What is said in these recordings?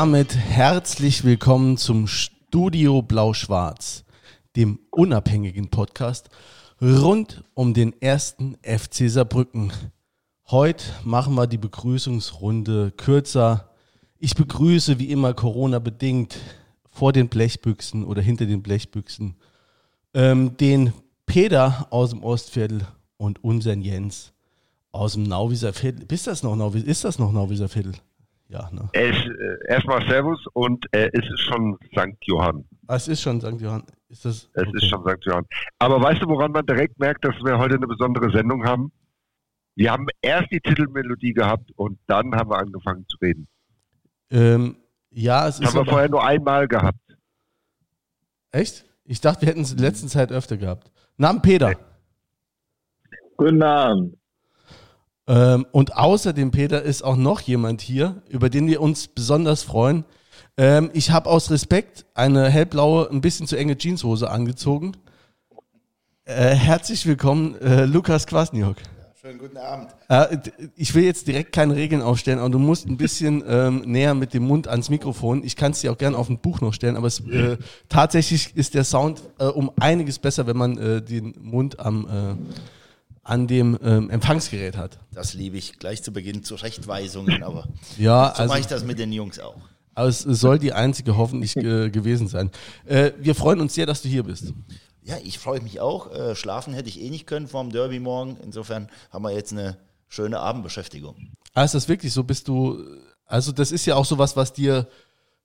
damit herzlich willkommen zum Studio Blau-Schwarz, dem unabhängigen Podcast rund um den ersten FC Saarbrücken. Heute machen wir die Begrüßungsrunde kürzer. Ich begrüße wie immer Corona-bedingt vor den Blechbüchsen oder hinter den Blechbüchsen ähm, den Peter aus dem Ostviertel und unseren Jens aus dem Nauwieser Viertel. Ist das noch Nauwieser, ist das noch Nauwieser Viertel? Ja, ne? Es, äh, erstmal Servus und äh, es ist schon St. Johann. Ah, es ist schon St. Johann. Ist das, es okay. ist schon St. Johann. Aber weißt du, woran man direkt merkt, dass wir heute eine besondere Sendung haben? Wir haben erst die Titelmelodie gehabt und dann haben wir angefangen zu reden. Ähm, ja, es ist. Haben wir vorher nur einmal gehabt. Echt? Ich dachte, wir hätten es in der letzten Zeit öfter gehabt. Namen Peter. Guten Abend. Ähm, und außerdem, Peter, ist auch noch jemand hier, über den wir uns besonders freuen. Ähm, ich habe aus Respekt eine hellblaue, ein bisschen zu enge Jeanshose angezogen. Äh, herzlich willkommen, äh, Lukas Kwasniok. Schönen guten Abend. Äh, ich will jetzt direkt keine Regeln aufstellen, aber du musst ein bisschen ähm, näher mit dem Mund ans Mikrofon. Ich kann es dir auch gerne auf ein Buch noch stellen, aber es, äh, tatsächlich ist der Sound äh, um einiges besser, wenn man äh, den Mund am äh, an dem ähm, Empfangsgerät hat. Das liebe ich gleich zu Beginn Zurechtweisungen, aber ja, so also, mache ich das mit den Jungs auch. Aber es soll die einzige hoffentlich äh, gewesen sein. Äh, wir freuen uns sehr, dass du hier bist. Ja, ich freue mich auch. Äh, schlafen hätte ich eh nicht können vorm Derby morgen. Insofern haben wir jetzt eine schöne Abendbeschäftigung. Ah, ist das wirklich so? Bist du, also das ist ja auch sowas, was dir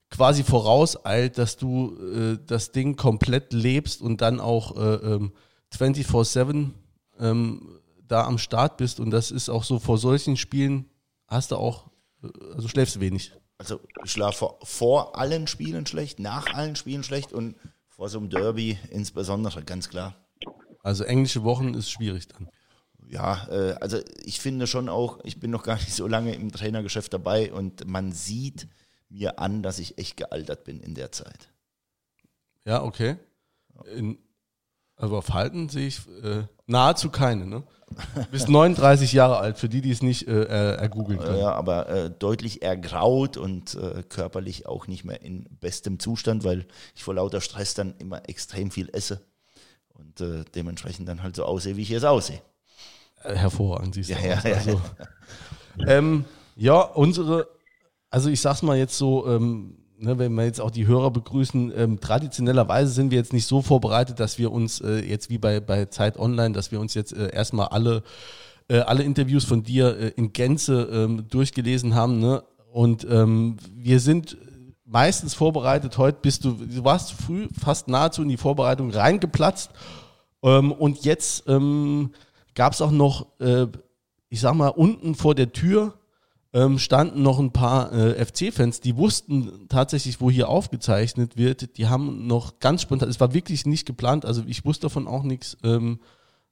quasi vorauseilt, dass du äh, das Ding komplett lebst und dann auch äh, 24-7 ähm, da am Start bist. Und das ist auch so, vor solchen Spielen hast du auch, äh, also schläfst du wenig. Also ich schlafe vor, vor allen Spielen schlecht, nach allen Spielen schlecht und vor so einem Derby insbesondere, ganz klar. Also englische Wochen ist schwierig dann. Ja, äh, also ich finde schon auch, ich bin noch gar nicht so lange im Trainergeschäft dabei und man sieht mir an, dass ich echt gealtert bin in der Zeit. Ja, okay. In, aber Verhalten sehe ich äh, nahezu keine, ne? Bis 39 Jahre alt, für die, die es nicht äh, ergoogeln können. Ja, aber äh, deutlich ergraut und äh, körperlich auch nicht mehr in bestem Zustand, weil ich vor lauter Stress dann immer extrem viel esse und äh, dementsprechend dann halt so aussehe, wie ich jetzt aussehe. Äh, hervorragend, siehst du. Ja, ja, also, ja. Ähm, ja, unsere, also ich sag's mal jetzt so, ähm, ne, wenn wir jetzt auch die Hörer begrüßen, ähm, traditionellerweise sind wir jetzt nicht so vorbereitet, dass wir uns äh, jetzt wie bei, bei Zeit Online, dass wir uns jetzt äh, erstmal alle, äh, alle Interviews von dir äh, in Gänze ähm, durchgelesen haben. Ne? Und ähm, wir sind meistens vorbereitet. Heute bist du, du warst früh fast nahezu in die Vorbereitung reingeplatzt. Ähm, und jetzt ähm, gab es auch noch, äh, ich sag mal, unten vor der Tür ähm, standen noch ein paar äh, FC-Fans, die wussten tatsächlich, wo hier aufgezeichnet wird. Die haben noch ganz spontan, es war wirklich nicht geplant, also ich wusste davon auch nichts, ähm,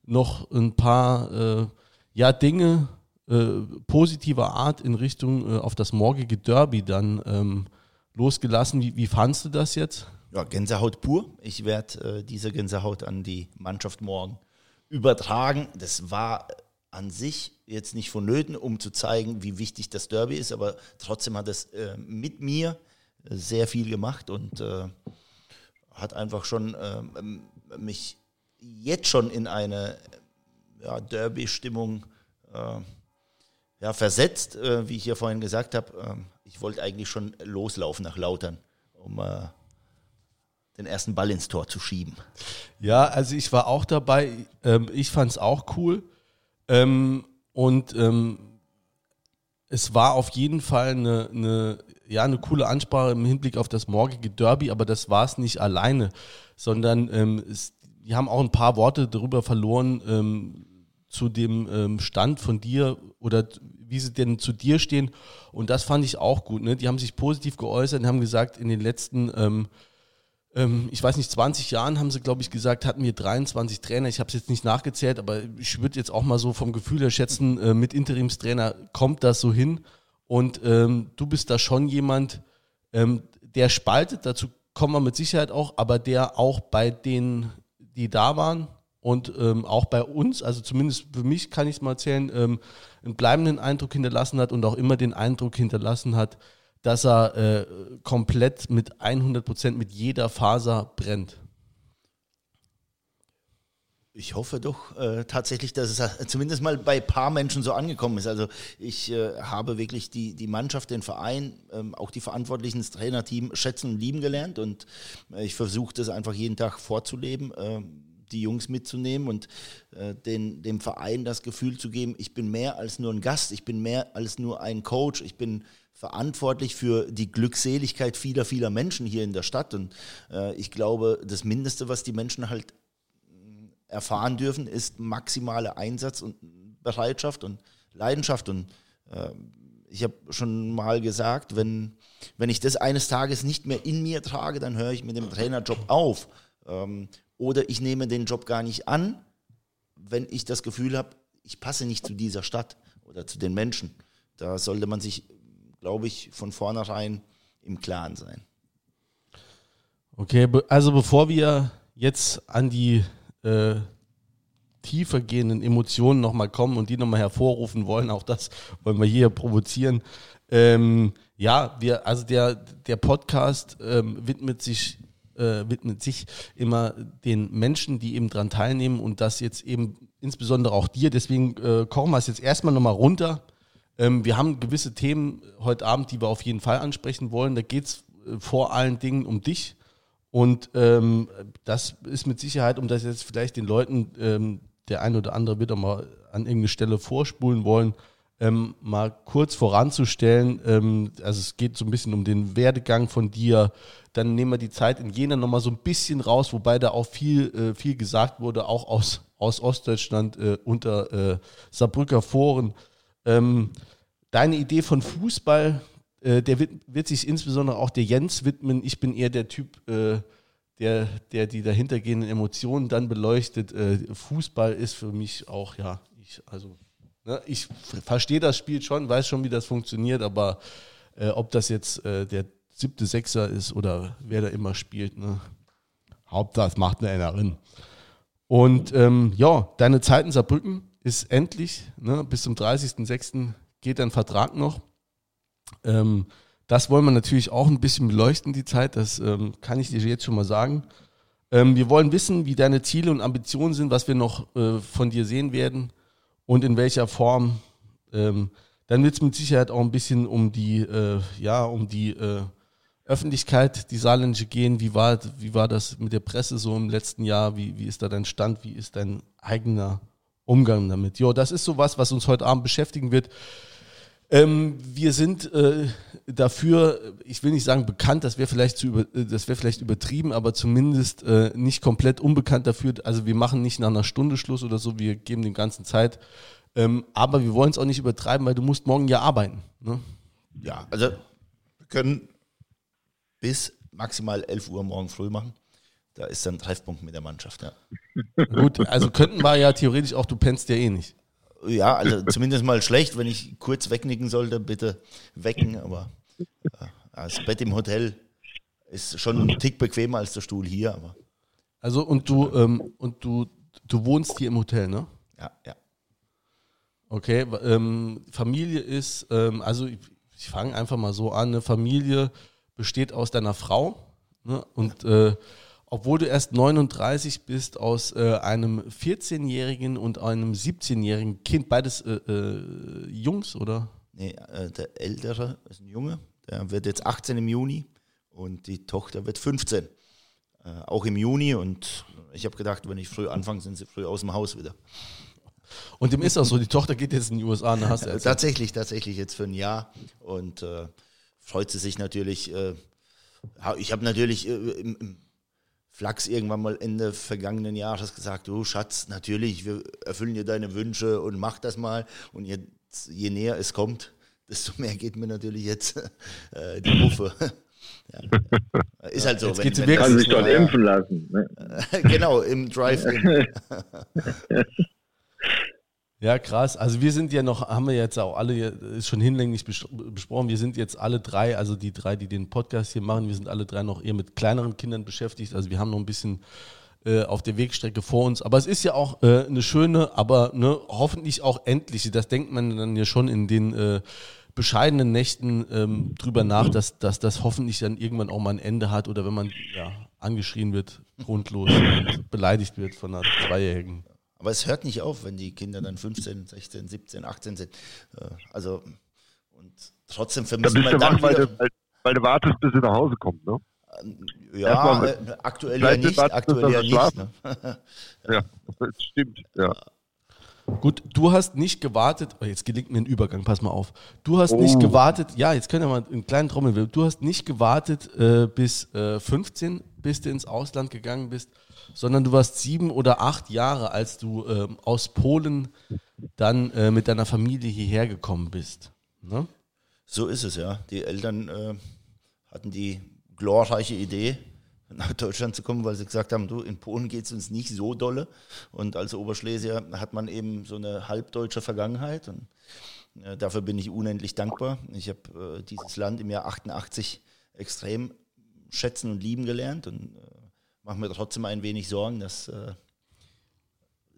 noch ein paar äh, ja, Dinge äh, positiver Art in Richtung äh, auf das morgige Derby dann ähm, losgelassen. Wie, wie fandst du das jetzt? Ja, Gänsehaut pur. Ich werde äh, diese Gänsehaut an die Mannschaft morgen übertragen. Das war an sich jetzt nicht vonnöten, um zu zeigen, wie wichtig das Derby ist, aber trotzdem hat es äh, mit mir sehr viel gemacht und äh, hat einfach schon äh, mich jetzt schon in eine ja, Derby-Stimmung äh, ja, versetzt, äh, wie ich hier vorhin gesagt habe. Ähm, ich wollte eigentlich schon loslaufen nach Lautern, um äh, den ersten Ball ins Tor zu schieben. Ja, also ich war auch dabei. Ähm, ich fand es auch cool. Ähm, und ähm, es war auf jeden Fall eine, eine, ja, eine coole Ansprache im Hinblick auf das morgige Derby, aber das war es nicht alleine, sondern ähm, es, die haben auch ein paar Worte darüber verloren ähm, zu dem ähm, Stand von dir oder wie sie denn zu dir stehen. Und das fand ich auch gut. Ne? Die haben sich positiv geäußert und haben gesagt, in den letzten ähm, ich weiß nicht, 20 Jahren haben sie, glaube ich, gesagt, hatten wir 23 Trainer. Ich habe es jetzt nicht nachgezählt, aber ich würde jetzt auch mal so vom Gefühl her schätzen, äh, mit Interimstrainer kommt das so hin. Und ähm, du bist da schon jemand, ähm, der spaltet, dazu kommen wir mit Sicherheit auch, aber der auch bei denen, die da waren und ähm, auch bei uns, also zumindest für mich kann ich es mal erzählen, ähm, einen bleibenden Eindruck hinterlassen hat und auch immer den Eindruck hinterlassen hat, dass er äh, komplett mit 100 Prozent mit jeder Faser brennt? Ich hoffe doch äh, tatsächlich, dass es äh, zumindest mal bei ein paar Menschen so angekommen ist. Also ich äh, habe wirklich die, die Mannschaft, den Verein, ähm, auch die Verantwortlichen, das Trainerteam schätzen und lieben gelernt und äh, ich versuche das einfach jeden Tag vorzuleben, äh, die Jungs mitzunehmen und äh, den, dem Verein das Gefühl zu geben, ich bin mehr als nur ein Gast, ich bin mehr als nur ein Coach, ich bin verantwortlich für die Glückseligkeit vieler, vieler Menschen hier in der Stadt und ich glaube, das Mindeste, was die Menschen halt erfahren dürfen, ist maximale Einsatz und Bereitschaft und Leidenschaft. Und äh, ich habe schon mal gesagt, wenn, wenn ich das eines Tages nicht mehr in mir trage, dann höre ich mit dem Trainerjob auf. Ähm, oder ich nehme den Job gar nicht an, wenn ich das Gefühl habe, ich passe nicht zu dieser Stadt oder zu den Menschen. Da sollte man sich, glaube ich, von vornherein im Klaren sein. Okay, also bevor wir jetzt an die äh, tiefer gehenden Emotionen nochmal kommen und die nochmal hervorrufen wollen. Auch das wollen wir hier provozieren. Ähm, ja, wir, also der, der Podcast ähm, widmet sich äh, widmet sich immer den Menschen, die eben dran teilnehmen und das jetzt eben insbesondere auch dir. Deswegen äh, kochen wir es jetzt erstmal nochmal runter. Ähm, wir haben gewisse Themen heute Abend, die wir auf jeden Fall ansprechen wollen. Da geht es äh, vor allen Dingen um dich. Und ähm, das ist mit Sicherheit, um das jetzt vielleicht den Leuten, ähm, der ein oder andere wird auch mal an irgendeine Stelle vorspulen wollen, ähm, mal kurz voranzustellen. Ähm, also es geht so ein bisschen um den Werdegang von dir. Dann nehmen wir die Zeit in Jena nochmal so ein bisschen raus, wobei da auch viel, äh, viel gesagt wurde, auch aus, aus Ostdeutschland äh, unter äh, Saarbrücker Foren. Ähm, deine Idee von Fußball, äh, der wird, wird, sich insbesondere auch der Jens widmen. Ich bin eher der Typ, äh, der, der die dahintergehenden Emotionen dann beleuchtet. Äh, Fußball ist für mich auch, ja, ich, also, ne, ich verstehe das Spiel schon, weiß schon, wie das funktioniert, aber äh, ob das jetzt äh, der siebte Sechser ist oder wer da immer spielt, ne, Hauptsache es macht eine Erinnerung. Und ähm, ja, deine Zeit in Saarbrücken ist endlich, ne, bis zum 30.06. geht dein Vertrag noch. Ähm, das wollen wir natürlich auch ein bisschen beleuchten, die Zeit. Das ähm, kann ich dir jetzt schon mal sagen. Ähm, wir wollen wissen, wie deine Ziele und Ambitionen sind, was wir noch äh, von dir sehen werden und in welcher Form. Ähm, dann wird es mit Sicherheit auch ein bisschen um die, äh, ja, um die äh, Öffentlichkeit, die Saarländische gehen. Wie war, wie war das mit der Presse so im letzten Jahr? Wie, wie ist da dein Stand? Wie ist dein eigener Umgang damit? Jo, das ist sowas, was uns heute Abend beschäftigen wird. Ähm, wir sind äh, dafür, ich will nicht sagen bekannt, das wäre vielleicht äh, wäre vielleicht übertrieben, aber zumindest äh, nicht komplett unbekannt dafür. Also wir machen nicht nach einer Stunde Schluss oder so, wir geben dem ganzen Zeit. Ähm, aber wir wollen es auch nicht übertreiben, weil du musst morgen ja arbeiten. Ne? Ja, also wir können bis maximal 11 Uhr morgen früh machen. Da ist dann Treffpunkt mit der Mannschaft, ja. Gut, also könnten wir ja theoretisch auch, du pennst ja eh nicht. Ja, also zumindest mal schlecht, wenn ich kurz wegnicken sollte, bitte wecken. Aber äh, das Bett im Hotel ist schon ein Tick bequemer als der Stuhl hier. Aber also und du ähm, und du du wohnst hier im Hotel, ne? Ja, ja. Okay, ähm, Familie ist, ähm, also ich, ich fange einfach mal so an, eine Familie besteht aus deiner Frau ne? und äh, obwohl du erst 39 bist, aus äh, einem 14-jährigen und einem 17-jährigen Kind, beides äh, äh, Jungs, oder? Nee, äh, der Ältere ist ein Junge, der wird jetzt 18 im Juni und die Tochter wird 15. Äh, auch im Juni und ich habe gedacht, wenn ich früh anfange, sind sie früh aus dem Haus wieder. Und dem ist auch so, die Tochter geht jetzt in die USA, ne? Hast du tatsächlich, tatsächlich jetzt für ein Jahr und äh, freut sie sich natürlich. ich habe natürlich im, im Flachs irgendwann mal Ende vergangenen Jahres gesagt, du Schatz, natürlich, wir erfüllen dir deine Wünsche und mach das mal. Und jetzt, je näher es kommt, desto mehr geht mir natürlich jetzt äh, die Muffe. ja. Ist halt so. Jetzt wenn, wenn kann sich dort impfen lassen. Ne? genau, im Drive-In. Ja, krass. Also wir sind ja noch, haben wir jetzt auch alle, ist schon hinlänglich besprochen, wir sind jetzt alle drei, also die drei, die den Podcast hier machen, wir sind alle drei noch eher mit kleineren Kindern beschäftigt. Also wir haben noch ein bisschen äh, auf der Wegstrecke vor uns. Aber es ist ja auch äh, eine schöne, aber ne, hoffentlich auch endliche, das denkt man dann ja schon in den äh, bescheidenen Nächten ähm, drüber nach, dass, dass das hoffentlich dann irgendwann auch mal ein Ende hat oder wenn man ja, angeschrien wird, grundlos und beleidigt wird von einer Zweijährigen. Aber es hört nicht auf, wenn die Kinder dann 15, 16, 17, 18 sind. Äh, also, und trotzdem Da vermisst man du dann wach, weil wieder, du, weil, weil du wartest, bis sie nach Hause kommt, ne? ja, erstmal- äh, aktuell ja nicht, aktuell ja nicht. Ne? Ja, das stimmt, ja. Gut, du hast nicht gewartet, oh, jetzt gelingt mir ein Übergang, pass mal auf. Du hast Oh. nicht gewartet, ja, jetzt können wir mal einen kleinen Trommelwirbel. Du hast nicht gewartet äh, bis äh, 15, bis du ins Ausland gegangen bist, sondern du warst sieben oder acht Jahre, als du ähm, aus Polen dann äh, mit deiner Familie hierher gekommen bist. Ne? So ist es, ja. Die Eltern äh, hatten die glorreiche Idee, nach Deutschland zu kommen, weil sie gesagt haben, du, in Polen geht es uns nicht so dolle. Und als Oberschlesier hat man eben so eine halbdeutsche Vergangenheit. Und äh, dafür bin ich unendlich dankbar. Ich habe äh, dieses Land im Jahr 88 extrem schätzen und lieben gelernt und äh, mache mir trotzdem ein wenig Sorgen, dass äh,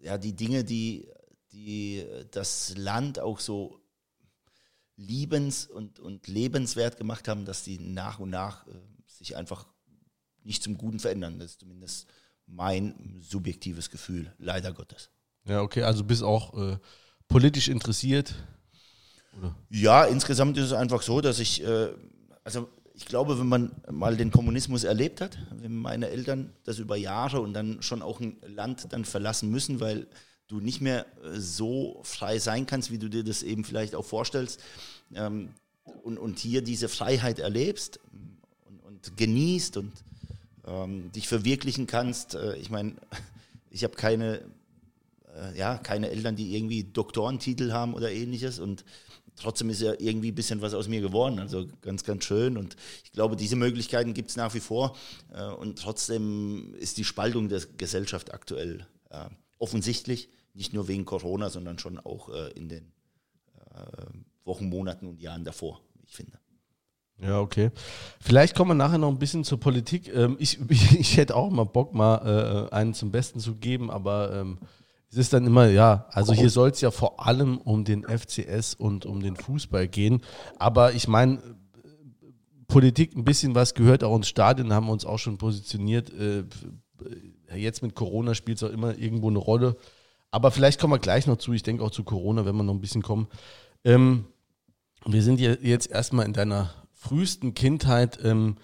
ja, die Dinge, die, die das Land auch so liebens- und, und lebenswert gemacht haben, dass die nach und nach äh, sich einfach nicht zum Guten verändern. Das ist zumindest mein subjektives Gefühl, leider Gottes. Ja, okay, also bist auch äh, politisch interessiert. Ja, insgesamt ist es einfach so, dass ich, äh, also ich glaube, wenn man mal den Kommunismus erlebt hat, wenn meine Eltern das über Jahre und dann schon auch ein Land dann verlassen müssen, weil du nicht mehr äh, so frei sein kannst, wie du dir das eben vielleicht auch vorstellst, ähm, und, und hier diese Freiheit erlebst und, und genießt und ähm, dich verwirklichen kannst. Äh, ich meine, ich habe keine, äh, ja, keine Eltern, die irgendwie Doktorentitel haben oder ähnliches und trotzdem ist ja irgendwie ein bisschen was aus mir geworden. Also ganz, ganz schön. Und ich glaube, diese Möglichkeiten gibt es nach wie vor. Äh, Und trotzdem ist die Spaltung der Gesellschaft aktuell äh, offensichtlich, nicht nur wegen Corona, sondern schon auch äh, in den Wochen, Monaten und Jahren davor, ich finde. Ja, okay. Vielleicht kommen wir nachher noch ein bisschen zur Politik. Ähm, ich, ich hätte auch mal Bock, mal äh, einen zum Besten zu geben, aber ähm, es ist dann immer, ja, also hier soll es ja vor allem um den FCS und um den Fußball gehen. Aber ich meine, Politik ein bisschen was gehört auch ins Stadion, haben wir uns auch schon positioniert. Äh, jetzt mit Corona spielt es auch immer irgendwo eine Rolle. Aber vielleicht kommen wir gleich noch zu. Ich denke auch zu Corona, wenn wir noch ein bisschen kommen. Ähm, wir sind jetzt erstmal in deiner frühesten Kindheit. Ähm,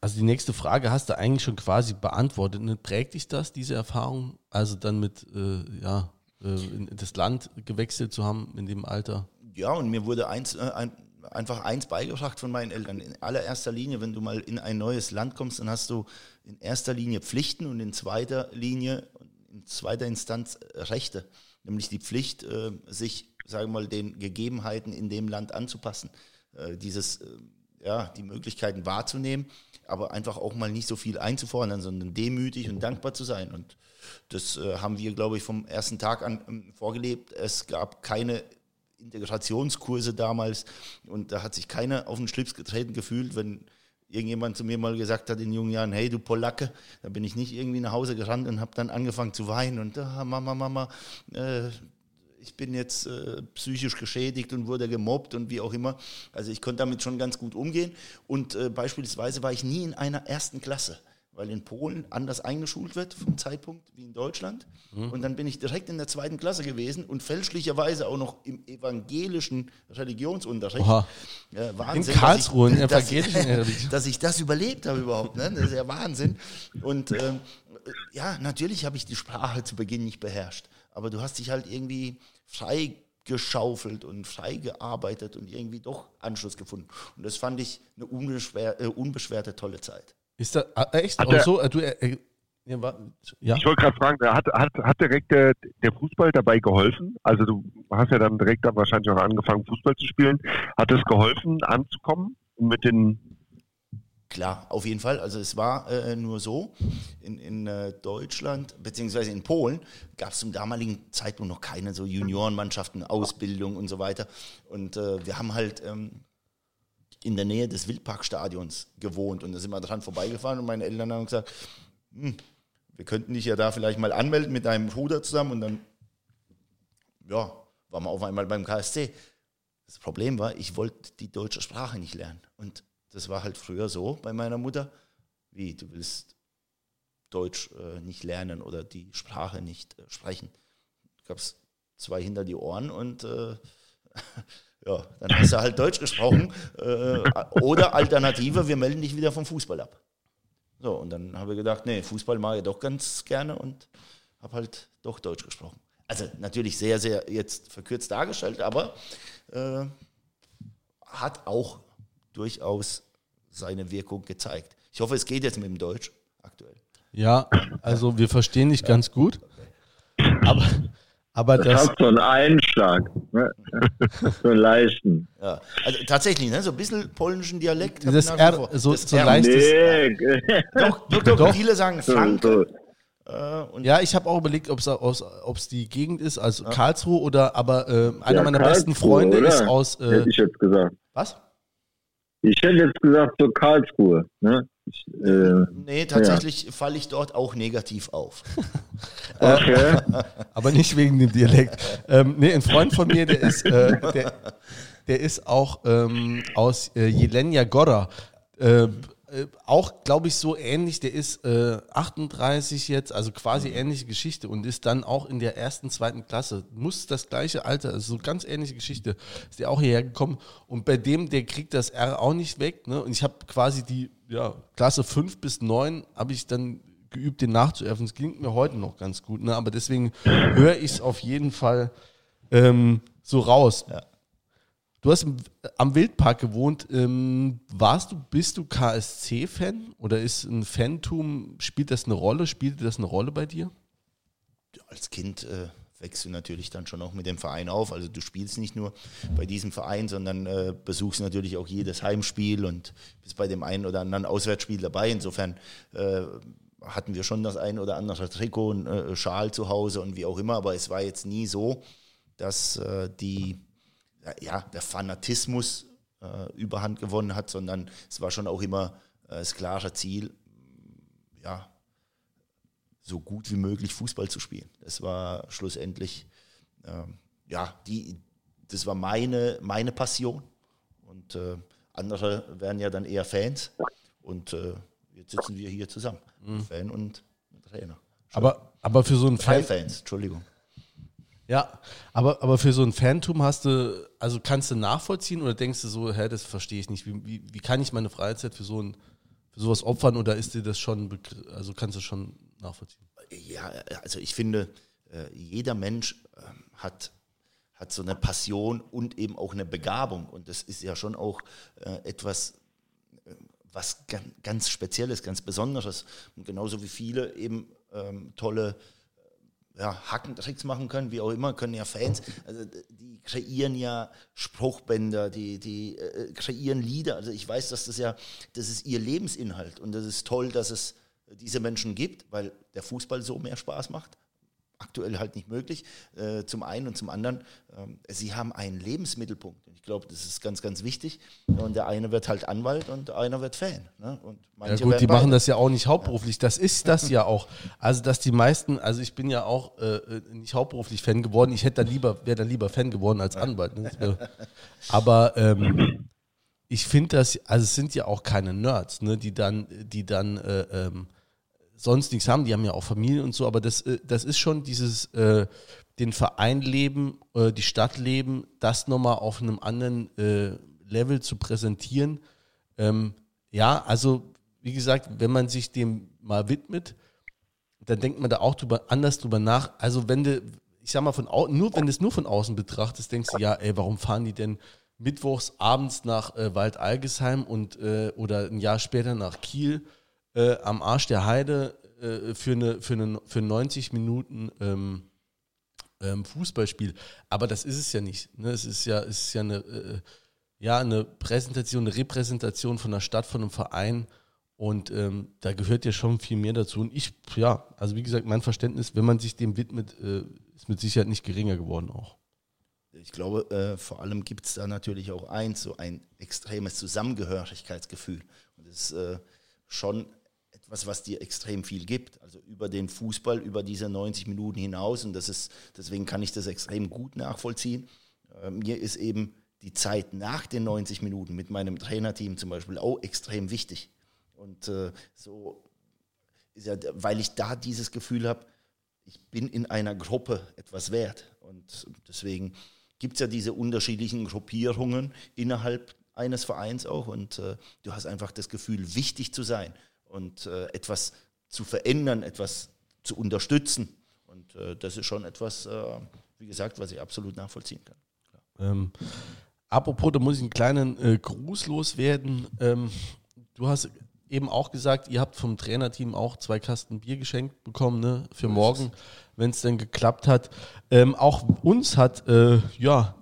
also die nächste Frage hast du eigentlich schon quasi beantwortet. Ne? Prägt dich das, diese Erfahrung? Also dann mit, äh, ja, äh, das Land gewechselt zu haben in dem Alter? Ja, und mir wurde eins, äh, ein, einfach eins beigebracht von meinen Eltern. In allererster Linie, wenn du mal in ein neues Land kommst, dann hast du in erster Linie Pflichten und in zweiter Linie, in zweiter Instanz Rechte. Nämlich die Pflicht, äh, sich, sagen wir mal, den Gegebenheiten in dem Land anzupassen. Äh, dieses, äh, ja, die Möglichkeiten wahrzunehmen, aber einfach auch mal nicht so viel einzufordern, sondern demütig und dankbar zu sein. Und das äh, haben wir, glaube ich, vom ersten Tag an ähm, vorgelebt. Es gab keine Integrationskurse damals und da hat sich keiner auf den Schlips getreten gefühlt, wenn irgendjemand zu mir mal gesagt hat in jungen Jahren, hey du Polacke, da bin ich nicht irgendwie nach Hause gerannt und habe dann angefangen zu weinen und ah, Mama, Mama, äh, ich bin jetzt äh, psychisch geschädigt und wurde gemobbt und wie auch immer. Also ich konnte damit schon ganz gut umgehen und äh, beispielsweise war ich nie in einer ersten Klasse weil in Polen anders eingeschult wird vom Zeitpunkt wie in Deutschland. Mhm. Und dann bin ich direkt in der zweiten Klasse gewesen und fälschlicherweise auch noch im evangelischen Religionsunterricht. Oha. Ja, In Wahnsinn, Karlsruhe, in dass ich, evangelischen dass, Religion. dass ich das überlebt habe überhaupt. Ne? Das ist ja Wahnsinn. Und ähm, ja, natürlich habe ich die Sprache zu Beginn nicht beherrscht. Aber du hast dich halt irgendwie frei geschaufelt und frei gearbeitet und irgendwie doch Anschluss gefunden. Und das fand ich eine unbeschwer, äh, unbeschwerte, tolle Zeit. Ist das ah, echt? Hat Auch so? Äh, Du, äh, äh, ja? Ich wollte gerade fragen, hat, hat, hat direkt der, der Fußball dabei geholfen? Also du hast ja dann direkt dann wahrscheinlich auch angefangen, Fußball zu spielen. Hat es geholfen, anzukommen mit den Klar, auf jeden Fall. Also es war äh, nur so, in, in äh, Deutschland beziehungsweise in Polen gab es zum damaligen Zeitpunkt noch keine so Juniorenmannschaften, Ausbildung und so weiter. Und äh, wir haben halt ähm, in der Nähe des Wildparkstadions gewohnt und da sind wir dran vorbeigefahren und meine Eltern haben gesagt, hm, wir könnten dich ja da vielleicht mal anmelden mit deinem Bruder zusammen und dann, ja, waren wir auf einmal beim KSC. Das Problem war, ich wollte die deutsche Sprache nicht lernen. Und das war halt früher so bei meiner Mutter, wie du willst Deutsch äh, nicht lernen oder die Sprache nicht äh, sprechen. Gab es zwei hinter die Ohren und äh, ja, dann hast du halt Deutsch gesprochen. Äh, oder Alternative, wir melden dich wieder vom Fußball ab. So, und dann habe ich gedacht, nee, Fußball mache ich doch ganz gerne und habe halt doch Deutsch gesprochen. Also natürlich sehr, sehr jetzt verkürzt dargestellt, aber äh, hat auch durchaus seine Wirkung gezeigt. Ich hoffe, es geht jetzt mit dem Deutsch aktuell. Ja, also wir verstehen dich ganz gut. Aber, aber Das das, hat so einen Einschlag. Ne? so einen leichten. Ja, also tatsächlich, ne, so ein bisschen polnischen Dialekt. Das R, so- Das so R. leicht- Nee, Doch, doch, doch, Doch. viele sagen Franke. Äh, und ja, ich habe auch überlegt, ob es die Gegend ist, also Karlsruhe oder, aber äh, einer Ja, meiner besten Karlsruhe, Freunde oder? ist aus, äh, Hätte ich jetzt gesagt. was? Ich hätte jetzt gesagt, so Karlsruhe. Ne? Ich, äh, nee, tatsächlich falle ich dort auch negativ auf. okay. Aber nicht wegen dem Dialekt. ähm, nee, ein Freund von mir, der ist, äh, der, der ist auch ähm, aus äh, Jelenia Gora. Äh, äh, auch, glaube ich, so ähnlich. Der ist äh, 38 jetzt, also quasi ähnliche Geschichte und ist dann auch in der ersten, zweiten Klasse. Muss das gleiche Alter, also so ganz ähnliche Geschichte. Ist der auch hierher gekommen und bei dem, der kriegt das R auch nicht weg. Ne? Und ich habe quasi die ja, Klasse 5 bis 9 habe ich dann geübt, den nachzuäffen. Es klingt mir heute noch ganz gut, ne? aber deswegen höre ich es auf jeden Fall ähm, so raus. Ja. Du hast am Wildpark gewohnt. Ähm, warst du, bist du KSC-Fan oder ist ein Fantum, spielt das eine Rolle? Spielte das eine Rolle bei dir? Als Kind äh, wächst du natürlich dann schon auch mit dem Verein auf. Also du spielst nicht nur bei diesem Verein, sondern äh, besuchst natürlich auch jedes Heimspiel und bist bei dem einen oder anderen Auswärtsspiel dabei. Insofern äh, hatten wir schon das ein oder andere Trikot, und, äh, Schal zu Hause und wie auch immer. Aber es war jetzt nie so, dass äh, die, ja, der Fanatismus äh, überhand gewonnen hat, sondern es war schon auch immer äh, das klare Ziel, ja, so gut wie möglich Fußball zu spielen. Das war schlussendlich, ähm, ja, die, das war meine, meine Passion. Und äh, andere werden ja dann eher Fans. Und äh, jetzt sitzen wir hier zusammen, Fan und Trainer. Aber, aber für so einen Fan, Fans, Entschuldigung. Ja, aber, aber für so ein Fantum hast du, also kannst du nachvollziehen oder denkst du so, hä, das verstehe ich nicht. Wie, wie, wie kann ich meine Freizeit für so ein, für sowas opfern oder ist dir das schon, also kannst du schon nachvollziehen? Ja, also ich finde, äh, jeder Mensch ähm, hat, hat so eine Passion und eben auch eine Begabung. Und das ist ja schon auch äh, etwas, äh, was ganz, Spezielles, ganz Besonderes. Und genauso wie viele eben ähm, tolle äh, ja, Hackentricks machen können, wie auch immer, können ja Fans, also die kreieren ja Spruchbänder, die, die äh, kreieren Lieder. Also ich weiß, dass das ja, das ist ihr Lebensinhalt und das ist toll, dass es diese Menschen gibt, weil der Fußball so mehr Spaß macht. Aktuell halt nicht möglich, äh, zum einen und zum anderen, ähm, sie haben einen Lebensmittelpunkt. Und ich glaube, das ist ganz, ganz wichtig. Und der eine wird halt Anwalt und einer wird Fan. Ne? Und Ja gut, die machen beide. das ja auch nicht hauptberuflich. Das ist das ja auch. Also dass die meisten, also ich bin ja auch äh, äh, nicht hauptberuflich Fan geworden. Ich hätte da lieber, wäre da lieber Fan geworden als Anwalt. Ne? Aber ähm, ich finde das, also es sind ja auch keine Nerds, ne, die dann, die dann äh, ähm, sonst nichts haben. Die haben ja auch Familie und so. Aber das, äh, das ist schon dieses äh, den Verein leben, äh, die Stadt leben, das nochmal auf einem anderen äh, Level zu präsentieren. Ähm, ja, also wie gesagt, wenn man sich dem mal widmet, dann denkt man da auch drüber, anders drüber nach. Also wenn du, ich sag mal, von au nur wenn du es nur von außen betrachtest, denkst du, ja, ey, warum fahren die denn mittwochs abends nach äh, Waldalgesheim und äh, oder ein Jahr später nach Kiel äh, am Arsch der Heide äh, für, eine, für, eine, für 90 Minuten ähm, ähm, Fußballspiel. Aber das ist es ja nicht. Ne? Es ist ja, es ist ja eine, äh, ja, eine Präsentation, eine Repräsentation von der Stadt, von einem Verein. Und ähm, da gehört ja schon viel mehr dazu. Und ich, ja, also wie gesagt, mein Verständnis, wenn man sich dem widmet, äh, ist mit Sicherheit nicht geringer geworden auch. Ich glaube, äh, vor allem gibt es da natürlich auch eins, so ein extremes Zusammengehörigkeitsgefühl. Und das ist äh, schon etwas, was dir extrem viel gibt. Also über den Fußball, über diese 90 Minuten hinaus. Und das ist, deswegen kann ich das extrem gut nachvollziehen. Äh, mir ist eben die Zeit nach den 90 Minuten mit meinem Trainerteam zum Beispiel auch extrem wichtig. Und äh, so ist ja, weil ich da dieses Gefühl habe, ich bin in einer Gruppe etwas wert. Und deswegen gibt es ja diese unterschiedlichen Gruppierungen innerhalb eines Vereins auch. Und äh, du hast einfach das Gefühl, wichtig zu sein und äh, etwas zu verändern, etwas zu unterstützen. Und äh, das ist schon etwas, äh, wie gesagt, was ich absolut nachvollziehen kann. Ähm, apropos, da muss ich einen kleinen äh, Gruß loswerden. Ähm, du hast eben auch gesagt, ihr habt vom Trainerteam auch zwei Kasten Bier geschenkt bekommen, ne, für morgen, wenn es denn geklappt hat. Ähm, auch uns hat, äh, ja,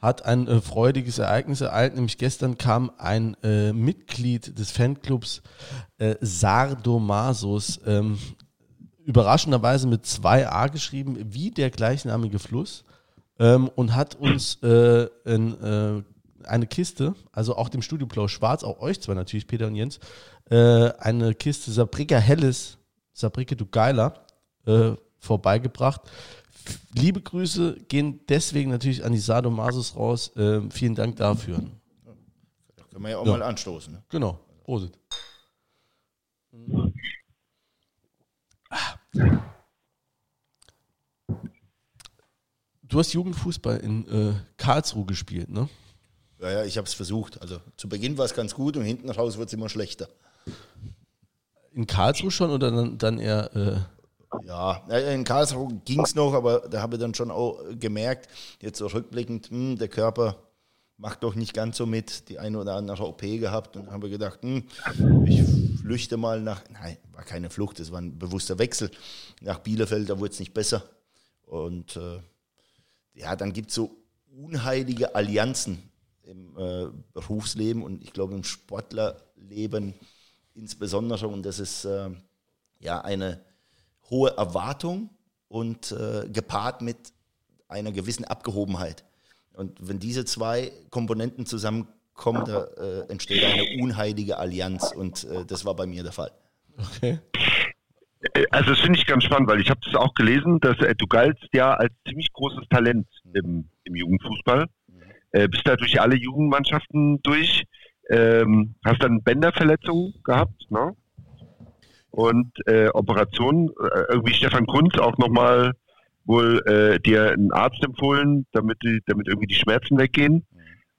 hat ein äh, freudiges Ereignis ereilt, nämlich gestern kam ein äh, Mitglied des Fanclubs äh, Sardomasus, ähm, überraschenderweise mit zwei A geschrieben, wie der gleichnamige Fluss, ähm, und hat uns äh, in, äh, eine Kiste, also auch dem Studioplau Schwarz, auch euch zwar natürlich, Peter und Jens, äh, eine Kiste Sabrika Helles, Sabrika du Geiler, vorbeigebracht. Liebe Grüße gehen deswegen natürlich an die Sadomasus raus. Äh, vielen Dank dafür. Da können wir ja auch ja. mal anstoßen. Ne? Genau. Prosit. Du hast Jugendfußball in äh, Karlsruhe gespielt, ne? Ja, ja, ich habe es versucht. Also zu Beginn war es ganz gut und hinten raus wird es immer schlechter. In Karlsruhe schon oder dann, dann eher. Äh ja, in Karlsruhe ging es noch, aber da habe ich dann schon auch gemerkt, jetzt so rückblickend, mh, hm, der Körper macht doch nicht ganz so mit, die eine oder andere OP gehabt und habe gedacht, mh, hm, ich flüchte mal nach, nein, war keine Flucht, es war ein bewusster Wechsel nach Bielefeld, da wurde es nicht besser. Und äh, ja, dann gibt es so unheilige Allianzen im äh, Berufsleben und ich glaube im Sportlerleben insbesondere. Und das ist äh, ja eine hohe Erwartung und äh, gepaart mit einer gewissen Abgehobenheit. Und wenn diese zwei Komponenten zusammenkommen, da äh, entsteht eine unheilige Allianz. Und äh, das war bei mir der Fall. Okay. Also das finde ich ganz spannend, weil ich habe das auch gelesen, dass äh, du galtst ja als ziemlich großes Talent im, im Jugendfußball. Äh, bist da durch alle Jugendmannschaften durch. Ähm, hast dann Bänderverletzungen gehabt, ne? Und äh, Operationen, äh, irgendwie Stefan Kunz auch nochmal wohl äh, dir einen Arzt empfohlen, damit die, damit irgendwie die Schmerzen weggehen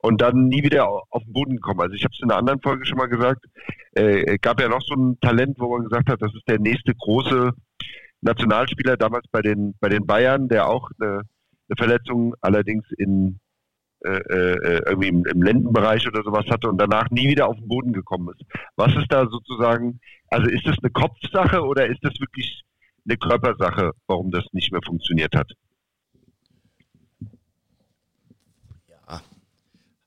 und dann nie wieder auf den Boden gekommen. Also ich habe es in einer anderen Folge schon mal gesagt, äh, gab ja noch so ein Talent, wo man gesagt hat, das ist der nächste große Nationalspieler damals bei den bei den Bayern, der auch eine, eine Verletzung allerdings in äh, äh, irgendwie im, im Lendenbereich oder sowas hatte und danach nie wieder auf den Boden gekommen ist. Was ist da sozusagen, also ist das eine Kopfsache oder ist das wirklich eine Körpersache, warum das nicht mehr funktioniert hat? Ja,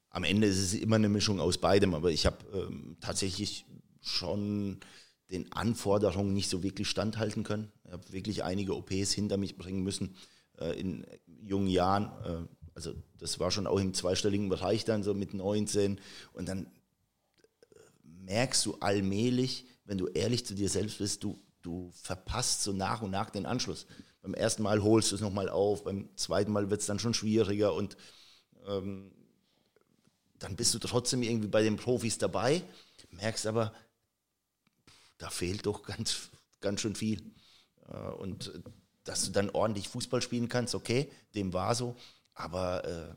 am Ende ist es immer eine Mischung aus beidem, aber ich habe ähm, tatsächlich schon den Anforderungen nicht so wirklich standhalten können. Ich habe wirklich einige OPs hinter mich bringen müssen äh, in jungen Jahren. Äh, also das war schon auch im zweistelligen Bereich dann so mit 19 und dann äh, merkst du allmählich, wenn du ehrlich zu dir selbst bist, du, du verpasst so nach und nach den Anschluss. Beim ersten Mal holst du es nochmal auf, beim zweiten Mal wird es dann schon schwieriger und ähm, dann bist du trotzdem irgendwie bei den Profis dabei, merkst aber, da fehlt doch ganz, ganz schön viel. Äh, und dass du dann ordentlich Fußball spielen kannst, okay, dem war so. Aber äh,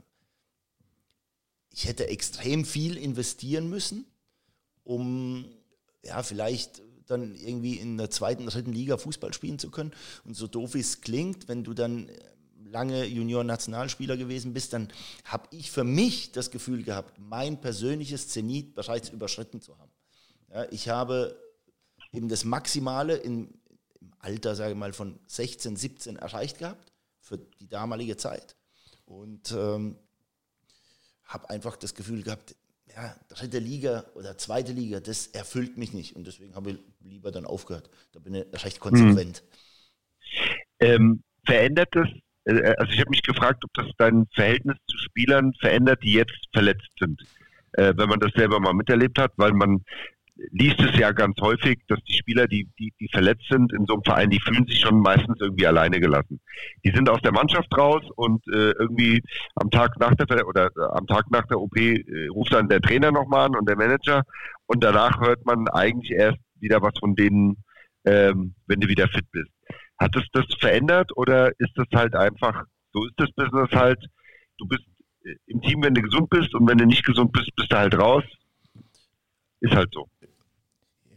ich hätte extrem viel investieren müssen, um ja vielleicht dann irgendwie in der zweiten, dritten Liga Fußball spielen zu können. Und so doof wie es klingt, wenn du dann lange Junior-Nationalspieler gewesen bist, dann habe ich für mich das Gefühl gehabt, mein persönliches Zenit bereits überschritten zu haben. Ja, ich habe eben das Maximale in, im Alter, sage ich mal, von 16, 17 erreicht gehabt für die damalige Zeit. Und ähm, habe einfach das Gefühl gehabt, ja, dritte Liga oder zweite Liga, das erfüllt mich nicht. Und deswegen habe ich lieber dann aufgehört. Da bin ich recht konsequent. Ähm, verändert das, äh, also ich habe mich gefragt, ob das dein Verhältnis zu Spielern verändert, die jetzt verletzt sind. Äh, wenn man das selber mal miterlebt hat, weil man liest es ja ganz häufig, dass die Spieler, die, die, die verletzt sind in so einem Verein, die fühlen sich schon meistens irgendwie alleine gelassen. Die sind aus der Mannschaft raus und äh, irgendwie am Tag nach der oder äh, am Tag nach der OP äh, ruft dann der Trainer nochmal an und der Manager und danach hört man eigentlich erst wieder was von denen, ähm, wenn du wieder fit bist. Hat es das verändert oder ist das halt einfach, so ist das Business halt, du bist äh, im Team, wenn du gesund bist und wenn du nicht gesund bist, bist du halt raus. Ist halt so.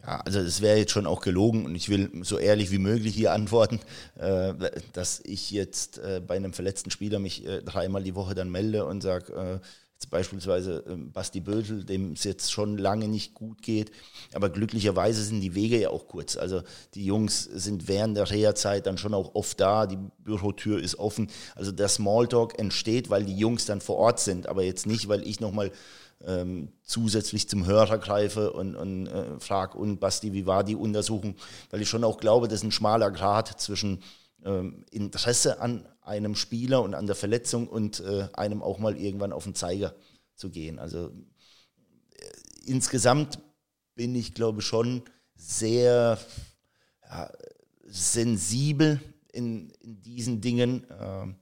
Ja, also es wäre jetzt schon auch gelogen und ich will so ehrlich wie möglich hier antworten, äh, dass ich jetzt äh, bei einem verletzten Spieler mich äh, dreimal die Woche dann melde und sage, beispielsweise ähm, Basti Bösel, dem es jetzt schon lange nicht gut geht, aber glücklicherweise sind die Wege ja auch kurz. Also die Jungs sind während der Reha-Zeit dann schon auch oft da, die Bürotür ist offen. Also der Smalltalk entsteht, weil die Jungs dann vor Ort sind, aber jetzt nicht, weil ich nochmal ähm, zusätzlich zum Hörer greife und, und äh, frage, und Basti, wie war die Untersuchung? Weil ich schon auch glaube, das ist ein schmaler Grad zwischen ähm, Interesse an einem Spieler und an der Verletzung und äh, einem auch mal irgendwann auf den Zeiger zu gehen. Also äh, insgesamt bin ich, glaube ich, schon sehr ja, sensibel in, in, diesen Dingen. Ähm,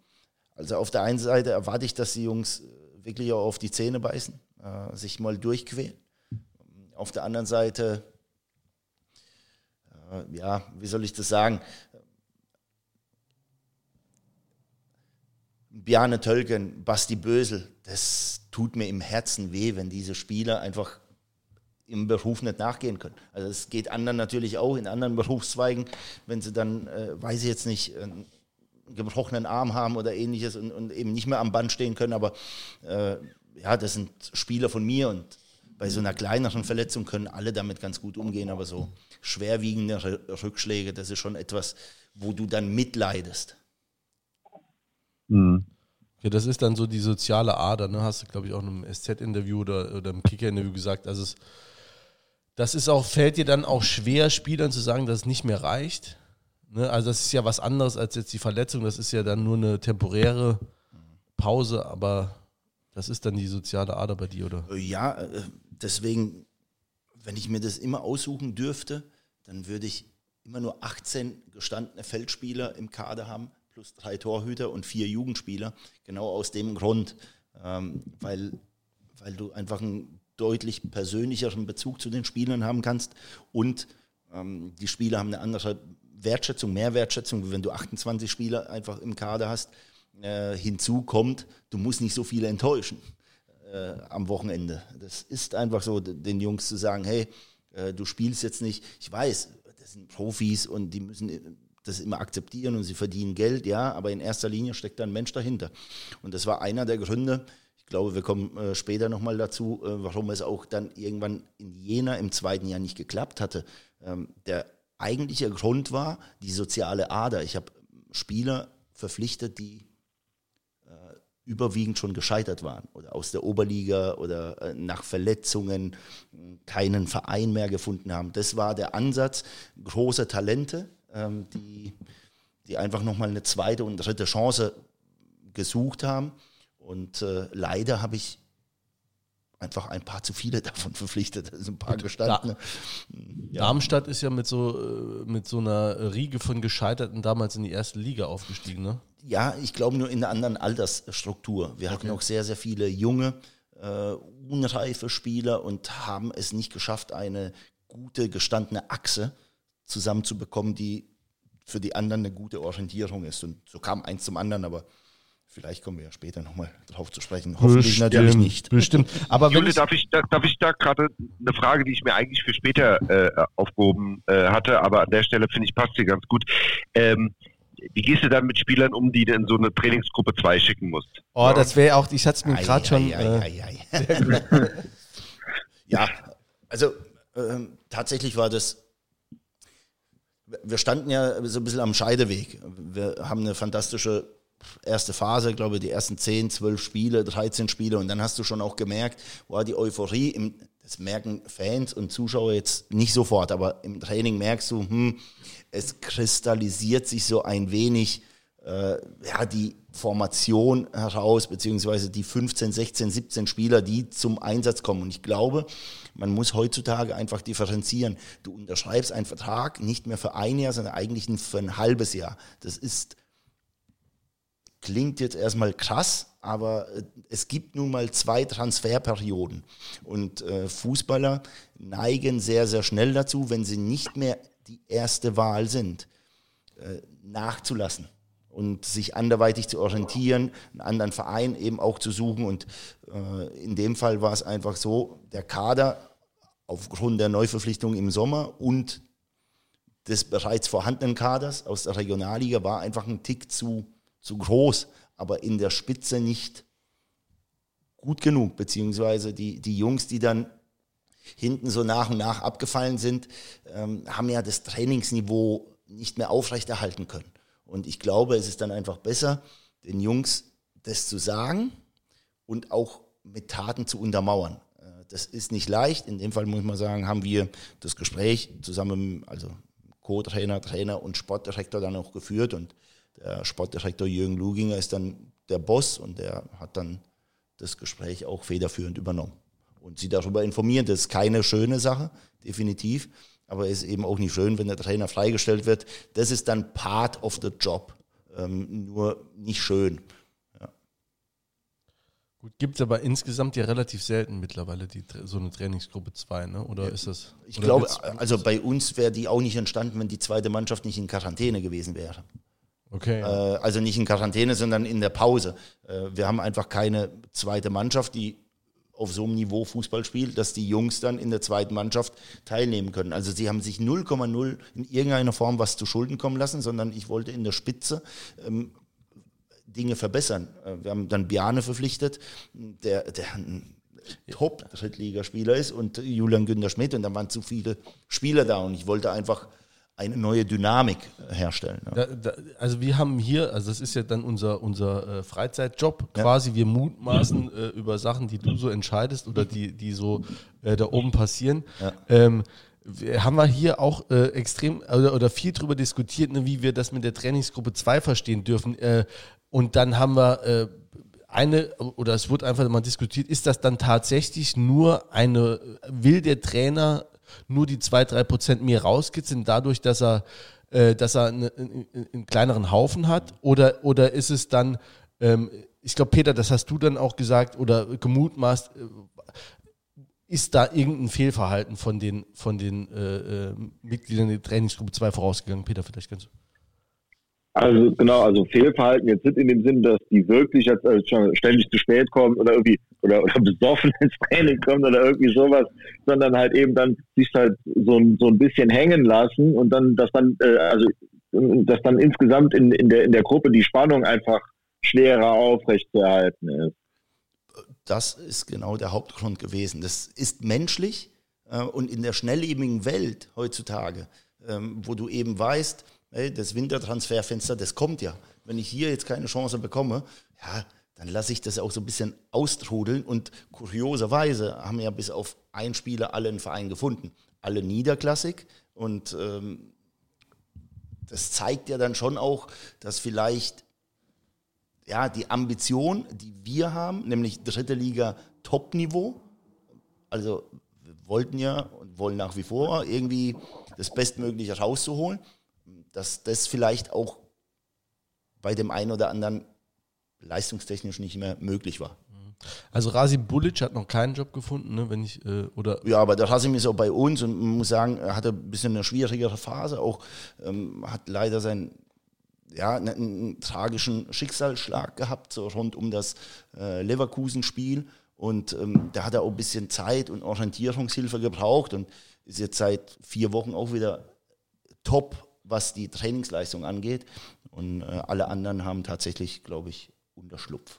also auf der einen Seite erwarte ich, dass die Jungs äh, wirklich auch auf die Zähne beißen äh, sich mal durchquälen. Auf der anderen Seite, äh, ja, wie soll ich das sagen? Bjarne Tölken, Basti Bösel, das tut mir im Herzen weh, wenn diese Spieler einfach im Beruf nicht nachgehen können. Also es geht anderen natürlich auch in anderen Berufszweigen, wenn sie dann, äh, weiß ich jetzt nicht, einen gebrochenen Arm haben oder ähnliches und, und eben nicht mehr am Band stehen können, aber äh, ja, das sind Spieler von mir und bei so einer kleineren Verletzung können alle damit ganz gut umgehen, aber so schwerwiegende Rückschläge, das ist schon etwas, wo du dann mitleidest. Mhm. Ja, das ist dann so die soziale Ader, ne? Hast du, glaube ich, auch in einem SZ-Interview oder, oder im Kicker-Interview gesagt. Also es, das ist auch, fällt dir dann auch schwer, Spielern zu sagen, dass es nicht mehr reicht. Ne? Also das ist ja was anderes als jetzt die Verletzung. Das ist ja dann nur eine temporäre Pause, aber das ist dann die soziale Ader bei dir, oder? Ja, äh, deswegen, wenn ich mir das immer aussuchen dürfte, dann würde ich immer nur 18 gestandene Feldspieler im Kader haben, plus drei Torhüter und vier Jugendspieler. Genau aus dem Grund, ähm, weil, weil du einfach einen deutlich persönlicheren Bezug zu den Spielern haben kannst und ähm, die Spieler haben eine andere Wertschätzung, mehr Wertschätzung, wenn du 28 Spieler einfach im Kader hast äh, hinzu kommt, du musst nicht so viele enttäuschen äh, am Wochenende. Das ist einfach so, den Jungs zu sagen, hey, äh, du spielst jetzt nicht. Ich weiß, das sind Profis und die müssen das immer akzeptieren und sie verdienen Geld, ja, aber in erster Linie steckt da ein Mensch dahinter. Und das war einer der Gründe, ich glaube, wir kommen äh, später nochmal dazu, äh, warum es auch dann irgendwann in Jena im zweiten Jahr nicht geklappt hatte. Ähm, der eigentliche Grund war die soziale Ader. Ich habe Spieler verpflichtet, die überwiegend schon gescheitert waren oder aus der Oberliga oder äh, nach Verletzungen keinen Verein mehr gefunden haben. Das war der Ansatz großer Talente, ähm, die, die einfach nochmal eine zweite und dritte Chance gesucht haben. Und äh, leider habe ich einfach ein paar zu viele davon verpflichtet. Also ein paar gestandene. Ja. Darmstadt ist ja mit so, äh, mit so einer Riege von Gescheiterten damals in die erste Liga aufgestiegen, ne? Ja, ich glaube nur in einer anderen Altersstruktur. Wir hatten okay. auch sehr, sehr viele junge, äh, unreife Spieler und haben es nicht geschafft, eine gute, gestandene Achse zusammenzubekommen, die für die anderen eine gute Orientierung ist. Und so kam eins zum anderen, aber Vielleicht kommen wir ja später nochmal drauf zu sprechen. Hoffentlich bestimmt, natürlich nicht. Bestimmt. Aber Jule, darf ich, da, darf ich da gerade eine Frage, die ich mir eigentlich für später äh, aufgehoben äh, hatte, aber an der Stelle finde ich passt sie ganz gut. Ähm, wie gehst du dann mit Spielern um, die du in so eine Trainingsgruppe 2 schicken musst? Oh, ja. das wäre auch, ich hatte es mir gerade schon. Ei, ei, äh, ja, also ähm, tatsächlich war das. Wir standen ja so ein bisschen am Scheideweg. Wir haben eine fantastische erste Phase, glaube ich, die ersten 10, 12 Spiele, 13 Spiele und dann hast du schon auch gemerkt, war die Euphorie, im, das merken Fans und Zuschauer jetzt nicht sofort, aber im Training merkst du, hm, es kristallisiert sich so ein wenig, äh, ja, die, Formation heraus, beziehungsweise die 15, 16, 17 Spieler, die zum Einsatz kommen. Und ich glaube, man muss heutzutage einfach differenzieren. Du unterschreibst einen Vertrag nicht mehr für ein Jahr, sondern eigentlich für ein halbes Jahr. Das ist, klingt jetzt erstmal krass, aber äh, es gibt nun mal zwei Transferperioden. Und äh, Fußballer neigen sehr, sehr schnell dazu, wenn sie nicht mehr die erste Wahl sind, äh, nachzulassen und sich anderweitig zu orientieren, einen anderen Verein eben auch zu suchen. Und äh, in dem Fall war es einfach so, der Kader aufgrund der Neuverpflichtung im Sommer und des bereits vorhandenen Kaders aus der Regionalliga war einfach ein Tick zu, zu groß aber in der Spitze nicht gut genug, beziehungsweise die, die Jungs, die dann hinten so nach und nach abgefallen sind, ähm, haben ja das Trainingsniveau nicht mehr aufrechterhalten können. Und ich glaube, es ist dann einfach besser, den Jungs das zu sagen und auch mit Taten zu untermauern. Äh, das ist nicht leicht. In dem Fall muss man sagen, haben wir das Gespräch zusammen, also Co-Trainer, Trainer und Sportdirektor dann auch geführt und der Sportdirektor Jürgen Luginger ist dann der Boss und der hat dann das Gespräch auch federführend übernommen und sie darüber informiert. Das ist keine schöne Sache, definitiv, aber es ist eben auch nicht schön, wenn der Trainer freigestellt wird. Das ist dann part of the job, ähm, nur nicht schön. Ja. Gut, gibt es aber insgesamt ja relativ selten mittlerweile die, so eine Trainingsgruppe 2, ne? oder ja, ist das? Ich glaube, also bei uns wäre die auch nicht entstanden, wenn die zweite Mannschaft nicht in Quarantäne gewesen wäre. Okay. Äh, also nicht in Quarantäne, sondern in der Pause. Äh, wir haben einfach keine zweite Mannschaft, die auf so einem Niveau Fußball spielt, dass die Jungs dann in der zweiten Mannschaft teilnehmen können. Also sie haben sich 0,0 in irgendeiner Form was zu Schulden kommen lassen, sondern ich wollte in der Spitze ähm, Dinge verbessern. Äh, wir haben dann Biane verpflichtet, der, der ein Top-Drittligaspieler ist und Julian Günther Schmidt und da waren zu viele Spieler da und ich wollte einfach eine neue Dynamik äh, herstellen. Ja. Da, da, also wir haben hier, also das ist ja dann unser, unser äh, Freizeitjob quasi, wir mutmaßen äh, über Sachen, die du so entscheidest oder die, die so äh, da oben passieren. Ja. Ähm, haben wir hier auch äh, extrem oder, oder, viel darüber diskutiert, ne, wie wir das mit der Trainingsgruppe 2 verstehen dürfen. Äh, und dann haben wir eine, oder es wurde einfach mal diskutiert, ist das dann tatsächlich nur eine, will der Trainer nur die zwei, drei Prozent mehr rauskitzeln, dadurch, dass er, äh, dass er eine, einen, einen, kleineren Haufen hat? Oder, oder ist es dann, ähm, ich glaube, Peter, das hast du dann auch gesagt oder gemutmaßt, äh, ist da irgendein Fehlverhalten von den, von den äh, äh Mitgliedern der Trainingsgruppe 2 vorausgegangen? Peter, vielleicht kannst du. Also genau, also Fehlverhalten jetzt nicht in dem Sinn, dass die wirklich jetzt schon ständig zu spät kommen oder irgendwie oder, oder besoffen ins Training kommen oder irgendwie sowas, sondern halt eben dann sich halt so, so ein bisschen hängen lassen und dann, dass dann, äh, also dass dann insgesamt in, in, der, in der Gruppe die Spannung einfach schwerer aufrechtzuerhalten ist. Das ist genau der Hauptgrund gewesen. Das ist menschlich äh, und in der schnelllebigen Welt heutzutage, ähm, wo du eben weißt, hey, das Wintertransferfenster, das kommt ja. Wenn ich hier jetzt keine Chance bekomme, ja, dann lasse ich das auch so ein bisschen austrudeln. Und kurioserweise haben ja bis auf einen Spieler alle einen Verein gefunden. Alle niederklassig. Und ähm, das zeigt ja dann schon auch, dass vielleicht ja, die Ambition, die wir haben, nämlich dritte Liga Top-Niveau, also wir wollten ja und wollen nach wie vor irgendwie das Bestmögliche rauszuholen dass das vielleicht auch bei dem einen oder anderen leistungstechnisch nicht mehr möglich war. Also Rasim Bulic hat noch keinen Job gefunden, ne, wenn ich, äh, oder? Ja, aber der Rasim ist auch bei uns und man muss sagen, er hatte ein bisschen eine schwierigere Phase, auch ähm, hat leider seinen, ja, einen, einen, tragischen Schicksalsschlag gehabt, so rund um das äh, Leverkusen-Spiel und ähm, da hat er auch ein bisschen Zeit und Orientierungshilfe gebraucht und ist jetzt seit vier Wochen auch wieder top was die Trainingsleistung angeht. Und äh, alle anderen haben tatsächlich, glaube ich, Unterschlupf.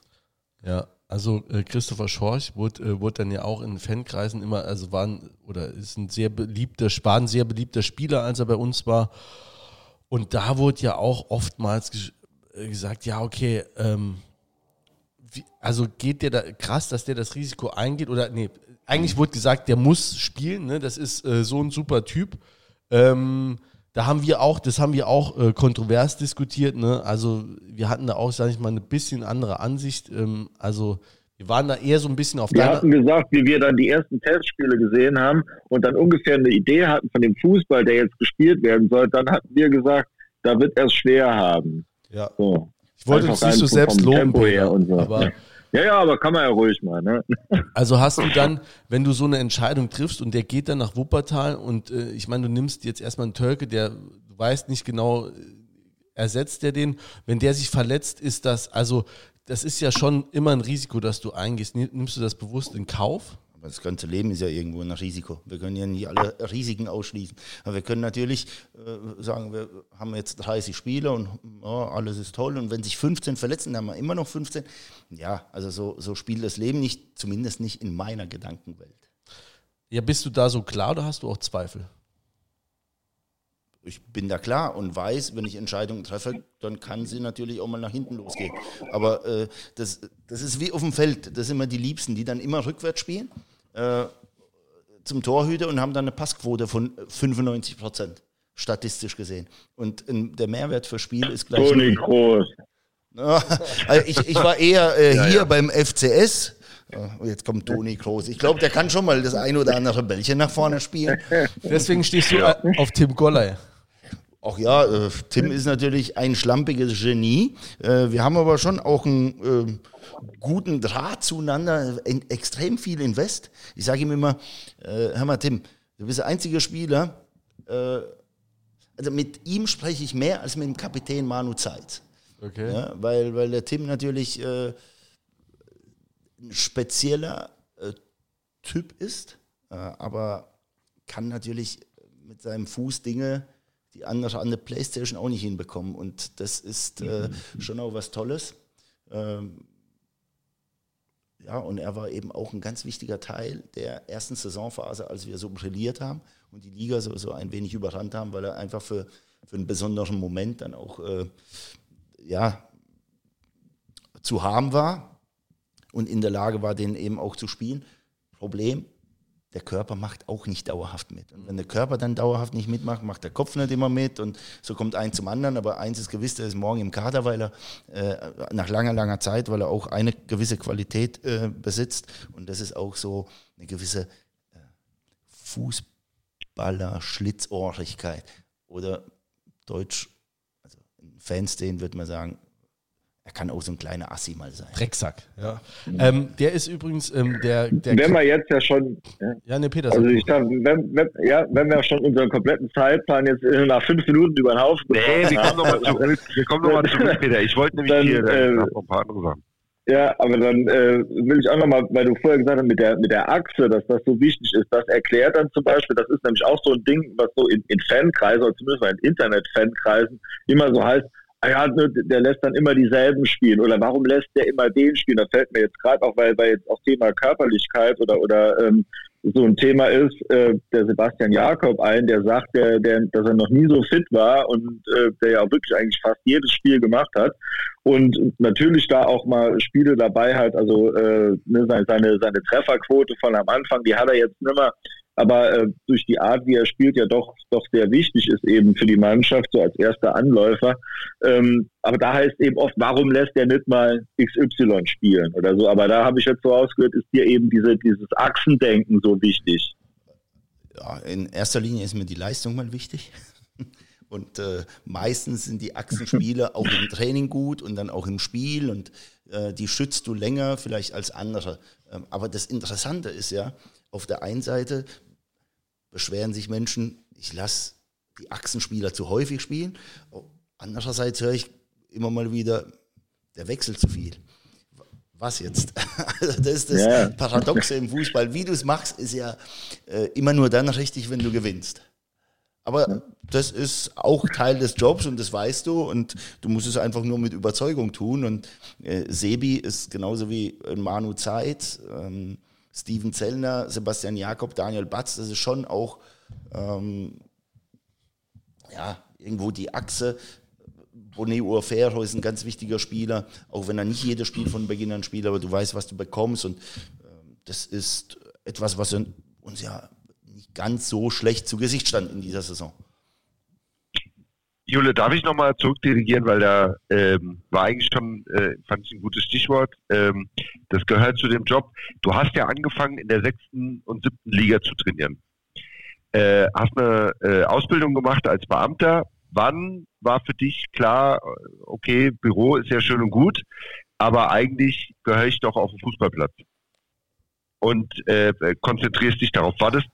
Ja, also äh, Christopher Schorch wurde, äh, wurde dann ja auch in Fankreisen immer, also waren oder ist ein sehr beliebter, war sehr beliebter Spieler, als er bei uns war. Und da wurde ja auch oftmals äh, gesagt, ja, okay, ähm, wie, also geht der da krass, dass der das Risiko eingeht oder nee, eigentlich wurde gesagt, der muss spielen, ne? Das ist äh, so ein super Typ. Ähm, da haben wir auch, das haben wir auch äh, kontrovers diskutiert. Ne? Also wir hatten da auch, sage ich mal, eine bisschen andere Ansicht. Ähm, also wir waren da eher so ein bisschen auf Wir hatten gesagt, wie wir dann die ersten Testspiele gesehen haben und dann ungefähr eine Idee hatten von dem Fußball, der jetzt gespielt werden soll, dann hatten wir gesagt, da wird er es schwer haben. Ja. So. Ich wollte uns nicht so selbst loben, Peter, so. aber ja. Ja, aber kann man ja ruhig mal. Ne? Also hast du dann, wenn du so eine Entscheidung triffst und der geht dann nach Wuppertal und äh, ich meine, du nimmst jetzt erstmal einen Türke, der du weißt nicht genau, ersetzt der den, wenn der sich verletzt, ist das, also das ist ja schon immer ein Risiko, dass du eingehst. Nimmst du das bewusst in Kauf? Das ganze Leben ist ja irgendwo ein Risiko. Wir können ja nicht alle Risiken ausschließen. Aber wir können natürlich äh, sagen, wir haben jetzt 30 Spieler und oh, alles ist toll. Und wenn sich 15 verletzen, dann haben wir immer noch 15. Ja, also so, so spielt das Leben nicht, zumindest nicht in meiner Gedankenwelt. Ja, bist du da so klar oder hast du auch Zweifel? ich bin da klar und weiß, wenn ich Entscheidungen treffe, dann kann sie natürlich auch mal nach hinten losgehen. Aber äh, das, das ist wie auf dem Feld. Das sind immer die Liebsten, die dann immer rückwärts spielen äh, zum Torhüter und haben dann eine Passquote von 95 Prozent, statistisch gesehen. Und in, der Mehrwert für Spiel ist gleich. Toni Groß. also ich, ich war eher äh, ja, hier ja. beim FCS. Oh, jetzt kommt Toni Groß. Ich glaube, der kann schon mal das ein oder andere Bällchen nach vorne spielen. Deswegen stehst du ja. auf Tim Golley. Ach ja, äh, Tim ist natürlich ein schlampiges Genie. Äh, wir haben aber schon auch einen äh, guten Draht zueinander, in, extrem viel invest. Ich sage ihm immer, äh, hör mal Tim, du bist der einzige Spieler, äh, also mit ihm spreche ich mehr als mit dem Kapitän Manu Zeit. Okay. Ja, weil, weil der Tim natürlich äh, ein spezieller Typ ist, aber kann natürlich mit seinem Fuß Dinge die andere an der Playstation auch nicht hinbekommen. Und das ist äh, mhm. schon auch was Tolles. Ähm, ja, und er war eben auch ein ganz wichtiger Teil der ersten Saisonphase, als wir so brilliert haben und die Liga so, so ein wenig überrannt haben, weil er einfach für, für einen besonderen Moment dann auch äh, ja, zu haben war und in der Lage war, den eben auch zu spielen. Problem, der Körper macht auch nicht dauerhaft mit. Und wenn der Körper dann dauerhaft nicht mitmacht, macht der Kopf nicht immer mit und so kommt eins zum anderen. Aber eins ist gewiss, der ist morgen im Kader, weil er äh, nach langer, langer Zeit, weil er auch eine gewisse Qualität äh, besitzt. Und das ist auch so eine gewisse äh, Fußballer-Schlitzohrigkeit. Oder Deutsch, also in Fans stehen, würde man sagen, er kann auch so ein kleiner Assi mal sein. Drecksack, ja. Ähm, der ist übrigens ähm, der, der. Wenn wir jetzt ja schon. Ja, ja ne, Peter. Also ich dachte, wenn, wenn, ja, wenn wir schon unseren kompletten Zeitplan jetzt nach fünf Minuten über den Haufen. Nee, wir kommen nochmal zurück, wir kommen noch mal zurück, Peter. Ich wollte nämlich dann, hier äh, noch ein paar andere Sachen. Ja, aber dann äh, will ich auch nochmal, weil du vorher gesagt hast, mit der, mit der Achse, dass das so wichtig ist, das erklärt dann zum Beispiel, das ist nämlich auch so ein Ding, was so in, in Fankreisen, oder zumindest mal in Internet-Fankreisen, immer so heißt, ja, ne, der lässt dann immer dieselben spielen oder warum lässt der immer den spielen? Da fällt mir jetzt gerade auch, weil, weil jetzt auch Thema Körperlichkeit oder, oder ähm, so ein Thema ist, äh, der Sebastian Jakob ein, der sagt, der, der, dass er noch nie so fit war und äh, der ja auch wirklich eigentlich fast jedes Spiel gemacht hat und natürlich da auch mal Spiele dabei hat, also äh, ne, seine, seine Trefferquote von am Anfang, die hat er jetzt nicht mehr aber äh, durch die Art, wie er spielt, ja doch, doch sehr wichtig ist eben für die Mannschaft, so als erster Anläufer. Ähm, aber da heißt eben oft, warum lässt er nicht mal XY spielen oder so. Aber da habe ich jetzt so ausgehört, ist dir eben diese, dieses Achsendenken so wichtig. Ja, in erster Linie ist mir die Leistung mal wichtig. Und äh, meistens sind die Achsenspiele auch im Training gut und dann auch im Spiel und äh, die schützt du länger vielleicht als andere. Ähm, aber das Interessante ist ja, auf der einen Seite beschweren sich Menschen, ich lasse die Achsenspieler zu häufig spielen. Andererseits höre ich immer mal wieder, der wechselt zu viel. Was jetzt? Also das ist das ja. Paradoxe im Fußball. Wie du es machst, ist ja äh, immer nur dann richtig, wenn du gewinnst. Aber das ist auch Teil des Jobs und das weißt du und du musst es einfach nur mit Überzeugung tun. Und äh, Sebi ist genauso wie Manu Zeit. Ähm, Steven Zellner, Sebastian Jakob, Daniel Batz, das ist schon auch ähm, ja, irgendwo die Achse. Bonet Urfero ist ein ganz wichtiger Spieler, auch wenn er nicht jedes Spiel von Beginn an spielt, aber du weißt, was du bekommst und ähm, das ist etwas, was uns ja nicht ganz so schlecht zu Gesicht stand in dieser Saison. Jule, darf ich nochmal zurückdirigieren, weil da ähm, war eigentlich schon, äh, fand ich ein gutes Stichwort. Ähm, das gehört zu dem Job. Du hast ja angefangen, in der sechsten und siebten Liga zu trainieren. Äh, hast eine äh, Ausbildung gemacht als Beamter. Wann war für dich klar, okay, Büro ist ja schön und gut, aber eigentlich gehöre ich doch auf den Fußballplatz? Und äh, konzentrierst dich darauf. War das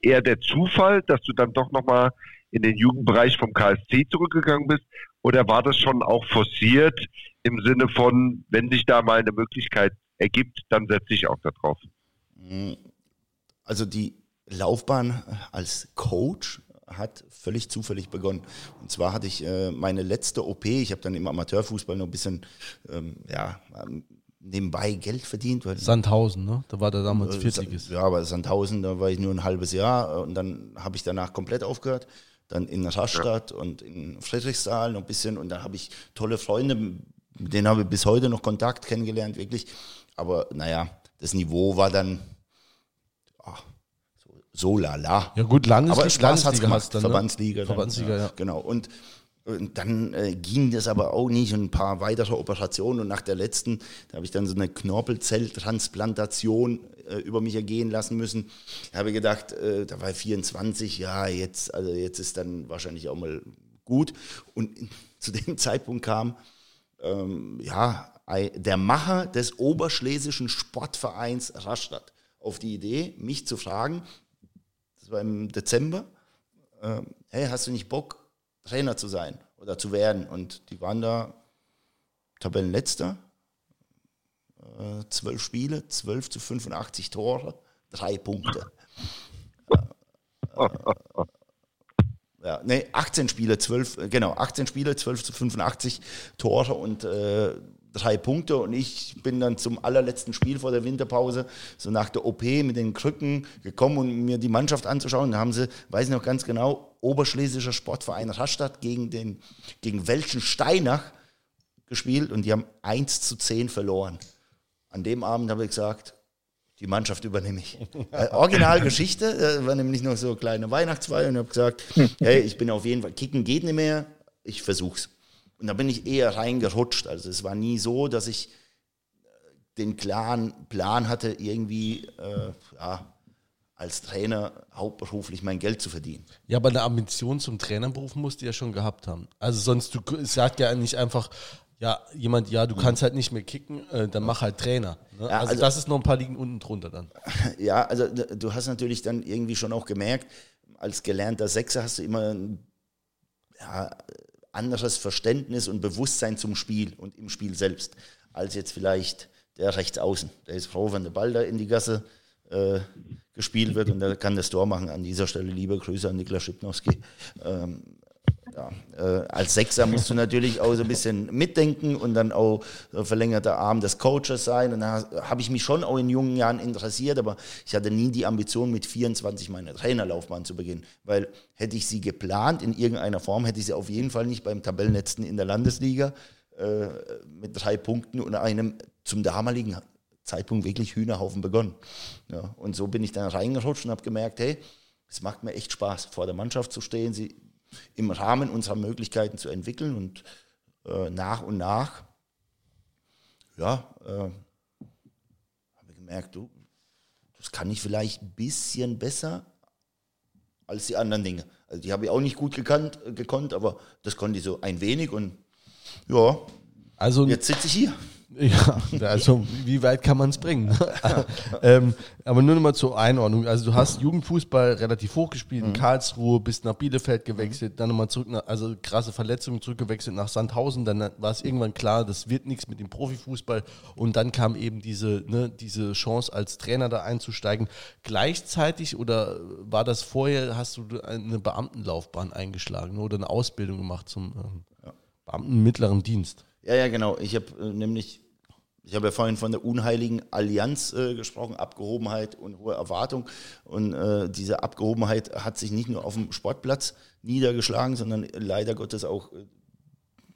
eher der Zufall, dass du dann doch nochmal in den Jugendbereich vom KSC zurückgegangen bist? Oder war das schon auch forciert im Sinne von, wenn sich da mal eine Möglichkeit ergibt, dann setze ich auch da drauf? Also die Laufbahn als Coach hat völlig zufällig begonnen. Und zwar hatte ich äh, meine letzte OP, ich habe dann im Amateurfußball noch ein bisschen ähm, ja, nebenbei Geld verdient. Weil Sandhausen, ne? Da war der damals äh, 40 Ja, aber Sandhausen, da war ich nur ein halbes Jahr und dann habe ich danach komplett aufgehört. Dann in Rastatt ja. und in Friedrichsthal noch ein bisschen und dann habe ich tolle Freunde, mit denen habe ich bis heute noch Kontakt kennengelernt, wirklich. Aber naja, das Niveau war dann ach, so, so lala. Ja gut, Landesliga, aber Spaß hat's gemacht, dann, Verbandsliga. Ne? Verbandsliga, ja. Genau. Und und dann äh, ging das aber auch nicht. Und ein paar weitere Operationen. Und nach der letzten, da habe ich dann so eine Knorpelzelltransplantation äh, über mich ergehen lassen müssen. Habe gedacht, äh, da war ich 24, ja, jetzt, also jetzt ist dann wahrscheinlich auch mal gut. Und zu dem Zeitpunkt kam, ähm, ja, der Macher des Oberschlesischen Sportvereins Rastatt auf die Idee, mich zu fragen, das war im Dezember, äh, hey, hast du nicht Bock, Trainer zu sein oder zu werden. Und die waren da Tabellenletzter, zwölf Spiele, 12 zu 85 Tore, drei Punkte. Äh, äh, ja, nee, 18 Spiele, 12, äh, genau, 18 Spiele, 12 zu 85 Tore und äh, drei Punkte und ich bin dann zum allerletzten Spiel vor der Winterpause, so nach der OP mit den Krücken gekommen, um mir die Mannschaft anzuschauen. Da haben sie, weiß ich noch ganz genau, Oberschlesischer Sportverein Rastatt gegen den, gegen Welchen Steinach gespielt und die haben 1 zu 10 verloren. An dem Abend habe ich gesagt, die Mannschaft übernehme ich. Äh, Originalgeschichte, äh, war nämlich noch so eine kleine Weihnachtsfeier und habe gesagt, hey, ich bin auf jeden Fall, kicken geht nicht mehr, ich versuch's. Und da bin ich eher reingerutscht. Also es war nie so, dass ich äh, den klaren Plan hatte, irgendwie äh, ja, als Trainer hauptberuflich mein Geld zu verdienen. Ja, aber eine Ambition zum Trainerberuf musst du ja schon gehabt haben. Also sonst, du sagt ja nicht einfach, ja, jemand, ja, du kannst halt nicht mehr kicken, äh, dann mach halt Trainer. Ne? Ja, also, also, das ist noch ein paar liegen unten drunter dann. Ja, also du hast natürlich dann irgendwie schon auch gemerkt, als gelernter Sechser hast du immer ja, anderes Verständnis und Bewusstsein zum Spiel und im Spiel selbst, als jetzt vielleicht der Rechtsaußen. Der ist froh, wenn der Ball da in die Gasse äh, gespielt wird und der kann das Tor machen. An dieser Stelle liebe Grüße an Niklas Schipnowski. Ähm, ja, äh, als Sechser musst du natürlich auch so ein bisschen mitdenken und dann auch so verlängerter Arm des Coaches sein. Und da habe ich mich schon auch in jungen Jahren interessiert, aber ich hatte nie die Ambition, mit 24 meine Trainerlaufbahn zu beginnen. Weil hätte ich sie geplant in irgendeiner Form, hätte ich sie auf jeden Fall nicht beim Tabellenletzten in der Landesliga äh, mit drei Punkten und einem zum damaligen Zeitpunkt wirklich Hühnerhaufen begonnen. Ja, und so bin ich dann reingerutscht und habe gemerkt, hey, es macht mir echt Spaß, vor der Mannschaft zu stehen, sie im Rahmen unserer Möglichkeiten zu entwickeln und äh, nach und nach, ja, äh, habe ich gemerkt, du, das kann ich vielleicht ein bisschen besser als die anderen Dinge. Also die habe ich auch nicht gut gekannt, gekonnt, aber das konnte ich so ein wenig und ja, also, jetzt sitze ich hier. Ja, also wie weit kann man es bringen? ähm, aber nur noch mal zur Einordnung. Also du hast Jugendfußball relativ hoch gespielt, in mhm. Karlsruhe, bist nach Bielefeld gewechselt, mhm. dann nochmal zurück, nach, also krasse Verletzungen zurückgewechselt nach Sandhausen. Dann war es irgendwann klar, das wird nichts mit dem Profifußball. Und dann kam eben diese, ne, diese Chance, als Trainer da einzusteigen. Gleichzeitig oder war das vorher, hast du eine Beamtenlaufbahn eingeschlagen oder eine Ausbildung gemacht zum ähm. Beamten mittleren Dienst? Ja, ja, genau. Ich habe äh, nämlich, ich habe ja vorhin von der unheiligen Allianz äh, gesprochen, Abgehobenheit und hohe Erwartung. Und äh, diese Abgehobenheit hat sich nicht nur auf dem Sportplatz niedergeschlagen, sondern leider Gottes auch äh,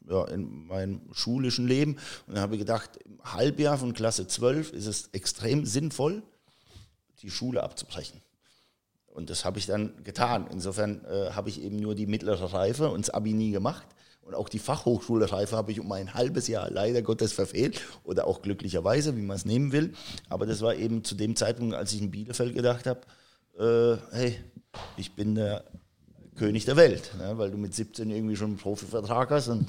ja, in meinem schulischen Leben. Und dann habe ich gedacht, im Halbjahr von Klasse 12 ist es extrem sinnvoll, die Schule abzubrechen. Und das habe ich dann getan. Insofern äh, habe ich eben nur die mittlere Reife und das Abi nie gemacht. Und auch die Fachhochschulreife habe ich um ein halbes Jahr leider Gottes verfehlt oder auch glücklicherweise, wie man es nehmen will. Aber das war eben zu dem Zeitpunkt, als ich in Bielefeld gedacht habe, äh, hey, ich bin der König der Welt, ne? weil du mit 17 irgendwie schon einen Profivertrag hast und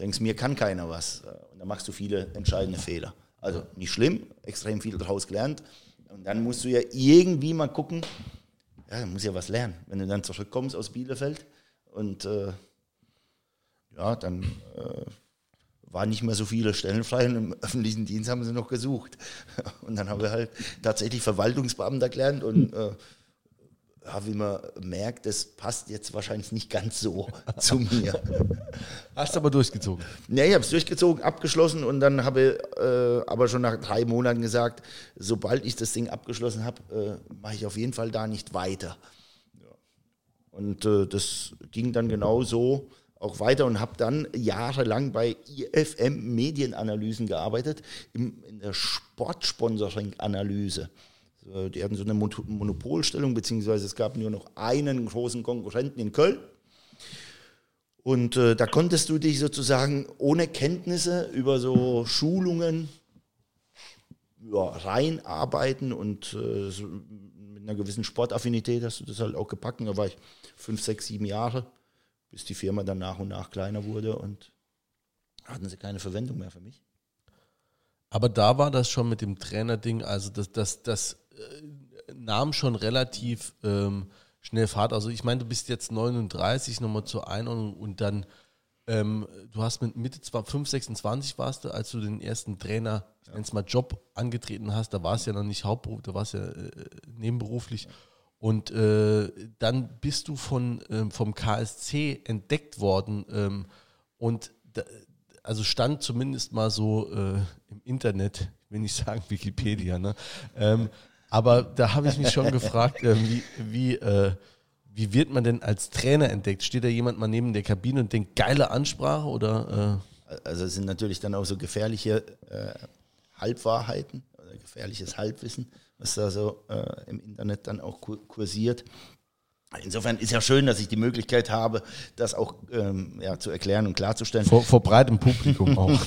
denkst, mir kann keiner was. Und da machst du viele entscheidende Fehler. Also nicht schlimm, extrem viel daraus gelernt. Und dann musst du ja irgendwie mal gucken, ja, dann muss ja was lernen. Wenn du dann zurückkommst aus Bielefeld und äh, ja, dann äh, waren nicht mehr so viele Stellen frei und im öffentlichen Dienst haben sie noch gesucht. Und dann haben wir halt tatsächlich Verwaltungsbeamter gelernt und äh, ja, wie man merkt, das passt jetzt wahrscheinlich nicht ganz so zu mir. Hast du aber durchgezogen? Ja, ich habe es durchgezogen, abgeschlossen und dann habe äh, aber schon nach drei Monaten gesagt, sobald ich das Ding abgeschlossen habe, äh, mache ich auf jeden Fall da nicht weiter. Und äh, das ging dann genau so auch weiter und habe dann jahrelang bei IFM Medienanalysen gearbeitet, im, in der Sportsponsoring-Analyse. Die hatten so eine Monopolstellung, beziehungsweise es gab nur noch einen großen Konkurrenten in Köln. Und äh, da konntest du dich sozusagen ohne Kenntnisse über so Schulungen ja, reinarbeiten und äh, mit einer gewissen Sportaffinität hast du das halt auch gepackt. Da war ich fünf, sechs, sieben Jahre bis die Firma dann nach und nach kleiner wurde und hatten sie keine Verwendung mehr für mich. Aber da war das schon mit dem Trainerding, also das, das, das äh, nahm schon relativ ähm, schnell Fahrt. Also ich meine, du bist jetzt 39, nochmal zur Einordnung und dann, ähm, du hast mit Mitte 5, 26 warst du, als du den ersten Trainer, ich nenne es mal Job, angetreten hast, da war es ja noch nicht Hauptberuf, da war es ja äh, nebenberuflich. Ja und äh, dann bist du von, ähm, vom KSC entdeckt worden ähm, und da, also stand zumindest mal so äh, im Internet, ich will nicht sagen Wikipedia, ne? Ähm, aber da habe ich mich schon gefragt, äh, wie, wie, äh, wie wird man denn als Trainer entdeckt? Steht da jemand mal neben der Kabine und denkt, geile Ansprache oder? Äh? Also es sind natürlich dann auch so gefährliche äh, Halbwahrheiten oder gefährliches Halbwissen was da so äh, im Internet dann auch kursiert. Insofern ist ja schön, dass ich die Möglichkeit habe, das auch ähm, ja, zu erklären und klarzustellen. Vor, vor breitem Publikum auch.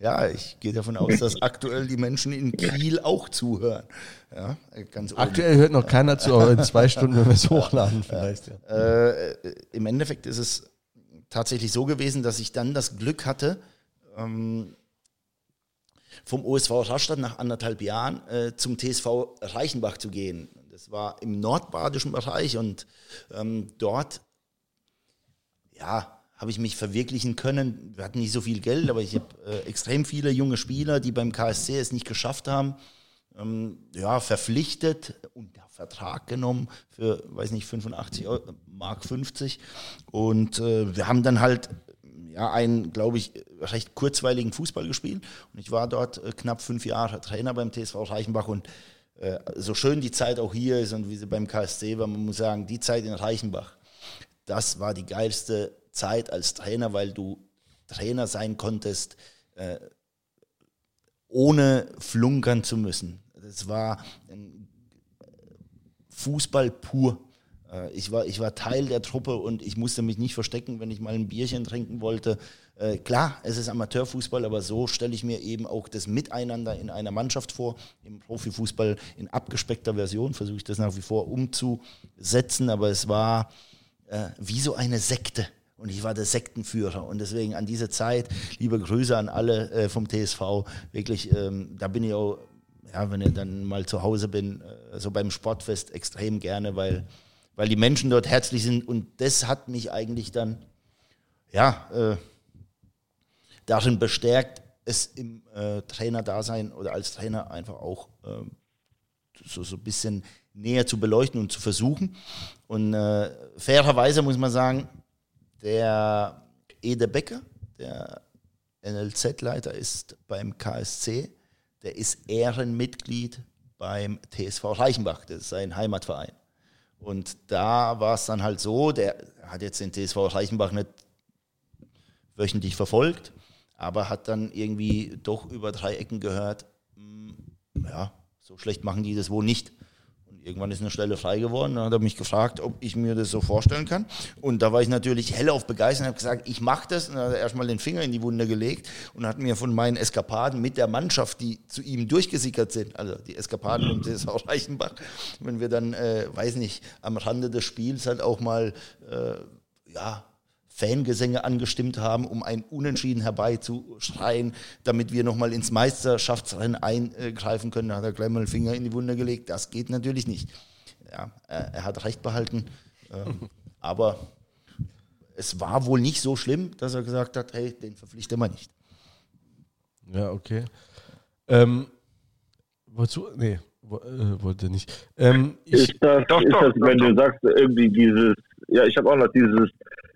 ja, ich gehe davon aus, dass aktuell die Menschen in Kiel auch zuhören. Ja, aktuell hört noch keiner zu, aber in zwei Stunden, wenn wir es hochladen, vielleicht. Ja. Äh, Im Endeffekt ist es tatsächlich so gewesen, dass ich dann das Glück hatte, ähm, vom OSV Rastatt nach anderthalb Jahren äh, zum TSV Reichenbach zu gehen. Das war im nordbadischen Bereich und ähm, dort, ja, habe ich mich verwirklichen können. Wir hatten nicht so viel Geld, aber ich habe äh, extrem viele junge Spieler, die beim KSC es nicht geschafft haben, ähm, ja, verpflichtet und Vertrag genommen für, weiß nicht, 85 Euro, Mark 50. Und äh, wir haben dann halt ja, einen, glaube ich, recht kurzweiligen Fußball gespielt. Und ich war dort äh, knapp fünf Jahre Trainer beim TSV Reichenbach und äh, so schön die Zeit auch hier ist und wie sie beim KSC war, man muss sagen, die Zeit in Reichenbach, das war die geilste Zeit als Trainer, weil du Trainer sein konntest, äh, ohne flunkern zu müssen. Das war Fußball pur. Äh, ich war, ich war Teil der Truppe und ich musste mich nicht verstecken, wenn ich mal ein Bierchen trinken wollte. Äh, klar, es ist Amateurfußball, aber so stelle ich mir eben auch das Miteinander in einer Mannschaft vor. Im Profifußball in abgespeckter Version versuche ich das nach wie vor umzusetzen, aber es war äh, wie so eine Sekte. Und ich war der Sektenführer. Und deswegen an diese Zeit, liebe Grüße an alle äh, vom TSV. Wirklich, ähm, da bin ich auch, ja, wenn ich dann mal zu Hause bin, äh, so beim Sportfest extrem gerne, weil weil die Menschen dort herzlich sind. Und das hat mich eigentlich dann, ja, äh, darin bestärkt, es im äh, Trainerdasein oder als Trainer einfach auch äh, so, so ein bisschen näher zu beleuchten und zu versuchen. Und äh, fairerweise muss man sagen, der Ede Becker, der NLZ-Leiter, ist beim KSC, der ist Ehrenmitglied beim TSV Reichenbach, das ist sein Heimatverein. Und da war es dann halt so, der hat jetzt den TSV Reichenbach nicht wöchentlich verfolgt, aber hat dann irgendwie doch über drei Ecken gehört, hm, ja, so schlecht machen die das wohl nicht. Irgendwann ist eine Stelle frei geworden. Dann hat er mich gefragt, ob ich mir das so vorstellen kann. Und da war ich natürlich hellauf begeistert und habe gesagt, ich mache das. Und dann hat er erstmal den Finger in die Wunde gelegt und hat mir von meinen Eskapaden mit der Mannschaft, die zu ihm durchgesickert sind, also die Eskapaden im TSV Reichenbach, wenn wir dann, äh, weiß nicht, am Rande des Spiels halt auch mal, äh, ja, Fangesänge angestimmt haben, um ein Unentschieden herbeizuschreien, damit wir nochmal ins Meisterschaftsrennen eingreifen können. Da hat er gleich mal den Finger in die Wunde gelegt. Das geht natürlich nicht. Ja, er hat recht behalten. Ähm, aber es war wohl nicht so schlimm, dass er gesagt hat, hey, den verpflichten wir nicht. Ja, okay. Ähm, du? Nee, äh, wollte nicht. Ähm, ist das, doch, ist doch, das doch, wenn du sagst, irgendwie dieses, ja, ich habe auch noch dieses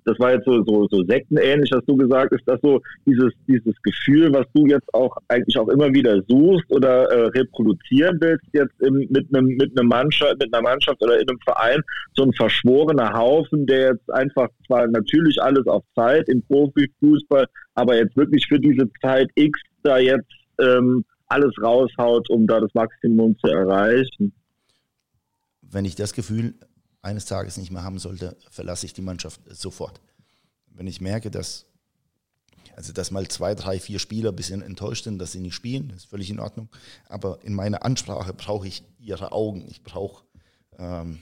das war jetzt so, so, so sektenähnlich, hast du gesagt, ist das so dieses, dieses Gefühl, was du jetzt auch eigentlich auch immer wieder suchst oder äh, reproduzieren willst, jetzt im, mit einem mit einem Mannschaft, mit einer Mannschaft oder in einem Verein, so ein verschworener Haufen, der jetzt einfach zwar natürlich alles auf Zeit im Profifußball, aber jetzt wirklich für diese Zeit X da jetzt ähm, alles raushaut, um da das Maximum zu erreichen. Wenn ich das Gefühl eines Tages nicht mehr haben sollte, verlasse ich die Mannschaft sofort. Wenn ich merke, dass, also dass mal zwei, drei, vier Spieler ein bisschen enttäuscht sind, dass sie nicht spielen, ist völlig in Ordnung. Aber in meiner Ansprache brauche ich ihre Augen. Ich brauche ähm,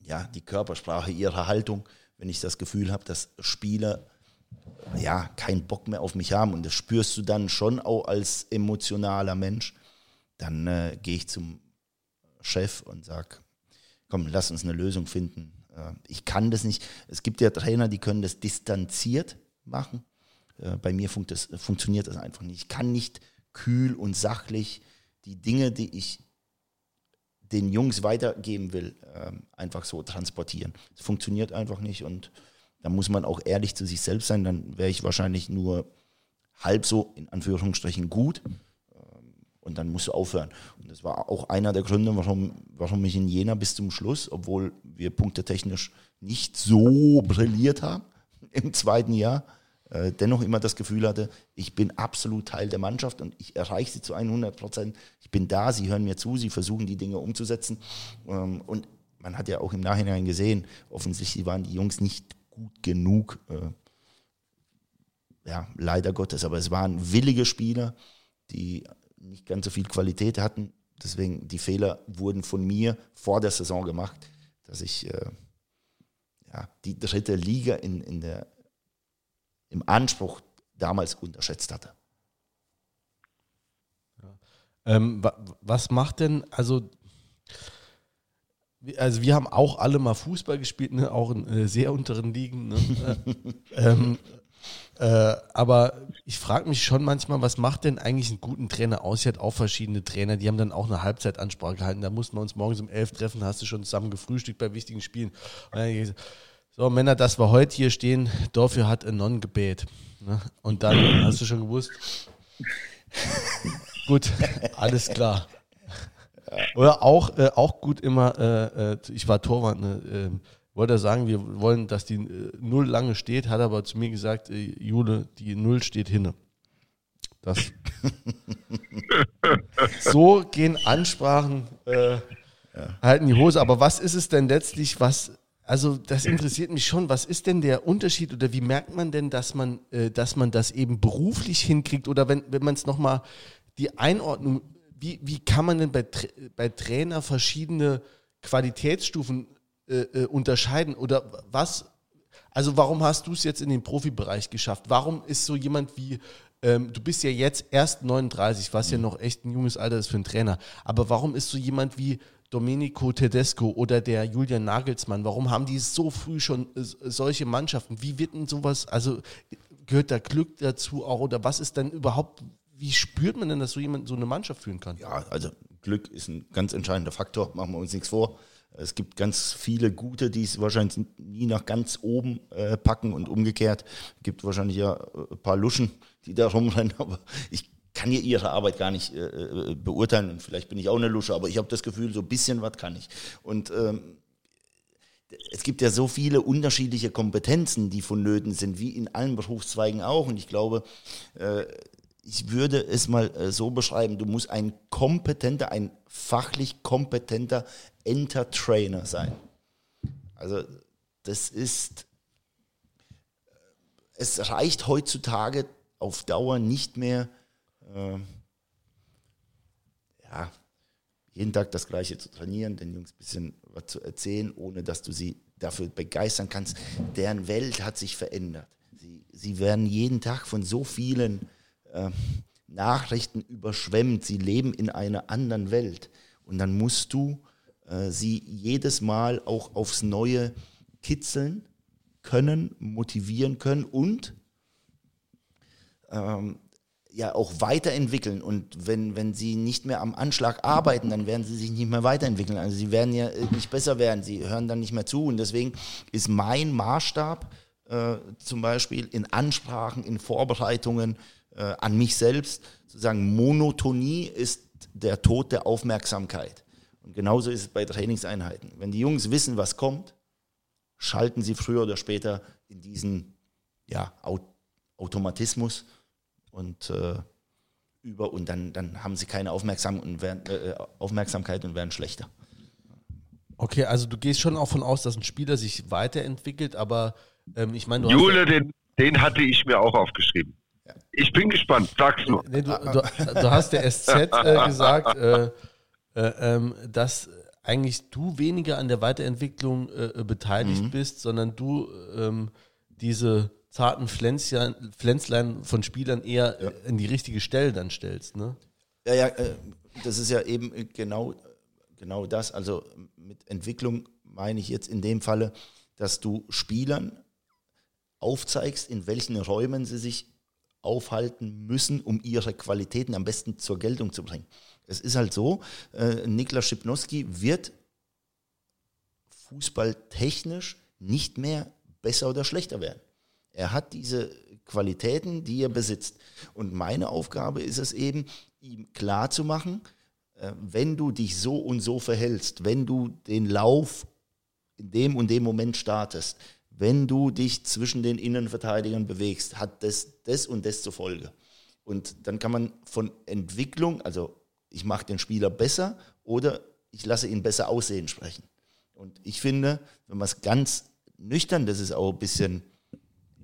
ja, die Körpersprache, ihre Haltung. Wenn ich das Gefühl habe, dass Spieler ja, keinen Bock mehr auf mich haben und das spürst du dann schon auch als emotionaler Mensch, dann äh, gehe ich zum Chef und sage, komm, lass uns eine Lösung finden. Äh, ich kann das nicht. Es gibt ja Trainer, die können das distanziert machen. Äh, bei mir funkt das, funktioniert das einfach nicht. Ich kann nicht kühl und sachlich die Dinge, die ich den Jungs weitergeben will, ähm, einfach so transportieren. Es funktioniert einfach nicht und da muss man auch ehrlich zu sich selbst sein. Dann wäre ich wahrscheinlich nur halb so in Anführungsstrichen gut und dann musst du aufhören. Und das war auch einer der Gründe, warum, warum ich in Jena bis zum Schluss, obwohl wir punktetechnisch nicht so brilliert haben im zweiten Jahr, äh, dennoch immer das Gefühl hatte, ich bin absolut Teil der Mannschaft und ich erreiche sie zu 100 Prozent. Ich bin da, sie hören mir zu, sie versuchen die Dinge umzusetzen. Ähm, und man hat ja auch im Nachhinein gesehen, offensichtlich waren die Jungs nicht gut genug. Äh, ja, leider Gottes, aber es waren willige Spieler, die nicht ganz so viel Qualität hatten. Deswegen, die Fehler wurden von mir vor der Saison gemacht, dass ich äh, ja, die dritte Liga in, in der, im Anspruch damals unterschätzt hatte. Ja. Ähm, was macht denn, also, also wir haben auch alle mal Fußball gespielt, ne? auch in äh, sehr unteren Ligen. Ne? Äh, ähm, äh, aber ich frage mich schon manchmal, was macht denn eigentlich einen guten Trainer aus? Ich hatte auch verschiedene Trainer, die haben dann auch eine Halbzeitansprache gehalten. Da mussten wir uns morgens um elf treffen, hast du schon zusammen gefrühstückt bei wichtigen Spielen. So, Männer, dass wir heute hier stehen, dafür hat ein Non gebet. Ne? Und dann hast du schon gewusst. gut, alles klar. Oder auch, äh, auch gut immer, äh, äh ich war Torwart, ne, ähm, wollte er sagen, wir wollen, dass die äh, Null lange steht, hat aber zu mir gesagt, äh, Jule, die Null steht hinne. Das. so gehen Ansprachen äh, ja. halten die Hose. Aber was ist es denn letztlich, was, also das interessiert mich schon, was ist denn der Unterschied oder wie merkt man denn, dass man, äh, dass man das eben beruflich hinkriegt oder wenn, wenn man es nochmal, die Einordnung, wie, wie kann man denn bei, bei Trainer verschiedene Qualitätsstufen äh, äh, unterscheiden? Oder was, also warum hast du es jetzt in den Profibereich geschafft? Warum ist so jemand wie, ähm, du bist ja jetzt erst 39, was ja noch echt ein junges Alter ist für einen Trainer, aber warum ist so jemand wie Domenico Tedesco oder der Julian Nagelsmann, warum haben die so früh schon äh, solche Mannschaften? Wie wird denn sowas, also gehört da Glück dazu auch oder was ist denn überhaupt, wie spürt man denn, dass so jemand so eine Mannschaft führen kann? Ja, also Glück ist ein ganz entscheidender Faktor, machen wir uns nichts vor. Es gibt ganz viele gute, die es wahrscheinlich nie nach ganz oben äh, packen und umgekehrt. Es gibt wahrscheinlich ja äh, ein paar Luschen, die da rumrennen, aber ich kann ja ihre Arbeit gar nicht äh, äh, beurteilen und vielleicht bin ich auch eine Lusche, aber ich habe das Gefühl, so ein bisschen was kann ich. Und ähm, es gibt ja so viele unterschiedliche Kompetenzen, die vonnöten sind, wie in allen Berufszweigen auch. Und ich glaube, äh, ich würde es mal äh, so beschreiben, du musst ein kompetenter, ein fachlich kompetenter Entertrainer sein. Also das ist, es reicht heutzutage auf Dauer nicht mehr, äh, ja, jeden Tag das Gleiche zu trainieren, den Jungs ein bisschen was zu erzählen, ohne dass du sie dafür begeistern kannst. Deren Welt hat sich verändert. Sie, sie werden jeden Tag von so vielen äh, Nachrichten überschwemmt. Sie leben in einer anderen Welt. Und dann musst du äh, sie jedes Mal auch aufs Neue kitzeln können, motivieren können und ähm, ja auch weiterentwickeln. Und wenn, wenn sie nicht mehr am Anschlag arbeiten, dann werden sie sich nicht mehr weiterentwickeln. Also sie werden ja äh, nicht besser werden, sie hören dann nicht mehr zu. Und deswegen ist mein Maßstab äh, zum Beispiel in Ansprachen, in Vorbereitungen äh, an mich selbst, zu sagen, Monotonie ist der Tod der Aufmerksamkeit. Und genauso ist es bei Trainingseinheiten. Wenn die Jungs wissen, was kommt, schalten sie früher oder später in diesen ja, Automatismus und äh, über und dann, dann haben sie keine Aufmerksam und werden, äh, Aufmerksamkeit und werden schlechter. Okay, also du gehst schon auch von aus, dass ein Spieler sich weiterentwickelt, aber ähm, ich meine, Jule, den, den hatte ich mir auch aufgeschrieben. Ich bin gespannt, sag's nur. Nee, du, du, du, hast der SZ äh, gesagt, äh, äh, ähm, dass eigentlich du weniger an der Weiterentwicklung äh, beteiligt mhm. bist, sondern du ähm, diese zarten Pflänzchen, Pflänzlein von Spielern eher ja. in die richtige Stelle dann stellst, ne? Ja, ja, äh, das ist ja eben genau, genau das. Also mit Entwicklung meine ich jetzt in dem Falle, dass du Spielern aufzeigst, in welchen Räumen sie sich aufhalten müssen, um ihre Qualitäten am besten zur Geltung zu bringen. Es ist halt so, äh, Niklas Schipnowski wird fußballtechnisch nicht mehr besser oder schlechter werden. Er hat diese Qualitäten, die er besitzt. Und meine Aufgabe ist es eben, ihm klarzumachen, äh, wenn du dich so und so verhältst, wenn du den Lauf in dem und dem Moment startest, wenn du dich zwischen den Innenverteidigern bewegst, hat das das und das zur Folge. Und dann kann man von Entwicklung, also ich mache den Spieler besser oder ich lasse ihn besser aussehen sprechen. Und ich finde, wenn man es ganz nüchtern, das ist auch ein bisschen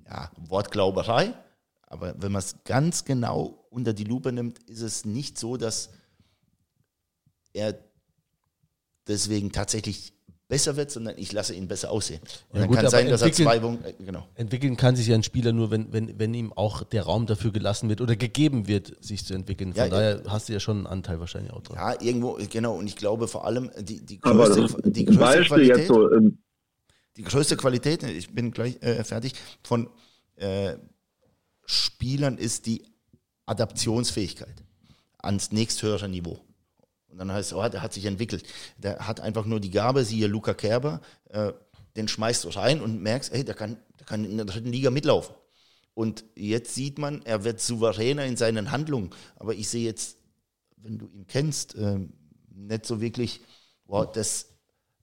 ja, Wortglauberei, aber wenn man es ganz genau unter die Lupe nimmt, ist es nicht so, dass er deswegen tatsächlich besser wird, sondern ich lasse ihn besser aussehen. Und ja, dann gut, kann sein, dass er zwei Wochen, äh, genau. Entwickeln kann sich ja ein Spieler nur, wenn, wenn, wenn ihm auch der Raum dafür gelassen wird oder gegeben wird, sich zu entwickeln. Von ja, daher ja. hast du ja schon einen Anteil wahrscheinlich auch dran. Ja, irgendwo, genau. Und ich glaube vor allem, die, die größte, die größte Qualität, so, ähm, die größte Qualität, ich bin gleich äh, fertig, von äh, Spielern ist die Adaptionsfähigkeit ans nächsthöhere Niveau. Und dann heißt es, oh, der hat sich entwickelt. Der hat einfach nur die Gabe, siehe Luca Kerber, äh, den schmeißt du rein und merkst, ey, der kann, der kann in der dritten Liga mitlaufen. Und jetzt sieht man, er wird souveräner in seinen Handlungen. Aber ich sehe jetzt, wenn du ihn kennst, äh, nicht so wirklich, wow, das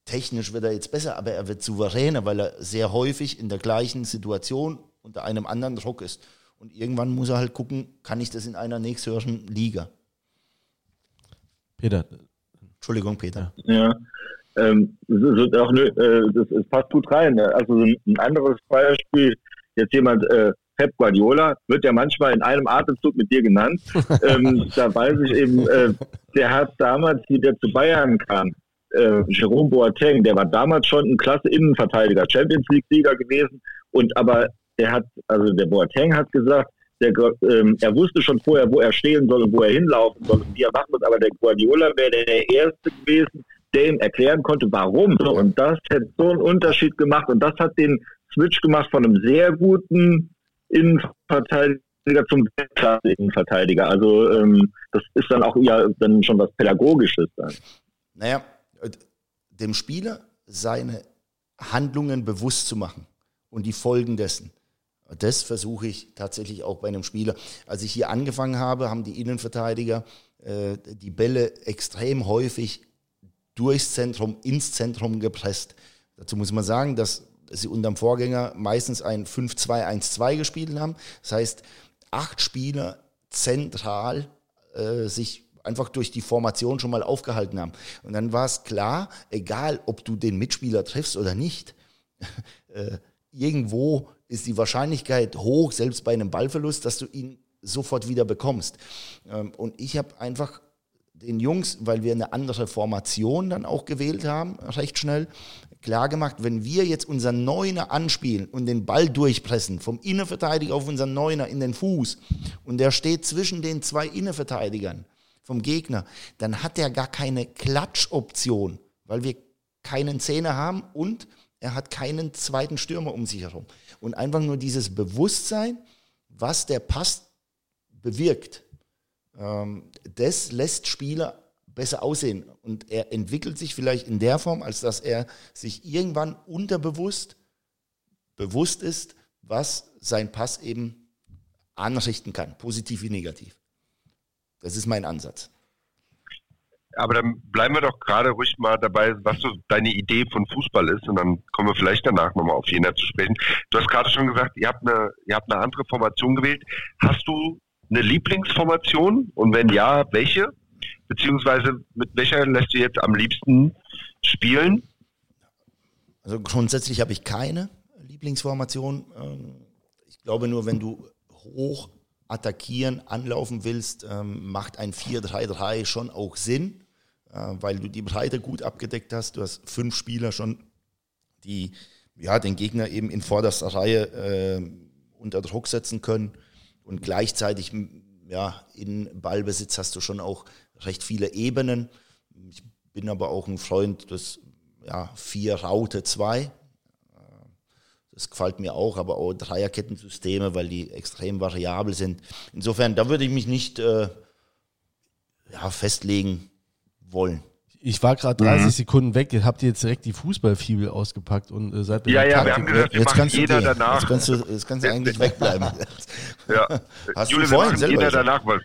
technisch wird er jetzt besser, aber er wird souveräner, weil er sehr häufig in der gleichen Situation unter einem anderen Druck ist. Und irgendwann muss er halt gucken, kann ich das in einer nächsthöheren Liga? Peter. Entschuldigung, Peter. Ja. Ähm, das, ist auch, äh, das, das passt gut rein. Also ein anderes Beispiel, jetzt jemand, äh, Pep Guardiola, wird ja manchmal in einem Atemzug mit dir genannt. ähm, da weiß ich eben, äh, der hat damals, wie der zu Bayern kam, äh, Jerome Boateng, der war damals schon ein klasse Innenverteidiger, Champions League-Sieger gewesen und aber der hat, also der Boateng hat gesagt, der, ähm, er wusste schon vorher, wo er stehen soll und wo er hinlaufen soll und wie er machen muss, aber der Guardiola wäre der Erste gewesen, der ihm erklären konnte, warum. Und das hätte so einen Unterschied gemacht und das hat den Switch gemacht von einem sehr guten Innenverteidiger zum klasse Innenverteidiger. Also ähm, das ist dann auch ja dann schon was Pädagogisches dann. Naja, dem Spieler seine Handlungen bewusst zu machen und die Folgen dessen. Das versuche ich tatsächlich auch bei einem Spieler. Als ich hier angefangen habe, haben die Innenverteidiger äh, die Bälle extrem häufig durchs Zentrum, ins Zentrum gepresst. Dazu muss man sagen, dass sie unterm Vorgänger meistens ein 5-2-1-2 gespielt haben. Das heißt, acht Spieler zentral äh, sich einfach durch die Formation schon mal aufgehalten haben. Und dann war es klar, egal ob du den Mitspieler triffst oder nicht, äh, irgendwo ist die Wahrscheinlichkeit hoch, selbst bei einem Ballverlust, dass du ihn sofort wieder bekommst. Ähm, und ich habe einfach den Jungs, weil wir eine andere Formation dann auch gewählt haben, recht schnell, klar gemacht, wenn wir jetzt unseren Neuner anspielen und den Ball durchpressen, vom Innenverteidiger auf unseren Neuner in den Fuß und der steht zwischen den zwei Innenverteidigern vom Gegner, dann hat er gar keine Klatschoption, weil wir keinen Zehner haben und er hat keinen zweiten Stürmer um sich herum. Und einfach nur dieses Bewusstsein, was der Pass bewirkt, ähm, das lässt Spieler besser aussehen. Und er entwickelt sich vielleicht in der Form, als dass er sich irgendwann unterbewusst bewusst ist, was sein Pass eben anrichten kann, positiv wie negativ. Das ist mein Ansatz. Aber dann bleiben wir doch gerade ruhig mal dabei, was so deine Idee von Fußball ist und dann kommen wir vielleicht danach nochmal auf Jena zu sprechen. Du hast gerade schon gesagt, ihr habt, eine, ihr habt eine andere Formation gewählt. Hast du eine Lieblingsformation und wenn ja, welche? Beziehungsweise mit welcher lässt du jetzt am liebsten spielen? Also grundsätzlich habe ich keine Lieblingsformation. Ähm, ich glaube nur, wenn du hoch attackieren, anlaufen willst, ähm, macht ein 4-3-3 schon auch Sinn, weil du die Breite gut abgedeckt hast. Du hast fünf Spieler schon, die ja, den Gegner eben in vorderster Reihe äh, unter Druck setzen können. Und gleichzeitig ja, in Ballbesitz hast du schon auch recht viele Ebenen. Ich bin aber auch ein Freund des ja, vier Raute 2. Das gefällt mir auch, aber auch Dreierkettensysteme, weil die extrem variabel sind. Insofern, da würde ich mich nicht äh, ja, festlegen wollen. Ich war gerade 30 mhm. Sekunden weg, habt ihr jetzt direkt die Fußballfibel ausgepackt und äh, seid Ja, ja, wir haben gesagt, jetzt kannst jeder du danach. Jetzt kannst du, jetzt kannst du eigentlich wegbleiben. ja. Hast Jule, du vorhin selber jeder danach was.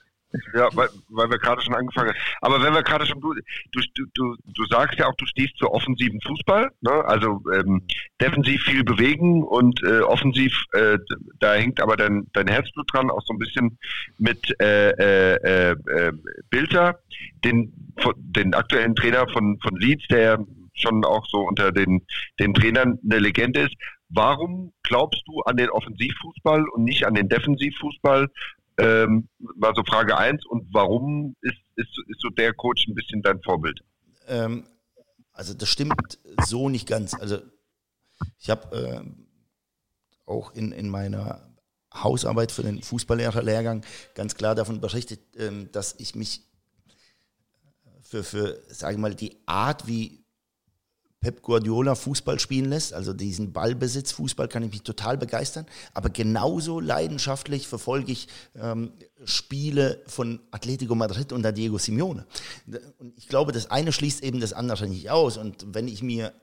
Ja, weil, weil wir gerade schon angefangen haben. Aber wenn wir gerade schon, du, du, du, du sagst ja auch, du stehst für offensiven Fußball, ne? also ähm, defensiv viel bewegen und äh, offensiv, äh, da hängt aber dein, dein Herzblut dran, auch so ein bisschen mit äh, äh, äh, Bilder, den, den aktuellen Trainer von, von Leeds, der schon auch so unter den, den Trainern eine Legende ist. Warum glaubst du an den Offensivfußball und nicht an den Defensivfußball? Ähm, war so Frage eins. Und warum ist, ist, ist so der Coach ein bisschen dein Vorbild? Ähm, also das stimmt so nicht ganz. Also ich habe äh, auch in, in meiner Hausarbeit für den Fußballlehrerlehrgang ganz klar davon berichtet, äh, dass ich mich für, für sage ich mal, die Art, wie Pep Guardiola Fußball spielen lässt, also diesen Ballbesitz, Fußball kann ich mich total begeistern, aber genauso leidenschaftlich verfolge ich ähm, Spiele von Atletico Madrid unter Diego Simeone. Und ich glaube, das eine schließt eben das andere nicht aus. Und wenn ich mir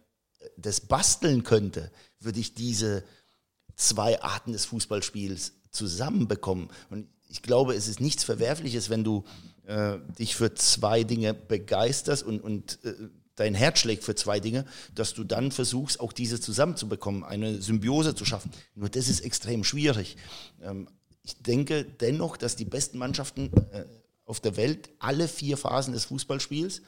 das basteln könnte, würde ich diese zwei Arten des Fußballspiels zusammenbekommen. Und ich glaube, es ist nichts Verwerfliches, wenn du äh, dich für zwei Dinge begeisterst und, und äh, dein Herz schlägt für zwei Dinge, dass du dann versuchst, auch diese zusammenzubekommen, eine Symbiose zu schaffen. Nur das ist extrem schwierig. Ähm, ich denke dennoch, dass die besten Mannschaften äh, auf der Welt alle vier Phasen des Fußballspiels,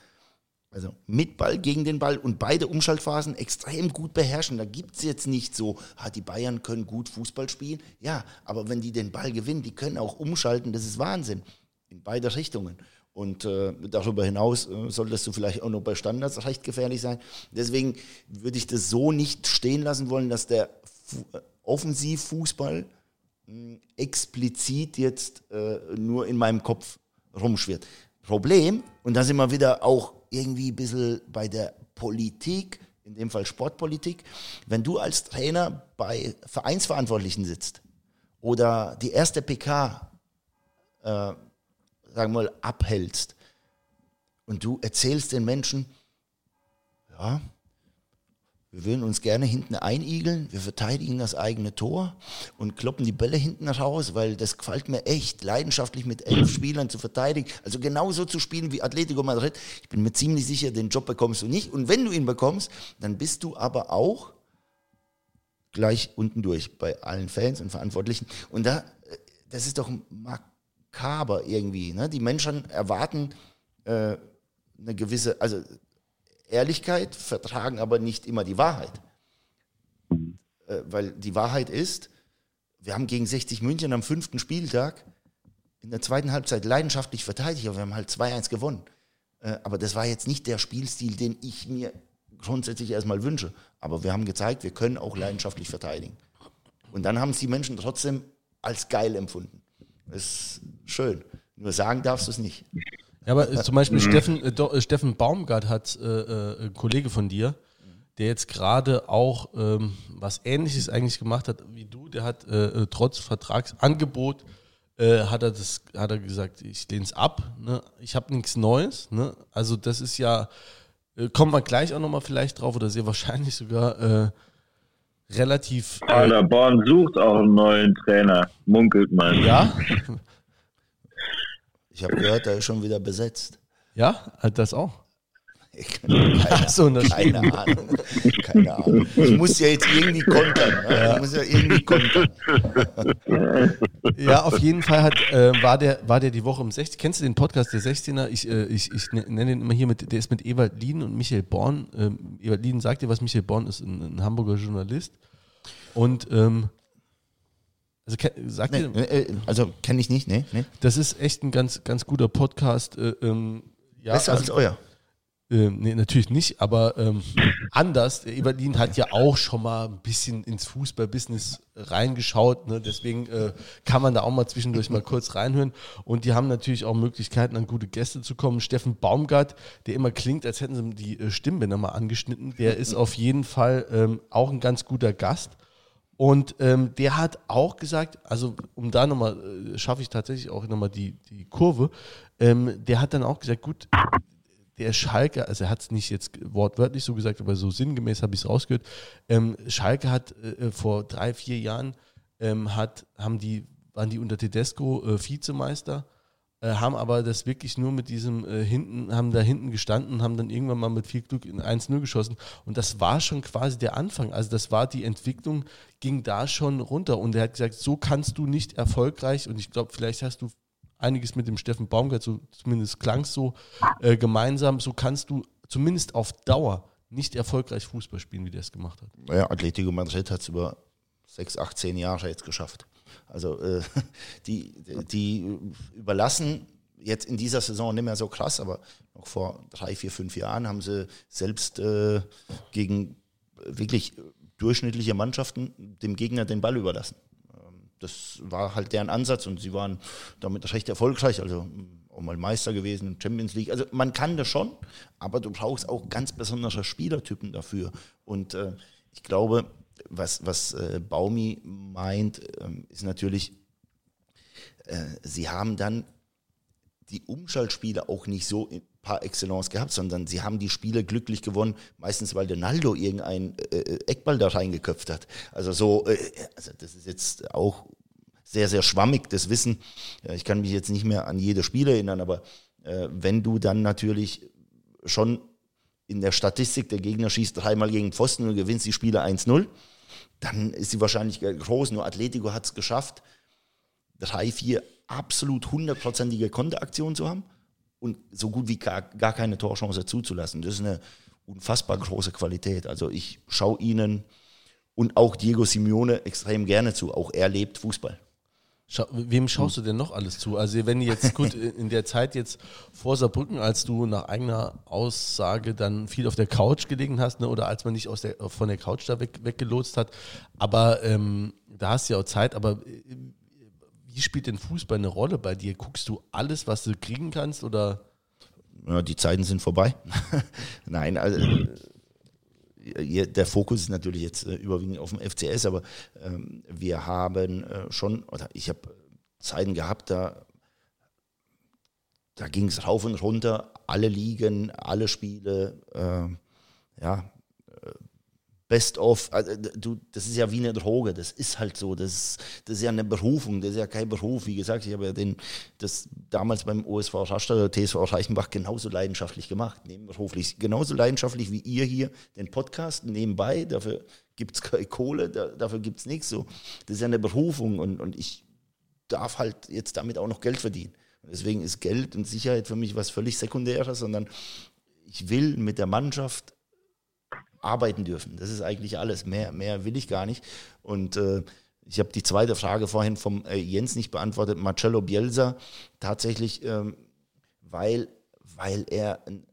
also mit Ball, gegen den Ball und beide Umschaltphasen extrem gut beherrschen. Da gibt es jetzt nicht so, ah, die Bayern können gut Fußball spielen. Ja, aber wenn die den Ball gewinnen, die können auch umschalten, das ist Wahnsinn. In beide Richtungen. Und äh, darüber hinaus äh, solltest du vielleicht auch noch bei Standards recht gefährlich sein. Deswegen würde ich das so nicht stehen lassen wollen, dass der Fu äh, Offensivfußball mh, explizit jetzt äh, nur in meinem Kopf rumschwirrt. Problem, und da sind wir wieder auch irgendwie ein bisschen bei der Politik, in dem Fall Sportpolitik, wenn du als Trainer bei Vereinsverantwortlichen sitzt oder die erste PK äh, sagen wir mal, abhältst und du erzählst den Menschen, ja, wir würden uns gerne hinten einigeln, wir verteidigen das eigene Tor und kloppen die Bälle hinten raus, weil das gefällt mir echt, leidenschaftlich mit elf Spielern zu verteidigen. Also genauso zu spielen wie Atletico Madrid. Ich bin mir ziemlich sicher, den Job bekommst du nicht. Und wenn du ihn bekommst, dann bist du aber auch gleich unten durch bei allen Fans und Verantwortlichen. Und da, das ist doch makaber irgendwie. Ne? Die Menschen erwarten äh, eine gewisse, also Ehrlichkeit, vertragen aber nicht immer die Wahrheit. Äh, weil die Wahrheit ist, wir haben gegen 60 München am fünften Spieltag in der zweiten Halbzeit leidenschaftlich verteidigt, aber wir haben halt 2-1 gewonnen. Äh, aber das war jetzt nicht der Spielstil, den ich mir grundsätzlich erstmal wünsche. Aber wir haben gezeigt, wir können auch leidenschaftlich verteidigen. Und dann haben es die Menschen trotzdem als geil empfunden. Ist schön. Nur sagen darfst du es nicht. Ja, aber äh, zum Beispiel Steffen, äh, äh, Steffen Baumgart hat äh, äh, ein Kollege von dir, der jetzt gerade auch ähm, was Ähnliches eigentlich gemacht hat wie du. Der hat äh, trotz Vertragsangebot hat er das, hat er gesagt, ich lehne es ab. Ne? Ich habe nichts Neues. Ne? Also das ist ja, kommt man gleich auch nochmal vielleicht drauf oder sehr wahrscheinlich sogar relativ. Paderborn sucht auch einen neuen Trainer, munkelt man. Ja. Ich habe gehört, er ist schon wieder besetzt. Ja, das auch. Keine, so, keine Ahnung. Keine Ahnung. Ich muss ja jetzt irgendwie kontern. Ne? Ja. Ich muss ja irgendwie kontern. Ja, auf jeden Fall hat, äh, war, der, war der die Woche um 16. Kennst du den Podcast der 16er? Ich, äh, ich, ich nenne den immer hier mit, der ist mit Ewald Lien und Michael Born. Ähm, Ewald Lien sagt dir was, Michael Born ist ein, ein Hamburger Journalist. Und ähm, also, sagt Nee, dir, äh, also kenne ich nicht, nee, nee. das ist echt ein ganz, ganz guter Podcast. Äh, ähm, ja, Besser also, als euer. Ähm, nee, natürlich nicht, aber ähm, anders. Der Eberlin hat ja auch schon mal ein bisschen ins Fußballbusiness reingeschaut. Ne? Deswegen äh, kann man da auch mal zwischendurch mal kurz reinhören. Und die haben natürlich auch Möglichkeiten, an gute Gäste zu kommen. Steffen Baumgart, der immer klingt, als hätten sie die äh, Stimmbänder mal angeschnitten, der ist auf jeden Fall ähm, auch ein ganz guter Gast. Und ähm, der hat auch gesagt, also um da nochmal, äh, schaffe ich tatsächlich auch nochmal die, die Kurve, ähm, der hat dann auch gesagt, gut, der Schalke, also er hat es nicht jetzt wortwörtlich so gesagt, aber so sinngemäß habe ich es rausgehört. Ähm, Schalke hat äh, vor drei, vier Jahren ähm, hat, haben die, waren die unter Tedesco äh, Vizemeister, äh, haben aber das wirklich nur mit diesem äh, hinten, haben da hinten gestanden, haben dann irgendwann mal mit viel Glück in 1-0 geschossen. Und das war schon quasi der Anfang. Also das war die Entwicklung, ging da schon runter. Und er hat gesagt, so kannst du nicht erfolgreich, und ich glaube, vielleicht hast du einiges mit dem Steffen Baumgart, so zumindest klang es so, äh, gemeinsam, so kannst du zumindest auf Dauer nicht erfolgreich Fußball spielen, wie der es gemacht hat. Ja, Atletico Madrid hat es über sechs, acht, zehn Jahre jetzt geschafft. Also äh, die, die überlassen jetzt in dieser Saison nicht mehr so krass, aber noch vor drei, vier, fünf Jahren haben sie selbst äh, gegen wirklich durchschnittliche Mannschaften dem Gegner den Ball überlassen. Ähm, Das war halt deren Ansatz und sie waren damit recht erfolgreich, also auch mal Meister gewesen, Champions League. Also man kann das schon, aber du brauchst auch ganz besondere Spielertypen dafür. Und äh, ich glaube, was, was äh, Baumi meint, ähm, ist natürlich, äh, sie haben dann die Umschaltspiele auch nicht so par excellence gehabt, sondern sie haben die Spiele glücklich gewonnen, meistens weil Donaldo irgendeinen äh, Eckball da reingeköpft hat. Also so, äh, also das ist jetzt auch sehr, sehr schwammig, das Wissen. Ja, Ich kann mich jetzt nicht mehr an jede Spiele erinnern, aber äh, wenn du dann natürlich schon in der Statistik, der Gegner schießt dreimal gegen Pfosten und gewinnst die Spiele 1-0, dann ist die Wahrscheinlichkeit groß. Nur Atletico hat es geschafft, drei, vier absolut hundertprozentige Konteraktionen zu haben und so gut wie gar, gar keine Torchance zuzulassen. Das ist eine unfassbar große Qualität. Also ich schaue ihnen und auch Diego Simeone extrem gerne zu. Auch er lebt Fußball. Schau, wem schaust du denn noch alles zu? Also wenn jetzt gut in der Zeit jetzt vor Saarbrücken, als du nach eigener Aussage dann viel auf der Couch gelegen hast, ne, oder als man dich aus der, von der Couch da weg, weggelotst hat, aber ähm, da hast du ja auch Zeit, aber äh, wie spielt denn Fußball eine Rolle bei dir? Guckst du alles, was du kriegen kannst oder? Ja, die Zeiten sind vorbei. Nein, also äh, der Fokus ist natürlich jetzt äh, überwiegend auf dem FCS, aber ähm, wir haben äh, schon, oder ich habe Zeiten gehabt, da, da ging es rauf und runter, alle Ligen, alle Spiele, äh, ja, Best of, also du, das ist ja wie eine Droge, das ist halt so, das ist, das ist ja eine Berufung, das ist ja kein Beruf. Wie gesagt, ich habe ja den, das damals beim OSV Rastatt, TSV Reichenbach genauso leidenschaftlich gemacht, nebenberuflich, genauso leidenschaftlich wie ihr hier den Podcast nebenbei, dafür gibt es keine Kohle, da, dafür gibt es nichts. So. Das ist ja eine Berufung und, und ich darf halt jetzt damit auch noch Geld verdienen. deswegen ist Geld und Sicherheit für mich was völlig Sekundäres, sondern ich will mit der Mannschaft arbeiten dürfen. Das ist eigentlich alles. Mehr, mehr will ich gar nicht. Und äh, ich habe die zweite Frage vorhin vom äh, Jens nicht beantwortet. Marcello Bielsa tatsächlich, ähm, weil, weil er einen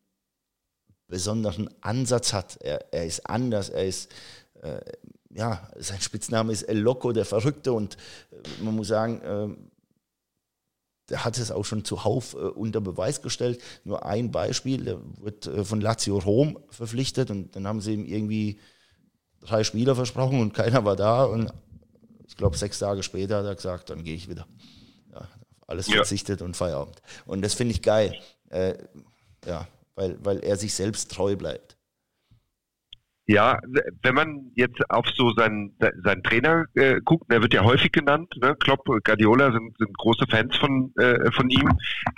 besonderen Ansatz hat. Er, er ist anders, er ist, äh, ja, sein Spitzname ist El Loco, der Verrückte. Und äh, man muss sagen, äh, der hat es auch schon zuhauf äh, unter Beweis gestellt. Nur ein Beispiel, der wird äh, von Lazio Rom verpflichtet und dann haben sie ihm irgendwie drei Spieler versprochen und keiner war da und ich glaube, sechs Tage später hat er gesagt, dann gehe ich wieder. Ja, alles ja. verzichtet und Feierabend. Und das finde ich geil. Äh, ja, weil, weil er sich selbst treu bleibt. Ja, wenn man jetzt auf so seinen, seinen Trainer äh, guckt, der wird ja häufig genannt, ne? Klopp, Guardiola sind, sind große Fans von, äh, von ihm,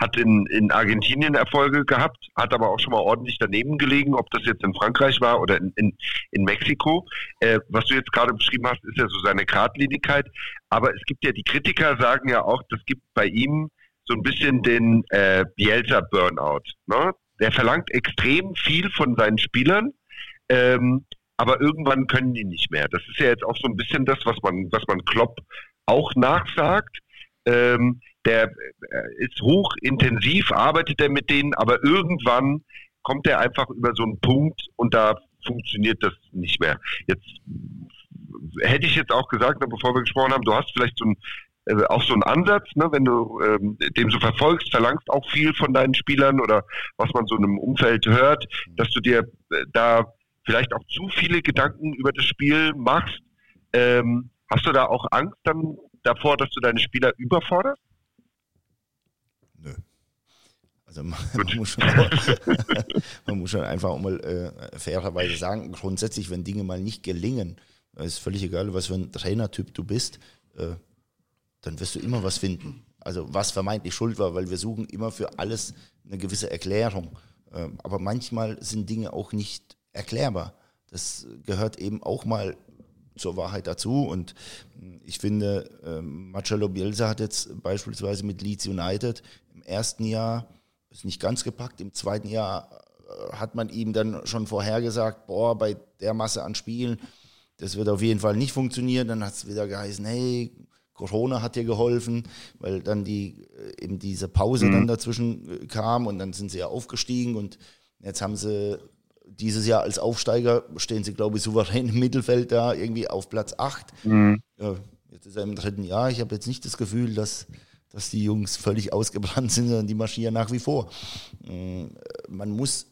hat in, in Argentinien Erfolge gehabt, hat aber auch schon mal ordentlich daneben gelegen, ob das jetzt in Frankreich war oder in, in, in Mexiko. Äh, was du jetzt gerade beschrieben hast, ist ja so seine Gradlinigkeit. Aber es gibt ja, die Kritiker sagen ja auch, das gibt bei ihm so ein bisschen den äh, Bielsa-Burnout. Ne? Der verlangt extrem viel von seinen Spielern ähm, aber irgendwann können die nicht mehr. Das ist ja jetzt auch so ein bisschen das, was man, was man Klopp auch nachsagt. Ähm, der äh, ist hochintensiv, arbeitet er mit denen, aber irgendwann kommt er einfach über so einen Punkt und da funktioniert das nicht mehr. Jetzt hätte ich jetzt auch gesagt, ne, bevor wir gesprochen haben, du hast vielleicht so ein, äh, auch so einen Ansatz, ne, wenn du ähm, dem so verfolgst, verlangst auch viel von deinen Spielern oder was man so in einem Umfeld hört, dass du dir äh, da vielleicht auch zu viele Gedanken über das Spiel machst. Ähm, hast du da auch Angst dann davor, dass du deine Spieler überforderst? Nö. Also man, man, muss, schon, man muss schon einfach auch mal äh, fairerweise sagen, grundsätzlich, wenn Dinge mal nicht gelingen, ist völlig egal, was für ein Trainertyp du bist, äh, dann wirst du immer was finden. Also was vermeintlich schuld war, weil wir suchen immer für alles eine gewisse Erklärung. Äh, aber manchmal sind Dinge auch nicht erklärbar. Das gehört eben auch mal zur Wahrheit dazu. Und ich finde, ähm, Marcello Bielsa hat jetzt beispielsweise mit Leeds United im ersten Jahr ist nicht ganz gepackt, im zweiten Jahr äh, hat man ihm dann schon vorhergesagt, boah, bei der Masse an Spielen, das wird auf jeden Fall nicht funktionieren. Dann hat es wieder geheißen, hey, Corona hat dir geholfen, weil dann die äh, eben diese Pause mhm. dann dazwischen äh, kam und dann sind sie ja aufgestiegen und jetzt haben sie dieses Jahr als Aufsteiger stehen sie, glaube ich, souverän im Mittelfeld da, irgendwie auf Platz 8. Mhm. Ja, jetzt ist er im dritten Jahr. Ich habe jetzt nicht das Gefühl, dass, dass die Jungs völlig ausgebrannt sind, sondern die marschieren nach wie vor. Mm, man muss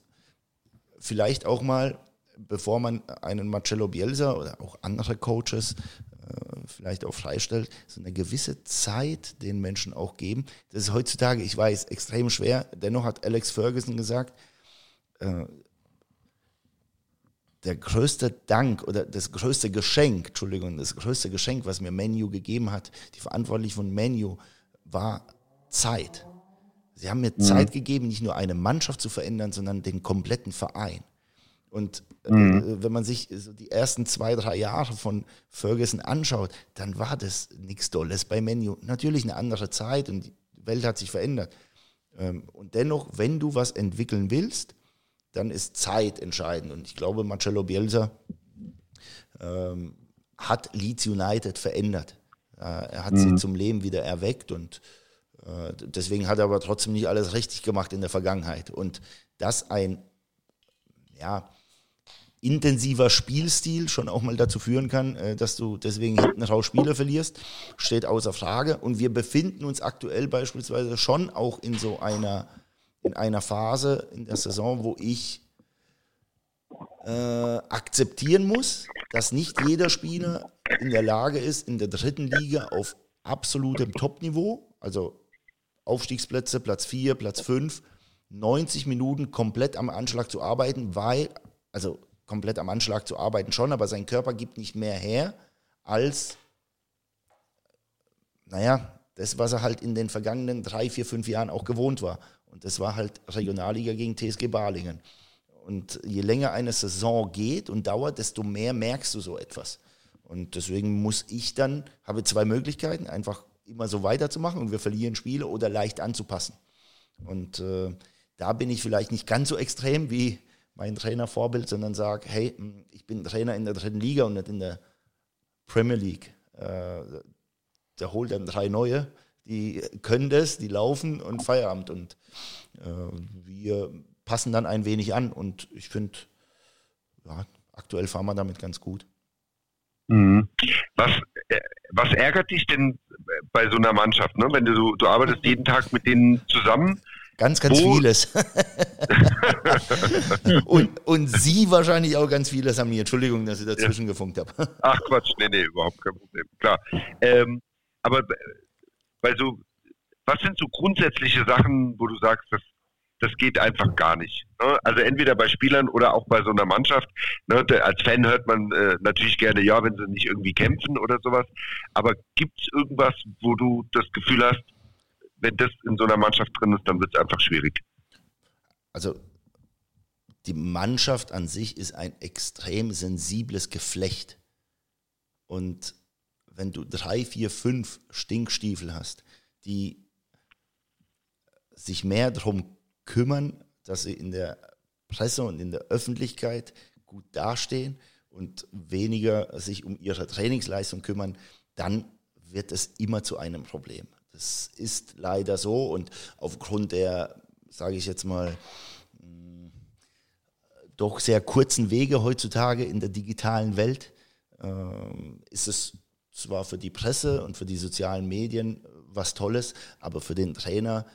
vielleicht auch mal, bevor man einen Marcello Bielsa oder auch andere Coaches äh, vielleicht auch freistellt, so eine gewisse Zeit den Menschen auch geben. Das ist heutzutage, ich weiß, extrem schwer. Dennoch hat Alex Ferguson gesagt, äh, der größte Dank oder das größte Geschenk, Entschuldigung, das größte Geschenk, was mir Menu gegeben hat, die Verantwortlichen von Menu, war Zeit. Sie haben mir mhm. Zeit gegeben, nicht nur eine Mannschaft zu verändern, sondern den kompletten Verein. Und äh, mhm. wenn man sich so die ersten zwei, drei Jahre von Ferguson anschaut, dann war das nichts Tolles bei Menu. Natürlich eine andere Zeit und die Welt hat sich verändert. Ähm, und dennoch, wenn du was entwickeln willst, dann ist Zeit entscheidend. Und ich glaube, Marcello Bielsa ähm, hat Leeds United verändert. Äh, er hat mhm. sie zum Leben wieder erweckt und äh, deswegen hat er aber trotzdem nicht alles richtig gemacht in der Vergangenheit. Und dass ein ja, intensiver Spielstil schon auch mal dazu führen kann, äh, dass du deswegen hinten raus Spieler verlierst, steht außer Frage. Und wir befinden uns aktuell beispielsweise schon auch in so einer in einer Phase in der Saison, wo ich äh, akzeptieren muss, dass nicht jeder Spieler in der Lage ist, in der dritten Liga auf absolutem Top-Niveau, also Aufstiegsplätze, Platz 4, Platz 5, 90 Minuten komplett am Anschlag zu arbeiten, weil, also komplett am Anschlag zu arbeiten schon, aber sein Körper gibt nicht mehr her als, naja, das, was er halt in den vergangenen drei, vier, fünf Jahren auch gewohnt war. Und das war halt Regionalliga gegen TSG Balingen. Und je länger eine Saison geht und dauert, desto mehr merkst du so etwas. Und deswegen muss ich dann, habe zwei Möglichkeiten, einfach immer so weiterzumachen und wir verlieren Spiele oder leicht anzupassen. Und äh, da bin ich vielleicht nicht ganz so extrem wie mein Trainervorbild, sondern sage, hey, hm, ich bin Trainer in der dritten Liga und nicht in der Premier League. Äh, der holt dann drei neue, die können das, die laufen und Feierabend. Und äh, wir passen dann ein wenig an. Und ich finde, ja, aktuell fahren wir damit ganz gut. Mhm. Was, äh, was ärgert dich denn bei so einer Mannschaft? Ne? Wenn du, du arbeitest jeden Tag mit denen zusammen Ganz, ganz Wo? vieles. und, und Sie wahrscheinlich auch ganz vieles haben. Entschuldigung, dass ich dazwischen ja. gefunkt habe. Ach Quatsch, nee, nee, überhaupt kein Problem. Klar. Ähm, aber bei so, was sind so grundsätzliche Sachen, wo du sagst, das, das geht einfach gar nicht? Ne? Also entweder bei Spielern oder auch bei so einer Mannschaft. Ne? Als Fan hört man äh, natürlich gerne, ja, wenn sie nicht irgendwie kämpfen oder sowas. Aber gibt es irgendwas, wo du das Gefühl hast, wenn das in so einer Mannschaft drin ist, dann wird es einfach schwierig. Also die Mannschaft an sich ist ein extrem sensibles Geflecht. Und wenn du drei, vier, fünf Stinkstiefel hast, die sich mehr darum kümmern, dass sie in der Presse und in der Öffentlichkeit gut dastehen und weniger sich um ihre Trainingsleistung kümmern, dann wird es immer zu einem Problem. Das ist leider so und aufgrund der, sage ich jetzt mal, mm, doch sehr kurzen Wege heutzutage in der digitalen Welt ähm, ist es zwar für die Presse und für die sozialen Medien was Tolles, aber für den Trainer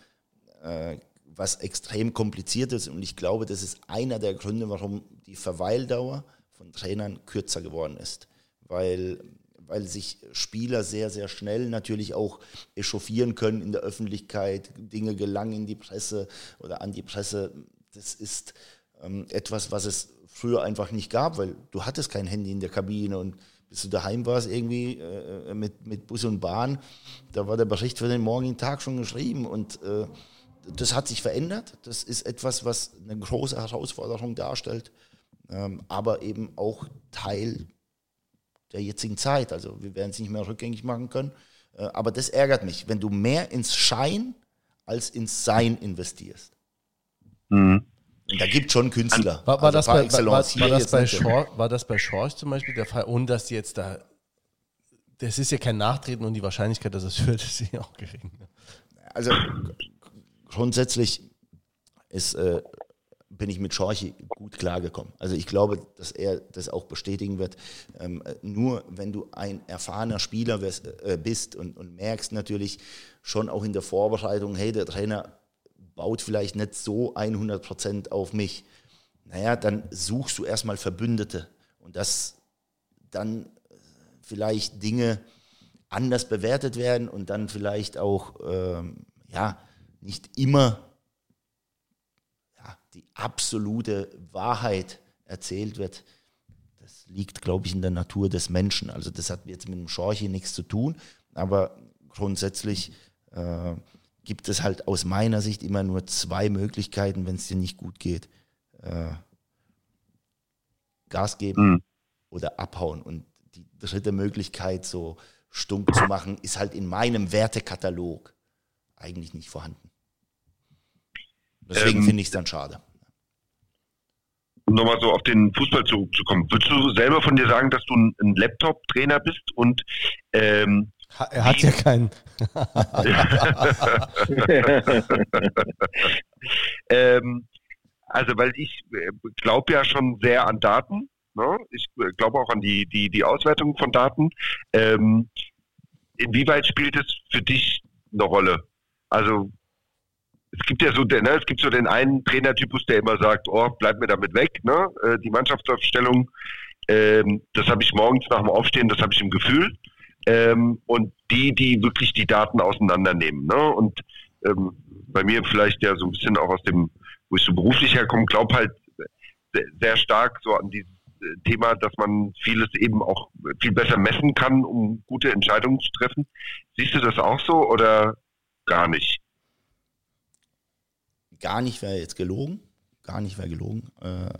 äh, was extrem kompliziert ist. Und ich glaube, das ist einer der Gründe, warum die Verweildauer von Trainern kürzer geworden ist. Weil weil sich Spieler sehr, sehr schnell natürlich auch echauffieren können in der Öffentlichkeit. Dinge gelangen in die Presse oder an die Presse. Das ist ähm, etwas, was es früher einfach nicht gab, weil du hattest kein Handy in der Kabine und bis du daheim warst irgendwie äh, mit, mit Bus und Bahn, da war der Bericht für den morgigen Tag schon geschrieben und äh, das hat sich verändert. Das ist etwas, was eine große Herausforderung darstellt, ähm, aber eben auch Teil der jetzigen Zeit. Also wir werden es nicht mehr rückgängig machen können. Äh, aber das ärgert mich, wenn du mehr ins Schein als ins Sein investierst. Mhm. Und da gibt es schon Künstler. War, war, also das bei, war, war, das bei Schor, war das bei Schorch zum Beispiel der Fall, ohne dass die jetzt da. Das ist ja kein Nachtreten und die Wahrscheinlichkeit, dass es führt, ist ja auch gering. Also grundsätzlich ist äh, bin ich mit Schorchi gut klargekommen. Also ich glaube, dass er das auch bestätigen wird. Ähm, nur wenn du ein erfahrener Spieler wirst, äh, bist und, und, merkst natürlich schon auch in der Vorbereitung, hey, der Trainer baut vielleicht nicht so 100 Prozent auf mich. Naja, dann suchst du erstmal Verbündete und dass dann vielleicht Dinge anders bewertet werden und dann vielleicht auch, ähm, ja, nicht immer die absolute Wahrheit erzählt wird, das liegt, glaube ich, in der Natur des Menschen. Also das hat jetzt mit dem Schorche nichts zu tun, aber grundsätzlich äh, gibt es halt aus meiner Sicht immer nur zwei Möglichkeiten, wenn es dir nicht gut geht. Äh, Gas geben mhm. oder abhauen. Und die dritte Möglichkeit, so stunk zu machen, ist halt in meinem Wertekatalog eigentlich nicht vorhanden. Deswegen ähm, finde ich es dann schade. Um nochmal so auf den Fußball zurückzukommen. Würdest du selber von dir sagen, dass du ein, Laptop-Trainer bist und ähm, er hat ja keinen. ähm, also, weil ich äh, glaube ja schon sehr an Daten. Ne? Ich äh, glaube auch an die, die, die Auswertung von Daten. Ähm, inwieweit spielt es für dich eine Rolle? Also es gibt ja so, ne, es gibt so den einen Trainertypus, der immer sagt, oh, bleib mir damit weg, ne? Äh, die Mannschaftsaufstellung, ähm, das habe ich morgens nach dem Aufstehen, das habe ich im Gefühl. Ähm, und die, die wirklich die Daten auseinandernehmen. Ne? Und ähm, bei mir vielleicht ja so ein bisschen auch aus dem, wo ich so beruflich herkomme, glaube halt sehr stark so an dieses äh, Thema, dass man vieles eben auch viel besser messen kann, um gute Entscheidungen zu treffen. Siehst du das auch so oder gar nicht? gar nicht wäre jetzt gelogen, gar nicht wäre gelogen. Äh,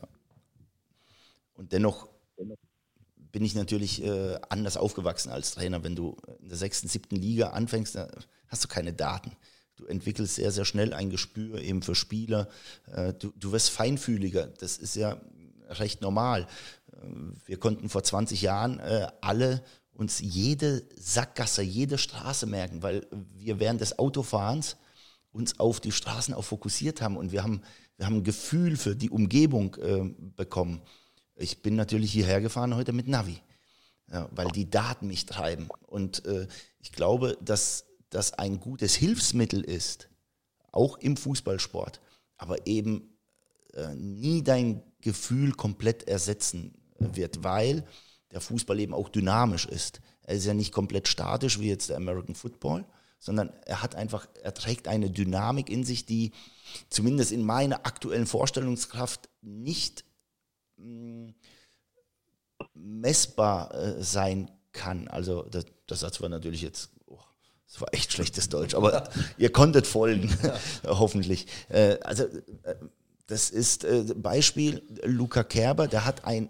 und dennoch bin ich natürlich äh, anders aufgewachsen als Trainer. Wenn du in der sechsten, siebten Liga anfängst, da hast du keine Daten. Du entwickelst sehr, sehr schnell ein Gespür eben für Spieler. Äh, du, du wirst feinfühliger. Das ist ja recht normal. Äh, wir konnten vor 20 Jahren äh, alle uns jede Sackgasse, jede Straße merken, weil wir während des Autofahrens uns auf die Straßen auch fokussiert haben und wir haben, wir haben ein Gefühl für die Umgebung äh, bekommen. Ich bin natürlich hierher gefahren heute mit Navi, ja, weil die Daten mich treiben. Und äh, ich glaube, dass das ein gutes Hilfsmittel ist, auch im Fußballsport, aber eben äh, nie dein Gefühl komplett ersetzen wird, weil der Fußball eben auch dynamisch ist. Er ist ja nicht komplett statisch wie jetzt der American Football, sondern er hat einfach, er trägt eine Dynamik in sich, die zumindest in meiner aktuellen Vorstellungskraft nicht messbar äh, sein kann. Also das, das Satz war natürlich jetzt, oh, das war echt schlechtes Deutsch, aber ihr konntet folgen, hoffentlich. Äh, also äh, das ist äh, Beispiel Luca Kerber, der hat ein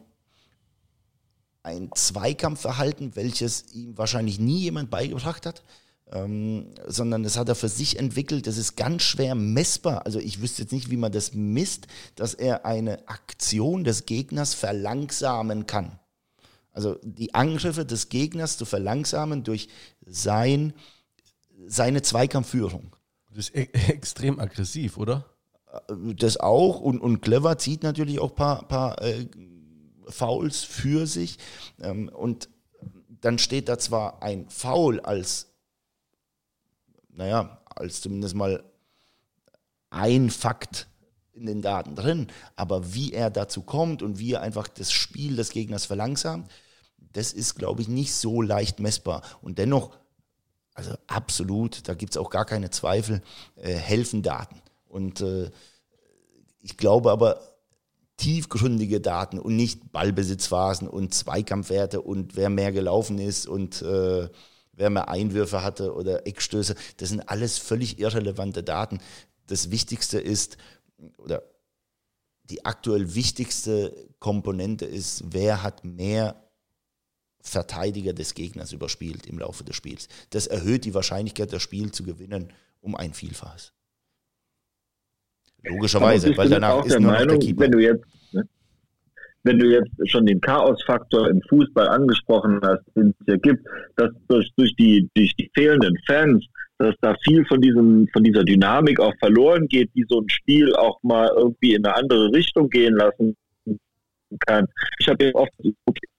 ein Zweikampfverhalten, welches ihm wahrscheinlich nie jemand beigebracht hat ähm, sondern das hat er für sich entwickelt. Das ist ganz schwer messbar. Also ich wüsste jetzt nicht, wie man das misst, dass er eine Aktion des Gegners verlangsamen kann. Also die Angriffe des Gegners zu verlangsamen durch sein, seine Zweikampfführung. Das ist e extrem aggressiv, oder? Das auch und, und clever zieht natürlich auch ein paar, paar äh, Fouls für sich. Ähm, und dann steht da zwar ein Foul als naja, als zumindest mal ein Fakt in den Daten drin. Aber wie er dazu kommt und wie er einfach das Spiel des Gegners verlangsamt, das ist, glaube ich, nicht so leicht messbar. Und dennoch, also absolut, da gibt es auch gar keine Zweifel, äh, helfen Daten. Und äh, ich glaube aber, tiefgründige Daten und nicht Ballbesitzphasen und Zweikampfwerte und wer mehr gelaufen ist und äh, wer mehr Einwürfe hatte oder Eckstöße. Das sind alles völlig irrelevante Daten. Das Wichtigste ist, oder die aktuell wichtigste Komponente ist, wer hat mehr Verteidiger des Gegners überspielt im Laufe des Spiels. Das erhöht die Wahrscheinlichkeit, das Spiel zu gewinnen, um ein Vielfaches. Logischerweise, weil danach ist nur Meinung, noch der Keeper. Wenn du jetzt wenn du jetzt schon den Chaosfaktor im Fußball angesprochen hast, den es ja gibt, dass durch, durch, die, durch die fehlenden Fans, dass da viel von diesem, von dieser Dynamik auch verloren geht, die so ein Spiel auch mal irgendwie in eine andere Richtung gehen lassen kann. Ich habe ja oft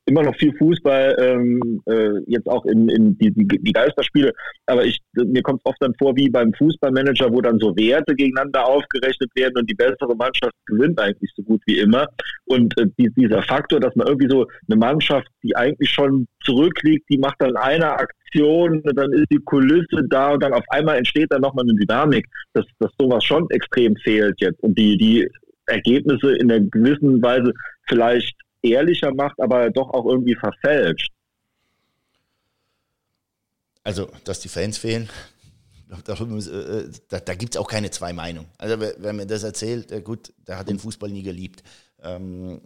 immer noch viel Fußball, ähm, äh, jetzt auch in, in die, die, die Geisterspiele, aber ich, mir kommt es oft dann vor wie beim Fußballmanager, wo dann so Werte gegeneinander aufgerechnet werden und die bessere Mannschaft gewinnt eigentlich so gut wie immer. Und äh, die, dieser Faktor, dass man irgendwie so eine Mannschaft, die eigentlich schon zurückliegt, die macht dann eine Aktion, dann ist die Kulisse da und dann auf einmal entsteht dann nochmal eine Dynamik, dass, dass sowas schon extrem fehlt jetzt. Und die, die Ergebnisse in einer gewissen Weise vielleicht ehrlicher macht, aber doch auch irgendwie verfälscht. Also, dass die Fans fehlen, äh, da, da gibt es auch keine zwei Meinungen. Also, wer, mir das erzählt, äh, gut, der hat den Fußball nie geliebt. Ähm,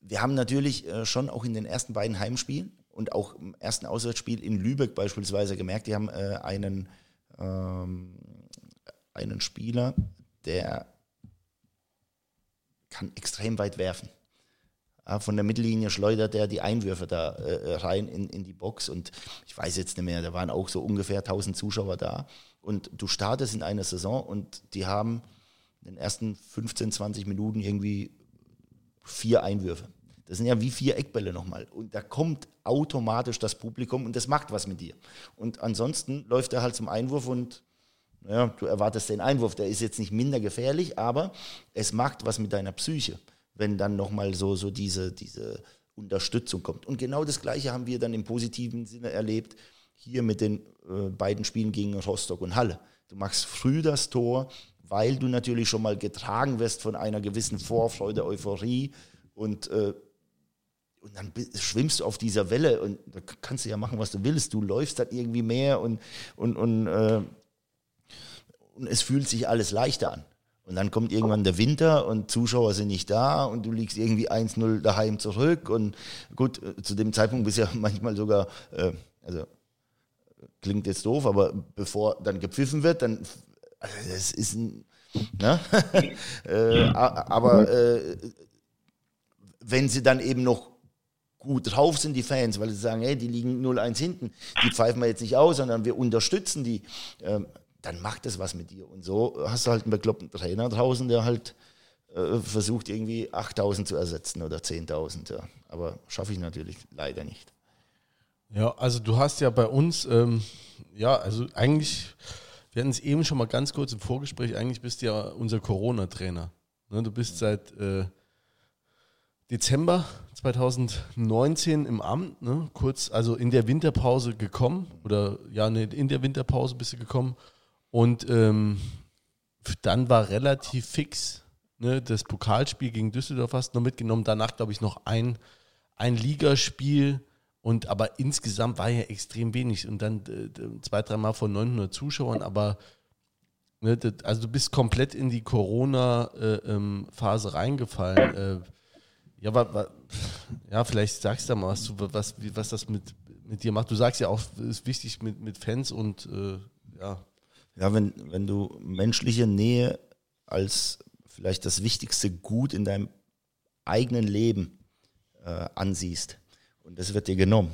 wir haben natürlich äh, schon auch in den ersten beiden Heimspielen und auch im ersten Auswärtsspiel in Lübeck beispielsweise gemerkt, die haben einen, ähm, einen Spieler, der kann extrem weit werfen. Von der Mittellinie schleudert er die Einwürfe da äh, rein in, in die Box und ich weiß jetzt nicht mehr, da waren auch so ungefähr 1000 Zuschauer da und du startest in einer Saison und die haben in den ersten 15, 20 Minuten irgendwie vier Einwürfe. Das sind ja wie vier Eckbälle nochmal. Und da kommt automatisch das Publikum und das macht was mit dir. Und ansonsten läuft er halt zum Einwurf und ja, du erwartest den Einwurf, der ist jetzt nicht minder gefährlich, aber es macht was mit deiner Psyche, wenn dann nochmal so, so diese, diese Unterstützung kommt. Und genau das Gleiche haben wir dann im positiven Sinne erlebt, hier mit den äh, beiden Spielen gegen Rostock und Halle. Du machst früh das Tor, weil du natürlich schon mal getragen wirst von einer gewissen Vorfreude, Euphorie und, äh, und dann schwimmst du auf dieser Welle und da kannst du ja machen, was du willst. Du läufst dann irgendwie mehr und, und, und äh, und es fühlt sich alles leichter an. Und dann kommt irgendwann der Winter und Zuschauer sind nicht da und du liegst irgendwie 1-0 daheim zurück. Und gut, zu dem Zeitpunkt bist du ja manchmal sogar, äh, also klingt jetzt doof, aber bevor dann gepfiffen wird, dann, also das ist ein, ne? äh, aber äh, wenn sie dann eben noch gut drauf sind, die Fans, weil sie sagen, hey, die liegen 0-1 hinten, die pfeifen wir jetzt nicht aus, sondern wir unterstützen die, ähm, dann macht das was mit dir. Und so hast du halt einen bekloppten Trainer draußen, der halt äh, versucht, irgendwie 8000 zu ersetzen oder 10.000. Ja. Aber schaffe ich natürlich leider nicht. Ja, also du hast ja bei uns, ähm, ja, also eigentlich, wir hatten es eben schon mal ganz kurz im Vorgespräch, eigentlich bist du ja unser Corona-Trainer. Ne, du bist seit äh, Dezember 2019 im Amt, ne? kurz, also in der Winterpause gekommen oder ja, ne, in der Winterpause bist du gekommen und ähm, dann war relativ fix ne, das Pokalspiel gegen Düsseldorf hast noch mitgenommen, danach glaube ich noch ein, ein Ligaspiel und aber insgesamt war ja extrem wenig und dann äh, zwei, dreimal von 900 Zuschauern, aber ne, das, also du bist komplett in die Corona-Phase äh, ähm, reingefallen. Äh, ja, wa, wa, ja, vielleicht sagst du da mal was, zu, was, was das mit, mit dir macht. Du sagst ja auch, es ist wichtig mit, mit Fans und äh, ja. Ja, wenn, wenn du menschliche Nähe als vielleicht das wichtigste Gut in deinem eigenen Leben äh, ansiehst und das wird dir genommen.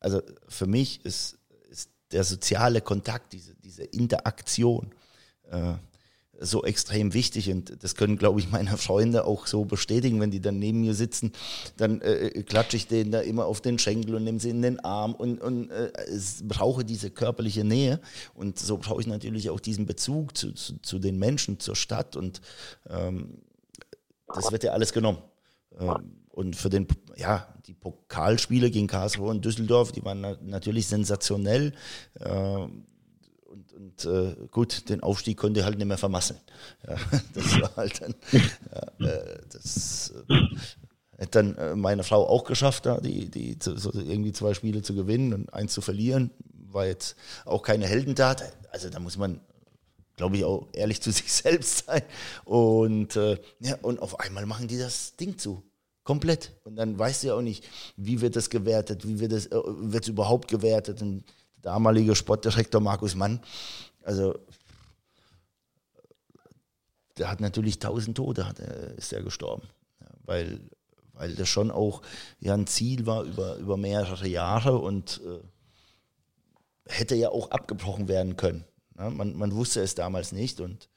Also für mich ist, ist der soziale Kontakt, diese, diese Interaktion, äh, so extrem wichtig und das können, glaube ich, meine Freunde auch so bestätigen, wenn die dann neben mir sitzen, dann äh, klatsche ich denen da immer auf den Schenkel und nehme sie in den Arm und, und äh, brauche diese körperliche Nähe und so brauche ich natürlich auch diesen Bezug zu, zu, zu den Menschen, zur Stadt und ähm, das wird ja alles genommen. Ähm, und für den, ja, die Pokalspiele gegen Karlsruhe und Düsseldorf, die waren natürlich sensationell. Ähm, und, äh, gut, den Aufstieg konnte halt nicht mehr vermasseln. Ja, das war halt dann, ja, äh, das äh, hätte dann äh, meine Frau auch geschafft, da die, die so irgendwie zwei Spiele zu gewinnen und eins zu verlieren. War jetzt auch keine Heldentat. Also da muss man, glaube ich, auch ehrlich zu sich selbst sein. Und, äh, ja, und auf einmal machen die das Ding zu. Komplett. Und dann weißt du ja auch nicht, wie wird das gewertet, wie wird es äh, überhaupt gewertet. Und damalige Sportdirektor Markus Mann, also der hat natürlich tausend Tote, hat, ist er gestorben. Weil, weil das schon auch ja, ein Ziel war über, über mehrere Jahre und äh, hätte ja auch abgebrochen werden können. Ja, man, man wusste es damals nicht und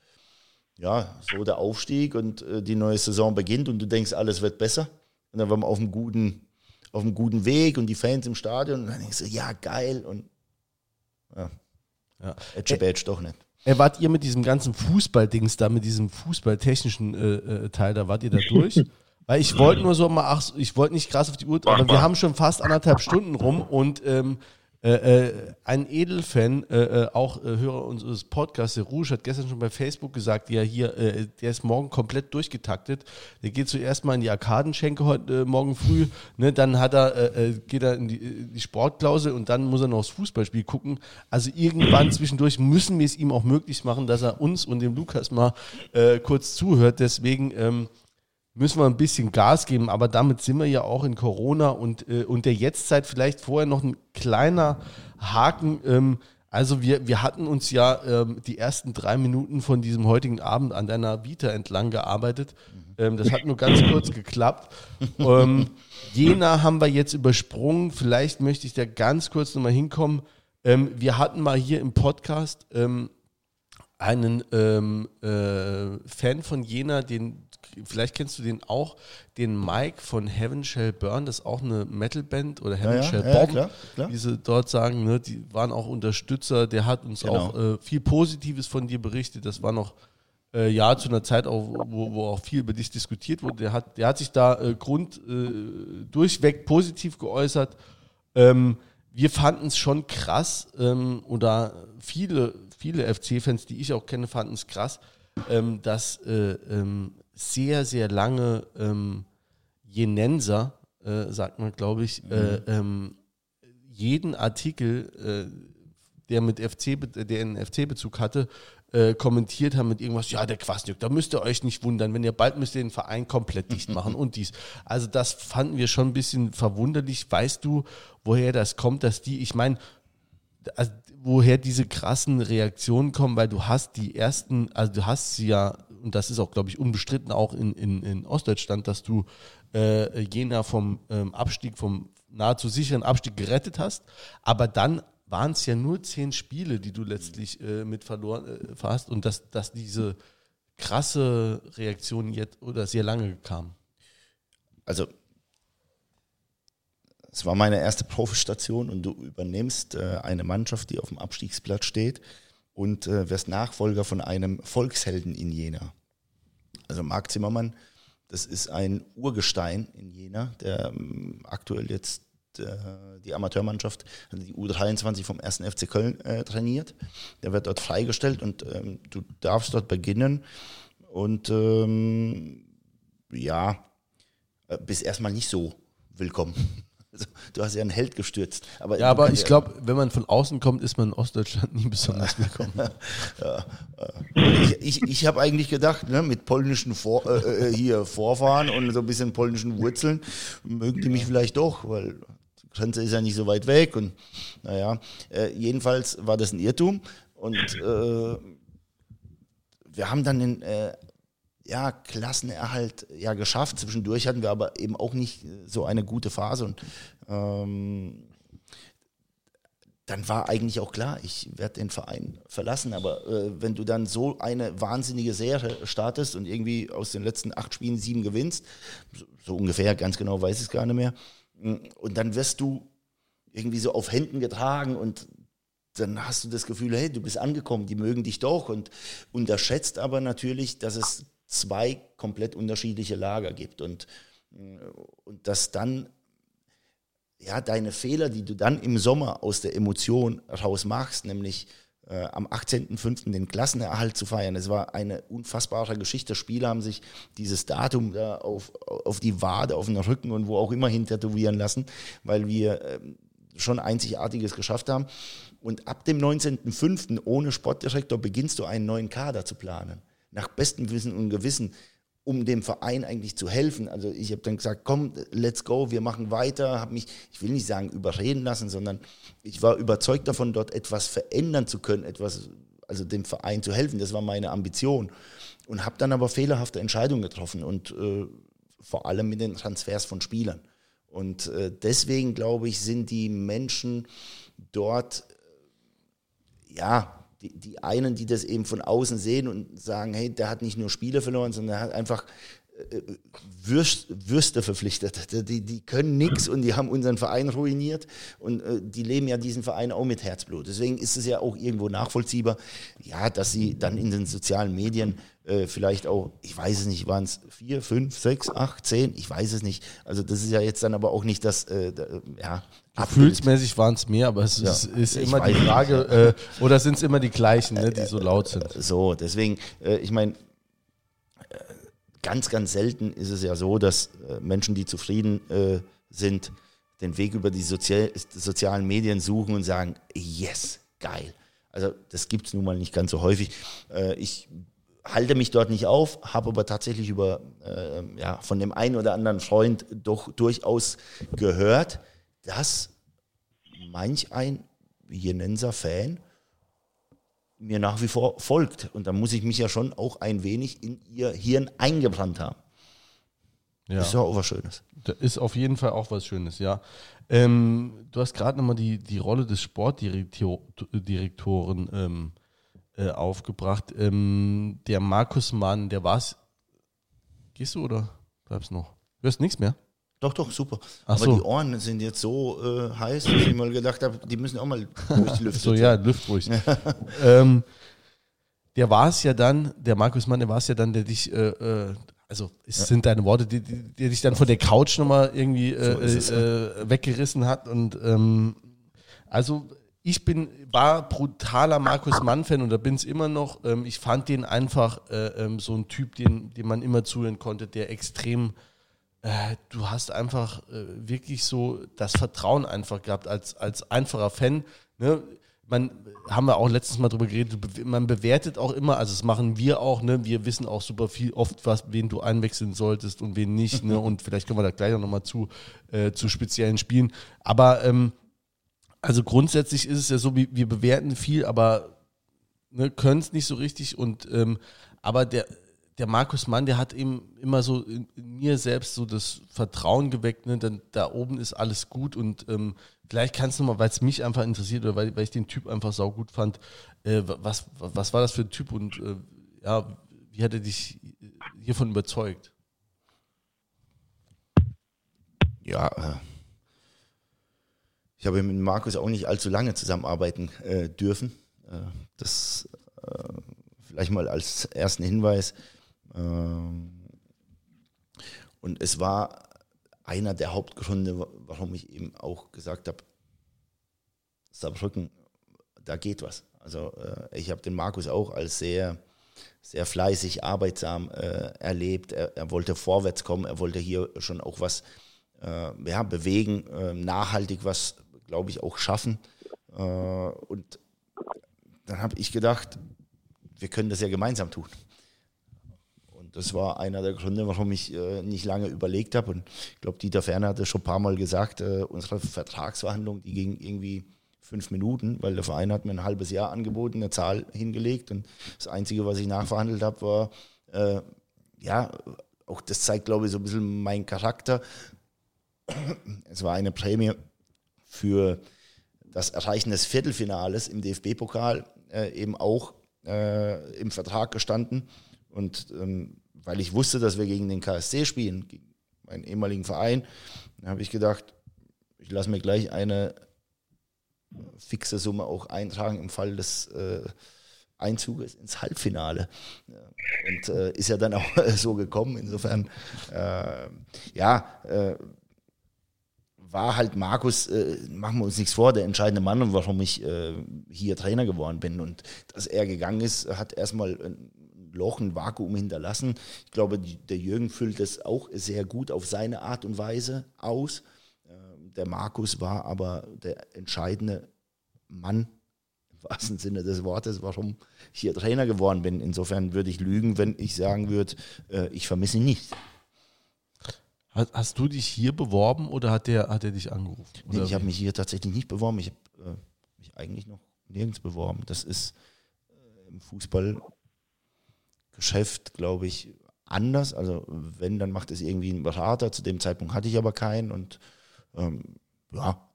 ja, so der Aufstieg und äh, die neue Saison beginnt und du denkst, alles wird besser. Und dann waren wir auf einem guten, auf einem guten Weg und die Fans im Stadion und dann denkst du, ja, geil. Und ja. Ja. Edge Badge doch nicht. Äh, wart ihr mit diesem ganzen Fußballdings da, mit diesem fußballtechnischen äh, äh, Teil, da wart ihr da durch? Weil ich wollte nur so mal, ach, ich wollte nicht krass auf die Uhr, aber wir haben schon fast anderthalb Stunden rum und ähm, äh, äh, ein Edelfan, äh, äh, auch äh, Hörer unseres Podcasts, der Rouge, hat gestern schon bei Facebook gesagt, ja hier, der ist morgen komplett durchgetaktet. Der geht zuerst mal in die Arkadenschenke heute morgen früh, ne, dann hat er, geht er in die, die Sportklausel und dann muss er noch aufs Fußballspiel gucken. Also irgendwann zwischendurch müssen wir es ihm auch möglich machen, dass er uns und dem Lukas mal kurz zuhört. Deswegen ähm, müssen wir ein bisschen Gas geben, aber damit sind wir ja auch in Corona und, äh, und der Jetztzeit vielleicht vorher noch ein kleiner Haken. Ähm, also wir, wir hatten uns ja ähm, die ersten drei Minuten von diesem heutigen Abend an deiner Vita entlang gearbeitet. Ähm, das hat nur ganz kurz geklappt. Ähm, Jena haben wir jetzt übersprungen. Vielleicht möchte ich da ganz kurz nochmal hinkommen. Ähm, wir hatten mal hier im Podcast ähm, einen ähm, äh, Fan von Jena, den vielleicht kennst du den auch, den Mike von Heaven Shall Burn, das ist auch eine Metalband oder Heaven ja, Shall ja, Bomb, klar, klar. wie sie dort sagen, ne, die waren auch Unterstützer, der hat uns genau. auch äh, viel Positives von dir berichtet, das war noch äh, ja zu einer Zeit, auch, wo, wo, auch viel über dich diskutiert wurde, der hat, der hat sich da äh, Grund äh, durchweg positiv geäußert. Ähm, wir fanden es schon krass ähm, oder viele, viele FC-Fans, die ich auch kenne, fanden es krass, ähm, dass äh, ähm, sehr, sehr lange ähm, Jenenser, äh, sagt man, glaube ich, äh, mhm. äh, ähm, jeden Artikel, äh, der mit FC, der einen FC-Bezug hatte, äh, kommentiert haben mit irgendwas, ja, der Quasniok, da müsst ihr euch nicht wundern, wenn ihr bald müsst ihr den Verein komplett dicht machen und dies. Also das fanden wir schon ein bisschen verwunderlich. Weißt du, woher das kommt, dass die, ich meine, also woher diese krassen Reaktionen kommen, weil du hast die ersten, also du hast sie ja, und das ist auch, glaube ich, unbestritten auch in, in, in Ostdeutschland, dass du äh, Jena vom ähm, Abstieg, vom nahezu sicheren Abstieg gerettet hast, aber dann waren es ja nur zehn Spiele, die du letztlich äh, mit verloren äh, hast und dass, dass diese krasse Reaktion jetzt oder sehr lange kam. Also es war meine erste Profistation und du übernimmst äh, eine Mannschaft, die auf dem Abstiegsplatz steht und äh, wirst Nachfolger von einem Volkshelden in Jena. Also Marc Zimmermann, das ist ein Urgestein in Jena, der ähm, aktuell jetzt äh, die Amateurmannschaft, also die U23 vom 1. FC Köln äh, trainiert. Der wird dort freigestellt und ähm, du darfst dort beginnen und ähm, ja, äh, bist erstmal nicht so willkommen. Also, du hast ja einen Held gestürzt. Aber ja, aber ich glaube, wenn man von außen kommt, ist man in Ostdeutschland nie besonders willkommen. ja, äh, ich ich, ich habe eigentlich gedacht, ne, mit polnischen Vor äh, äh, hier Vorfahren und so ein bisschen polnischen Wurzeln mögen die mich vielleicht doch, weil die Grenze ist ja nicht so weit weg. Und naja, äh, jedenfalls war das ein Irrtum. Und äh, wir haben dann den äh, ja, Klassenerhalt ja geschafft. Zwischendurch hatten wir aber eben auch nicht so eine gute Phase. Und ähm, dann war eigentlich auch klar, ich werde den Verein verlassen. Aber äh, wenn du dann so eine wahnsinnige Serie startest und irgendwie aus den letzten acht Spielen sieben gewinnst, so, so ungefähr, ganz genau weiß ich es gar nicht mehr, und dann wirst du irgendwie so auf Händen getragen und dann hast du das Gefühl, hey, du bist angekommen, die mögen dich doch und unterschätzt aber natürlich, dass es zwei komplett unterschiedliche Lager gibt und, und dass dann ja deine Fehler, die du dann im Sommer aus der Emotion raus machst, nämlich äh, am 18.05. den Klassenerhalt zu feiern. Es war eine unfassbare Geschichte. Spieler haben sich dieses Datum da auf, auf die Wade, auf den Rücken und wo auch immer hin tätowieren lassen, weil wir äh, schon Einzigartiges geschafft haben. Und ab dem 19.05. ohne Sportdirektor beginnst du einen neuen Kader zu planen nach bestem Wissen und Gewissen, um dem Verein eigentlich zu helfen. Also ich habe dann gesagt, komm, let's go, wir machen weiter, habe mich, ich will nicht sagen überreden lassen, sondern ich war überzeugt davon, dort etwas verändern zu können, etwas, also dem Verein zu helfen. Das war meine Ambition. Und habe dann aber fehlerhafte Entscheidungen getroffen und äh, vor allem mit den Transfers von Spielern. Und äh, deswegen glaube ich, sind die Menschen dort, äh, ja, die, die einen, die das eben von außen sehen und sagen, hey, der hat nicht nur Spiele verloren, sondern er hat einfach äh, Würst, Würste verpflichtet. Die, die können nichts und die haben unseren Verein ruiniert und äh, die leben ja diesen Verein auch mit Herzblut. Deswegen ist es ja auch irgendwo nachvollziehbar, ja, dass sie dann in den sozialen Medien äh, vielleicht auch, ich weiß es nicht, waren es vier, fünf, sechs, acht, zehn, ich weiß es nicht. Also das ist ja jetzt dann aber auch nicht das, äh, ja. Gefühlsmäßig waren es mehr, aber es ja. ist, ist immer die Frage, äh, oder sind es immer die gleichen, ne, die so laut sind? So, deswegen, äh, ich meine, äh, ganz, ganz selten ist es ja so, dass Menschen, die zufrieden sind, den Weg über die Sozial sozialen Medien suchen und sagen, yes, geil. Also das gibt es nun mal nicht ganz so häufig. Ich halte mich dort nicht auf, habe aber tatsächlich über äh, ja, von dem einen oder anderen Freund doch durchaus gehört, dass manch ein Jenenser Fan mir nach wie vor folgt. Und da muss ich mich ja schon auch ein wenig in ihr Hirn eingebrannt haben. Ja. Das ist ja auch was Schönes. Das ist auf jeden Fall auch was Schönes, ja. Ähm, du hast gerade nochmal die, die Rolle des Sportdirektoren ähm, äh, aufgebracht. Ähm, der Markus Mann, der war's. Gehst du oder bleibst noch? Hörst nichts mehr? Doch, doch, super. Ach Aber so. die Ohren sind jetzt so äh, heiß, dass ich mal gedacht habe, die müssen auch mal durch die Lüfte. so, ja, lüft ruhig. ähm, der war es ja dann, der Markus Mann, der war es ja dann, der dich, äh, äh also es ja. sind deine Worte, die, die, die, dich dann von der Couch nochmal irgendwie äh, so äh, weggerissen hat. Und ähm, also ich bin, war brutaler Markus Mann-Fan und da bin es immer noch. Ähm, ich fand den einfach äh, ähm, so ein Typ, den, dem man immer zuhören konnte, der extrem, äh, du hast einfach äh, wirklich so das Vertrauen einfach gehabt als, als einfacher Fan. Ne? man haben wir auch letztes Mal drüber geredet, man bewertet auch immer, also das machen wir auch, ne? Wir wissen auch super viel oft, was, wen du einwechseln solltest und wen nicht, ne? Und vielleicht kommen wir da gleich auch nochmal zu, äh, zu speziellen Spielen. Aber ähm, also grundsätzlich ist es ja so, wir, wir bewerten viel, aber ne, können es nicht so richtig und ähm, aber der, der Markus Mann, der hat eben immer so in, mir selbst so das Vertrauen geweckt, ne? Denn da oben ist alles gut und ähm, vielleicht kannst du mal, weil es mich einfach interessiert oder weil, weil, ich den Typ einfach saugut fand, äh, was, was war das für ein Typ und äh, ja, wie hat er dich hiervon überzeugt? Ja, äh, ich habe mit Markus auch nicht allzu lange zusammenarbeiten äh, dürfen. Äh, das äh, vielleicht mal als ersten Hinweis. Ähm, und es war einer der Hauptgründe, warum ich eben auch gesagt habe, Saarbrücken, da geht was. Also äh, ich habe den Markus auch als sehr, sehr fleißig, arbeitsam äh, erlebt. Er, er, wollte vorwärts kommen, er wollte hier schon auch was äh, ja, bewegen, äh, nachhaltig was, glaube ich, auch schaffen. Und dann habe ich gedacht, wir können das ja gemeinsam tun das war einer der Gründe, warum ich äh, nicht lange überlegt habe. Und ich glaube, Dieter Ferner hat es schon ein paar Mal gesagt, äh, unsere Vertragsverhandlung, die ging irgendwie fünf Minuten, weil der Verein hat mir ein halbes Jahr angeboten, eine Zahl hingelegt. Und das Einzige, was ich nachverhandelt habe, war, äh, ja, auch das zeigt, glaube ich, so ein bisschen meinen Charakter. Es war eine Prämie für das Erreichen des Viertelfinales im DFB-Pokal äh, eben auch äh, im Vertrag gestanden. Und ähm, weil ich wusste, dass wir gegen den KSC spielen, gegen meinen ehemaligen Verein, habe ich gedacht, ich lasse mir gleich eine fixe Summe auch eintragen im Fall des äh, Einzuges ins Halbfinale. Und äh, ist ja dann auch so gekommen. Insofern, äh, ja, äh, war halt Markus, äh, machen wir uns nichts vor, der entscheidende Mann warum ich äh, hier Trainer geworden bin. Und dass er gegangen ist, hat erstmal Loch, ein Vakuum hinterlassen. Ich glaube, der Jürgen füllt das auch sehr gut auf seine Art und Weise aus. Ähm, der Markus war aber der entscheidende Mann im wahrsten Sinne des Wortes, warum ich hier Trainer geworden bin. Insofern würde ich lügen, wenn ich sagen würde, äh, ich vermisse ihn nicht. Hast, du dich hier beworben oder hat der, hat er dich angerufen? Nee, ich habe mich hier tatsächlich nicht beworben. Ich habe äh, mich eigentlich noch nirgends beworben. Das ist äh, im Fußball Geschäft, glaube ich, anders. Also wenn, dann macht es irgendwie ein Berater. Zu dem Zeitpunkt hatte ich aber keinen. Und ähm, ja,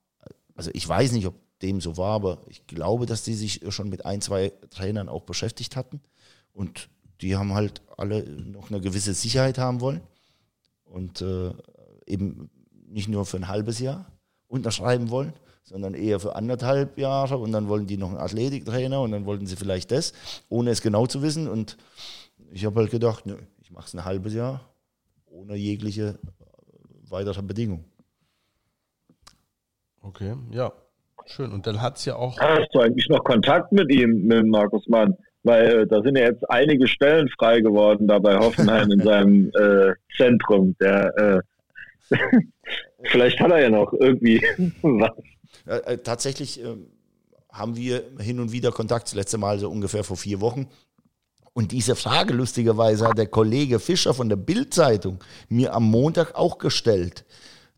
also ich weiß nicht, ob dem so war, aber ich glaube, dass die sich schon mit ein, zwei Trainern auch beschäftigt hatten. Und die haben halt alle noch eine gewisse Sicherheit haben wollen. Und äh, eben nicht nur für ein halbes Jahr unterschreiben wollen, sondern eher für anderthalb Jahre. Und dann wollen die noch einen Athletiktrainer und dann wollten sie vielleicht das, ohne es genau zu wissen. Und ich habe halt gedacht, nö, ich mache es ein halbes Jahr ohne jegliche äh, weitere Bedingung. Okay, ja, schön. Und dann hat es ja auch. Hast du eigentlich noch Kontakt mit ihm, mit Markus Mann? Weil äh, da sind ja jetzt einige Stellen frei geworden da bei Hoffenheim in seinem äh, Zentrum. Der, äh, vielleicht hat er ja noch irgendwie was. Äh, tatsächlich ähm, haben wir hin und wieder Kontakt, das letzte Mal so ungefähr vor vier Wochen. Und diese Frage, lustigerweise, hat der Kollege Fischer von der Bild-Zeitung mir am Montag auch gestellt.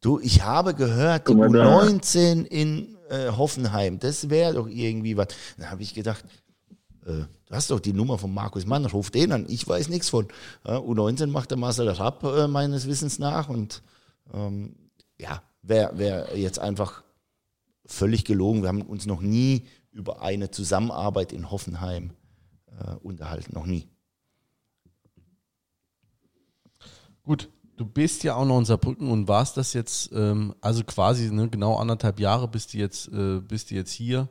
Du, ich habe gehört, die U19 in äh, Hoffenheim, das wäre doch irgendwie was. Da habe ich gedacht, äh, du hast doch die Nummer von Markus Mann, ruf den an, ich weiß nichts von. Ja, U19 macht der Marcel Rapp äh, meines Wissens nach und ähm, ja, wäre wär jetzt einfach völlig gelogen. Wir haben uns noch nie über eine Zusammenarbeit in Hoffenheim äh, unterhalten, noch nie. Gut, du bist ja auch noch in Saarbrücken und warst das jetzt, ähm, also quasi ne, genau anderthalb Jahre bist du jetzt, äh, bist du jetzt hier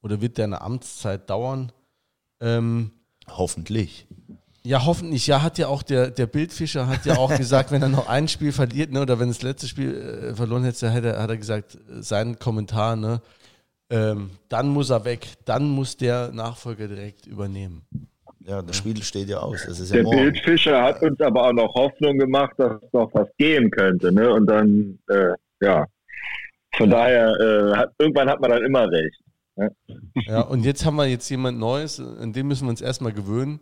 oder wird deine Amtszeit dauern? Ähm, Hoffentlich. Ja, hoffentlich. Ja, hat ja auch der, der Bildfischer hat ja auch gesagt, wenn er noch ein Spiel verliert, ne, oder wenn das letzte Spiel äh, verloren hätte, hat er, hat er gesagt, äh, sein Kommentar, ne, ähm, dann muss er weg, dann muss der Nachfolger direkt übernehmen. Ja, das Spiel steht ja aus. Das der ja Bildfischer hat uns aber auch noch Hoffnung gemacht, dass noch was gehen könnte. Ne? Und dann, äh, ja, von daher, äh, hat, irgendwann hat man dann immer recht. Ja. ja, und jetzt haben wir jetzt jemand Neues, an dem müssen wir uns erstmal gewöhnen.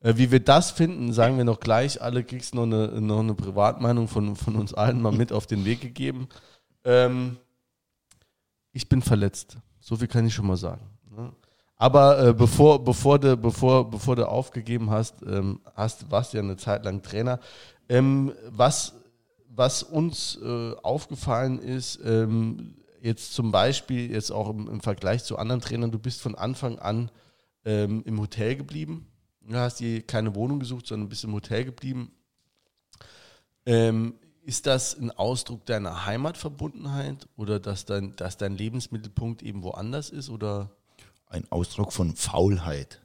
Äh, wie wir das finden, sagen wir noch gleich. Alle kriegst noch eine, noch eine Privatmeinung von, von uns allen mal mit auf den Weg gegeben. Ähm, ich bin verletzt. So viel kann ich schon mal sagen. Ne? Aber äh, bevor, bevor, du, bevor, bevor du aufgegeben hast, ähm, hast, warst du ja eine Zeit lang Trainer. Ähm, was, was uns äh, aufgefallen ist, ähm, jetzt zum Beispiel, jetzt auch im, im, Vergleich zu anderen Trainern, du bist von Anfang an ähm, im Hotel geblieben. Du hast dir keine Wohnung gesucht, sondern bist im Hotel geblieben. Ähm, ist das ein Ausdruck deiner Heimatverbundenheit oder dass dein, dass dein Lebensmittelpunkt eben woanders ist? Oder? Ein Ausdruck von Faulheit.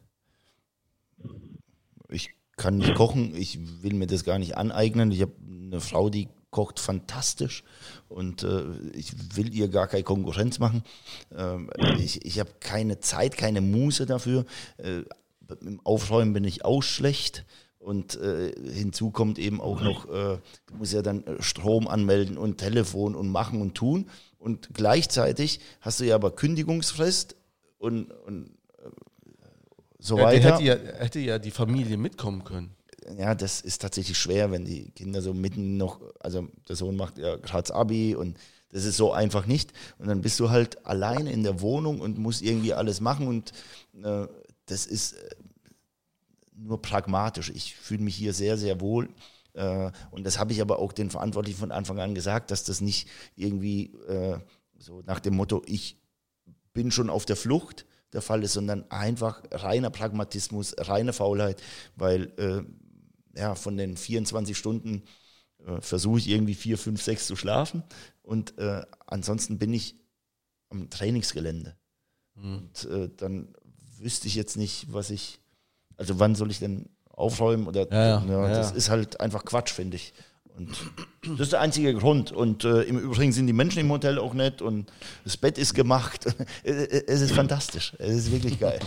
Ich kann nicht kochen, ich will mir das gar nicht aneignen. Ich habe eine Frau, die kocht fantastisch und äh, ich will ihr gar keine Konkurrenz machen. Ähm, ich ich habe keine Zeit, keine Muße dafür. Äh, Im Aufräumen bin ich auch schlecht. Und äh, hinzu kommt eben auch noch, äh, du musst ja dann äh, Strom anmelden und Telefon und machen und tun. Und gleichzeitig hast du ja aber Kündigungsfrist und, und äh, so ja, weiter. Hätte ja, hätte ja die Familie mitkommen können. Ja, das ist tatsächlich schwer, wenn die Kinder so mitten noch, also der Sohn macht ja gerade Abi und das ist so einfach nicht. Und dann bist du halt alleine in der Wohnung und musst irgendwie alles machen und äh, das ist äh, nur pragmatisch. Ich fühle mich hier sehr, sehr wohl. Äh, und das habe ich aber auch den Verantwortlichen von Anfang an gesagt, dass das nicht irgendwie äh, so nach dem Motto, ich bin schon auf der Flucht der Fall ist, sondern einfach reiner Pragmatismus, reine Faulheit, weil äh, ja, von den 24 Stunden versuche ich irgendwie vier, fünf, sechs zu schlafen und ansonsten bin ich am Trainingsgelände. Mhm. Und dann wüsste ich jetzt nicht, was ich also wann soll ich denn aufräumen? Oder, ja, ja, ja, das ist halt einfach Quatsch, finde ich. Und das ist der einzige Grund. Und äh, im Übrigen sind die Menschen im Hotel auch nett und das Bett ist gemacht. es ist fantastisch. Es ist wirklich geil.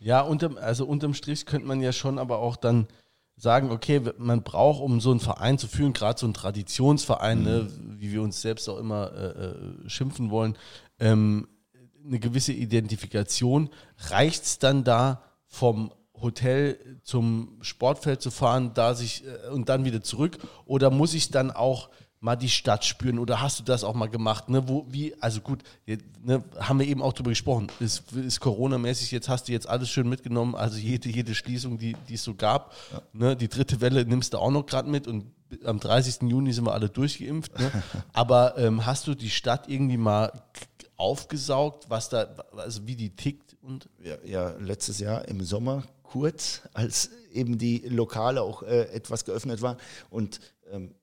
Ja, unterm, also unterm Strich könnte man ja schon aber auch dann sagen, okay, man braucht, um so einen Verein zu führen, gerade so einen Traditionsverein, ne, mhm. ne, wie wir uns selbst auch immer äh, äh, schimpfen wollen, ähm, eine gewisse Identifikation. Reicht es dann da vom Hotel zum Sportfeld zu fahren, da sich äh, und dann wieder zurück? Oder muss ich dann auch mal die Stadt spüren? Oder hast du das auch mal gemacht? Ne? Wo, wie, also gut, ne, haben wir eben auch drüber gesprochen. Ist, ist Corona-mäßig, jetzt hast du jetzt alles schön mitgenommen, also jede, jede Schließung, die, die es so gab. Ja. Ne? Die dritte Welle nimmst du auch noch gerade mit und am 30. Juni sind wir alle durchgeimpft. Ne? Aber ähm, hast du die Stadt irgendwie mal aufgesaugt, was da, also wie die tickt und. Ja, ja letztes Jahr im Sommer kurz, als eben die Lokale auch äh, etwas geöffnet waren. Und ähm,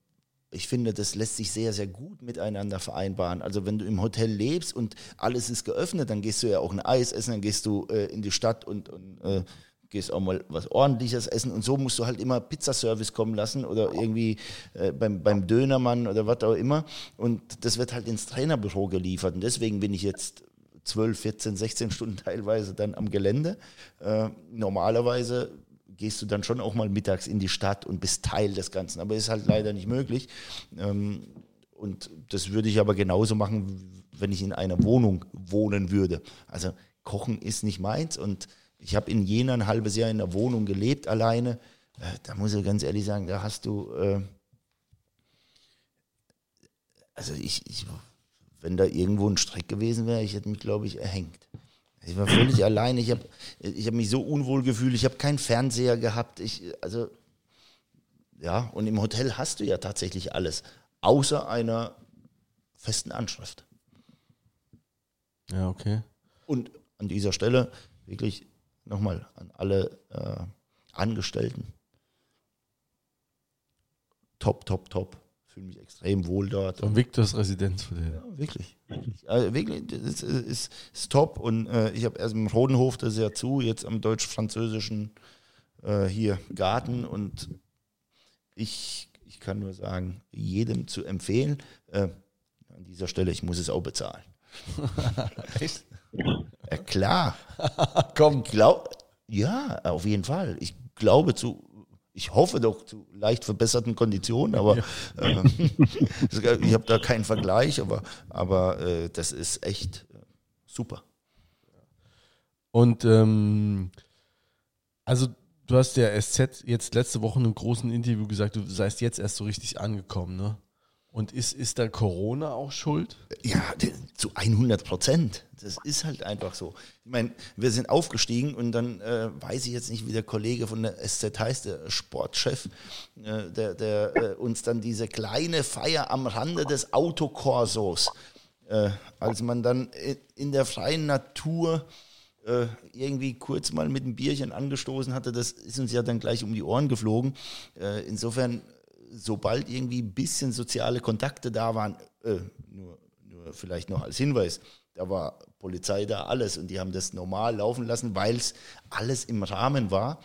ich finde, das lässt sich sehr, sehr gut miteinander vereinbaren. Also wenn du im Hotel lebst und alles ist geöffnet, dann gehst du ja auch ein Eis essen, dann gehst du äh, in die Stadt und, und äh, gehst auch mal was ordentliches essen und so musst du halt immer Pizzaservice kommen lassen oder irgendwie äh, beim, beim Dönermann oder was auch immer und das wird halt ins Trainerbüro geliefert und deswegen bin ich jetzt 12, 14, 16 Stunden teilweise dann am Gelände. Äh, normalerweise gehst du dann schon auch mal mittags in die Stadt und bist Teil des Ganzen. Aber ist halt leider nicht möglich. Ähm, und das würde ich aber genauso machen, wenn ich in einer Wohnung wohnen würde. Also Kochen ist nicht meins und ich habe in Jena ein halbes Jahr in der Wohnung gelebt alleine. Äh, da muss ich ganz ehrlich sagen, da hast du, äh, also ich, ich wenn da irgendwo ein Streck gewesen wäre, ich hätte mich, glaube ich, erhängt. Ich war völlig allein. Ich habe ich hab mich so unwohl gefühlt. Ich habe keinen Fernseher gehabt. Ich, also, ja, und im Hotel hast du ja tatsächlich alles, außer einer festen Anschrift. Ja, okay. Und an dieser Stelle wirklich nochmal an alle äh, Angestellten. Top, top, top fühle mich extrem wohl dort. Und Victors Residenz für den. Ja, wirklich. wirklich. Also wirklich, das ist, ist, ist top. Und äh, ich habe erst im Rodenhof, das ist ja zu, jetzt am deutsch-französischen äh, hier Garten. Und ich, ich kann nur sagen, jedem zu empfehlen. Äh, an dieser Stelle, ich muss es auch bezahlen. Echt? Ja, klar. Komm. Glaub, ja, auf jeden Fall. Ich glaube zu ich hoffe doch zu leicht verbesserten Konditionen, aber ja. äh, ich habe da keinen Vergleich, aber, aber äh, das ist echt äh, super. Und ähm, also du hast der SZ jetzt letzte Woche in einem großen Interview gesagt, du seist jetzt erst so richtig angekommen, ne? Und ist, ist da Corona auch schuld? Ja, zu 100 Prozent. Das ist halt einfach so. Ich meine, wir sind aufgestiegen und dann äh, weiß ich jetzt nicht, wie der Kollege von der SZ heißt, der Sportchef, äh, der, der äh, uns dann diese kleine Feier am Rande des Autokorsos, äh, als man dann in der freien Natur äh, irgendwie kurz mal mit einem Bierchen angestoßen hatte, das ist uns ja dann gleich um die Ohren geflogen. Äh, insofern sobald irgendwie ein bisschen soziale Kontakte da waren, äh, nur, nur vielleicht noch als Hinweis, da war Polizei da, alles und die haben das normal laufen lassen, weil es alles im Rahmen war.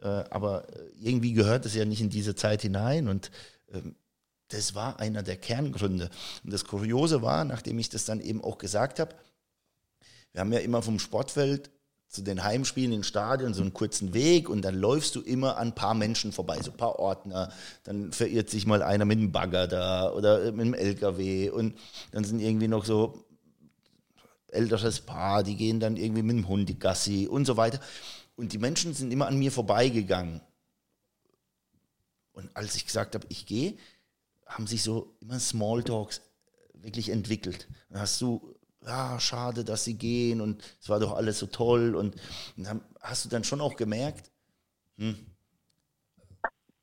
Äh, aber irgendwie gehört es ja nicht in diese Zeit hinein und ähm, das war einer der Kerngründe. Und das Kuriose war, nachdem ich das dann eben auch gesagt habe, wir haben ja immer vom Sportfeld zu den Heimspielen in Stadion so einen kurzen Weg und dann läufst du immer an ein paar Menschen vorbei, so ein paar Ordner. Dann verirrt sich mal einer mit dem Bagger da oder mit dem LKW und dann sind irgendwie noch so älteres Paar, die gehen dann irgendwie mit dem Hund die Gassi und so weiter. Und die Menschen sind immer an mir vorbeigegangen. Und als ich gesagt habe, ich gehe, haben sich so immer Smalltalks wirklich entwickelt. Dann hast du ja, schade, dass sie gehen und es war doch alles so toll. Und, und dann hast du dann schon auch gemerkt, hm,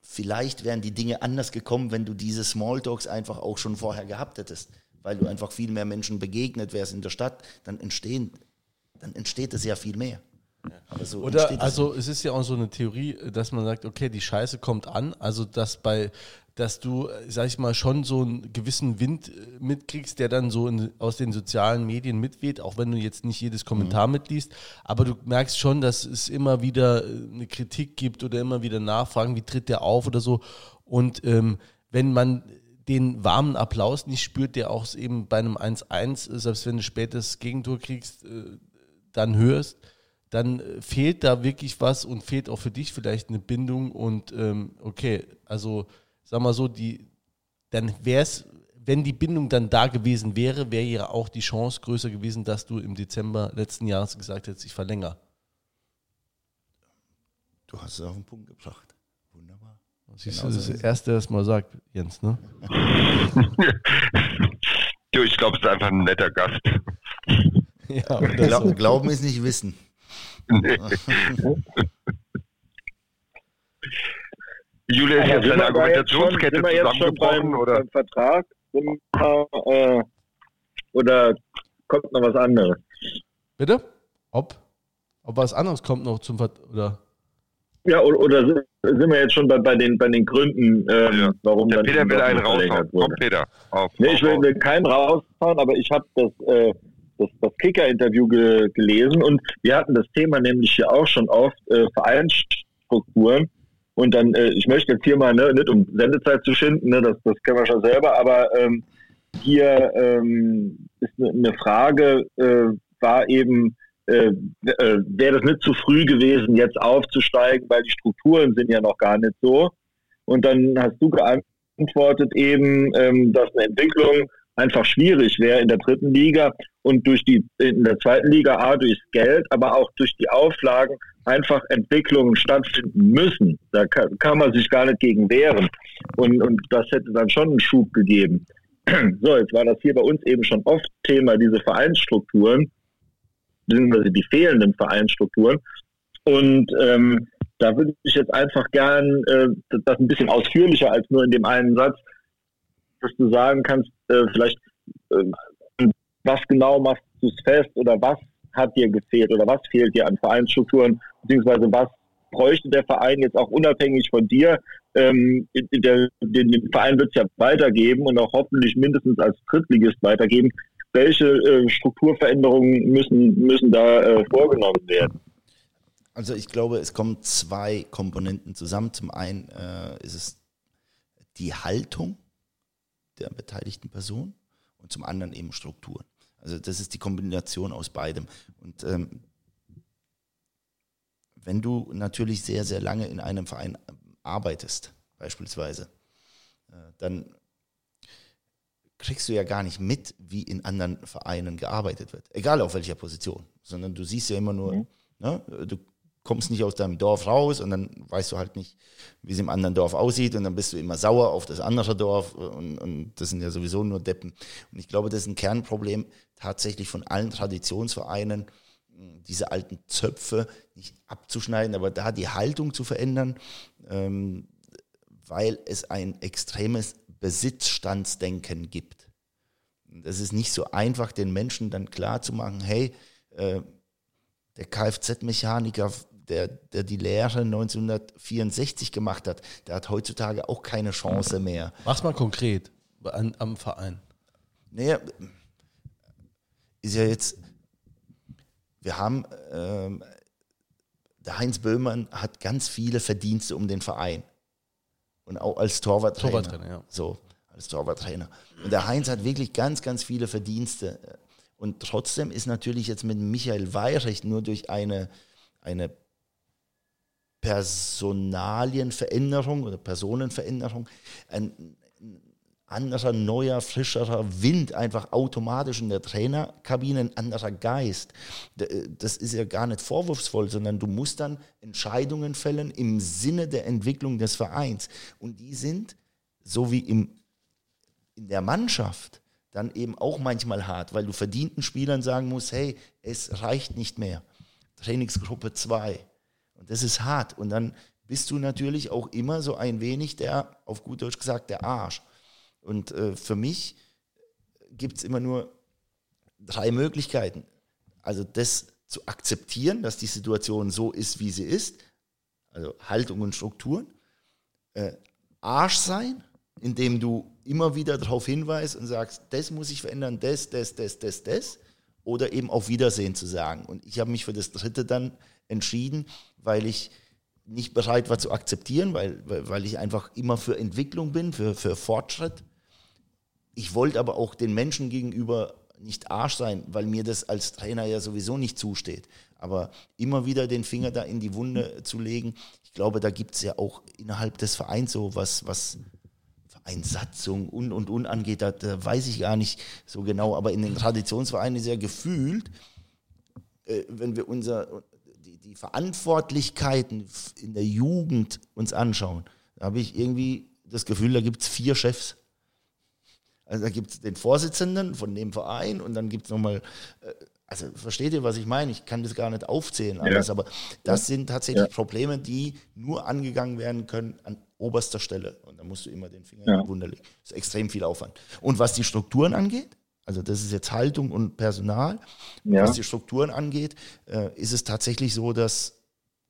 vielleicht wären die Dinge anders gekommen, wenn du diese Smalltalks einfach auch schon vorher gehabt hättest, weil du einfach viel mehr Menschen begegnet wärst in der Stadt, dann entstehen, dann entsteht es ja viel mehr. So Oder also es ist ja auch so eine Theorie, dass man sagt, okay, die Scheiße kommt an, also dass bei dass du, sag ich mal, schon so einen gewissen Wind äh, mitkriegst, der dann so in, aus den sozialen Medien mitweht, auch wenn du jetzt nicht jedes Kommentar mhm. mitliest. Aber du merkst schon, dass es immer wieder äh, eine Kritik gibt oder immer wieder Nachfragen, wie tritt der auf oder so. Und ähm, wenn man den warmen Applaus nicht spürt, der auch eben bei einem 1-1, selbst wenn du später das Gegentor kriegst, äh, dann hörst, dann fehlt da wirklich was und fehlt auch für dich vielleicht eine Bindung und ähm, okay, also sag mal so, die, dann wäre es, wenn die Bindung dann da gewesen wäre, wäre ja auch die Chance größer gewesen, dass du im Dezember letzten Jahres gesagt hättest, ich verlängere. Du hast es auf den Punkt gebracht. Wunderbar. Siehst genau du, das, das Erste, was man sagt, Jens, ne? du, ich glaube, es ist einfach ein netter Gast. ja. Glauben ist nicht Wissen. Nee. Julia, ist jetzt deine Argumentationskette zusammengebrochen oder? Beim Vertrag äh, oder kommt noch was anderes? Bitte? Ob? Ob was anderes kommt noch zum Vertrag? Oder? Ja, oder, oder, sind wir jetzt schon bei, bei, den, bei den Gründen, ähm, ja. warum Der dann Peter will einen raushauen. Komm, Peter. Auf, nee, ich will, will keinen rausfahren, aber ich habe das, äh, das, das Kicker-Interview ge, gelesen und wir hatten das Thema nämlich hier auch schon oft, äh, Vereinsstrukturen. Und dann, äh, ich möchte jetzt hier mal, ne, nicht um Sendezeit zu schinden, ne, das, das kennen wir schon selber, aber ähm, hier ähm, ist eine ne Frage, äh, war eben, äh, äh, wäre das nicht zu früh gewesen, jetzt aufzusteigen, weil die Strukturen sind ja noch gar nicht so. Und dann hast du geantwortet eben, ähm, dass eine Entwicklung einfach schwierig wäre in der dritten Liga und durch die in der zweiten Liga A durchs Geld, aber auch durch die Auflagen einfach Entwicklungen stattfinden müssen. Da kann, kann man sich gar nicht gegen wehren. Und, und das hätte dann schon einen Schub gegeben. So, jetzt war das hier bei uns eben schon oft Thema, diese Vereinsstrukturen, beziehungsweise die fehlenden Vereinsstrukturen. Und ähm, da würde ich jetzt einfach gern äh, das ein bisschen ausführlicher als nur in dem einen Satz, dass du sagen kannst, äh, vielleicht, äh, was genau machst du es fest oder was hat dir gefehlt oder was fehlt dir an Vereinsstrukturen, beziehungsweise was bräuchte der Verein jetzt auch unabhängig von dir? Ähm, der, den, den Verein wird es ja weitergeben und auch hoffentlich mindestens als Drittligist weitergeben. Welche äh, Strukturveränderungen müssen, müssen da äh, vorgenommen werden? Also ich glaube, es kommen zwei Komponenten zusammen. Zum einen äh, ist es die Haltung der beteiligten Person und zum anderen eben Strukturen. Also das ist die Kombination aus beidem. Und ähm, wenn du natürlich sehr, sehr lange in einem Verein arbeitest, beispielsweise, äh, dann kriegst du ja gar nicht mit, wie in anderen Vereinen gearbeitet wird. Egal auf welcher Position. Sondern du siehst ja immer nur, mhm. Ne? Du kommst nicht aus deinem Dorf raus und dann weißt du halt nicht, wie es im anderen Dorf aussieht und dann bist du immer sauer auf das andere Dorf und, und das sind ja sowieso nur Deppen. Und ich glaube, das ist ein Kernproblem tatsächlich von allen Traditionsvereinen, diese alten Zöpfe nicht abzuschneiden, aber da die Haltung zu verändern, ähm, weil es ein extremes Besitzstandsdenken gibt. Das ist nicht so einfach, den Menschen dann klar zu machen, hey, äh, der Kfz-Mechaniker, der, der die Lehre 1964 gemacht hat, der hat heutzutage auch keine Chance mehr. Mach's mal konkret an, am Verein. Naja, ist ja jetzt, wir haben, ähm, der Heinz Böhmann hat ganz viele Verdienste um den Verein. Und auch als Torwarttrainer. Torwarttrainer ja. So, als Torwarttrainer. Und der Heinz hat wirklich ganz, ganz viele Verdienste. Und trotzdem ist natürlich jetzt mit Michael Weirich nur durch eine, eine Personalienveränderung oder Personenveränderung ein, anderer, neuer, frischerer Wind einfach automatisch in der Trainerkabine, ein anderer Geist. Das ist ja gar nicht vorwurfsvoll, sondern du musst dann Entscheidungen fällen im Sinne der Entwicklung des Vereins. Und die sind, so wie im, in der Mannschaft, dann eben auch manchmal hart, weil du verdienten Spielern sagen musst, hey, es reicht nicht mehr. Trainingsgruppe 2. Und das ist hart. Und dann bist du natürlich auch immer so ein wenig der, auf gut Deutsch gesagt, der Arsch. Und äh, für mich gibt es immer nur drei Möglichkeiten. Also das zu akzeptieren, dass die Situation so ist, wie sie ist, also Haltung und Strukturen. Äh, Arsch sein, indem du immer wieder darauf hinweist und sagst, das muss ich verändern, das, das, das, das, das. Oder eben auf Wiedersehen zu sagen. Und ich habe mich für das dritte dann entschieden, weil ich nicht bereit war zu akzeptieren, weil, weil ich einfach immer für Entwicklung bin, für, für Fortschritt ich wollte aber auch den Menschen gegenüber nicht Arsch sein, weil mir das als Trainer ja sowieso nicht zusteht. Aber immer wieder den Finger da in die Wunde zu legen, ich glaube, da gibt es ja auch innerhalb des Vereins so was, was Vereinssatzung und und und angeht, da, da, weiß ich gar nicht so genau. Aber in den Traditionsvereinen ist ja gefühlt, äh, wenn wir unser, die, Verantwortlichkeiten in der Jugend uns anschauen, da habe ich irgendwie das Gefühl, da gibt es vier Chefs. Also da gibt es den Vorsitzenden von dem Verein und dann gibt es nochmal, äh, also versteht ihr, was ich meine? Ich kann das gar nicht aufzählen alles, ja. aber das sind tatsächlich ja. Probleme, die nur angegangen werden können an oberster Stelle. Und da musst du immer den Finger ja. in die Wunde legen. Das ist extrem viel Aufwand. Und was die Strukturen angeht, also das ist jetzt Haltung und Personal. Ja. Was die Strukturen angeht, äh, ist es tatsächlich so, dass,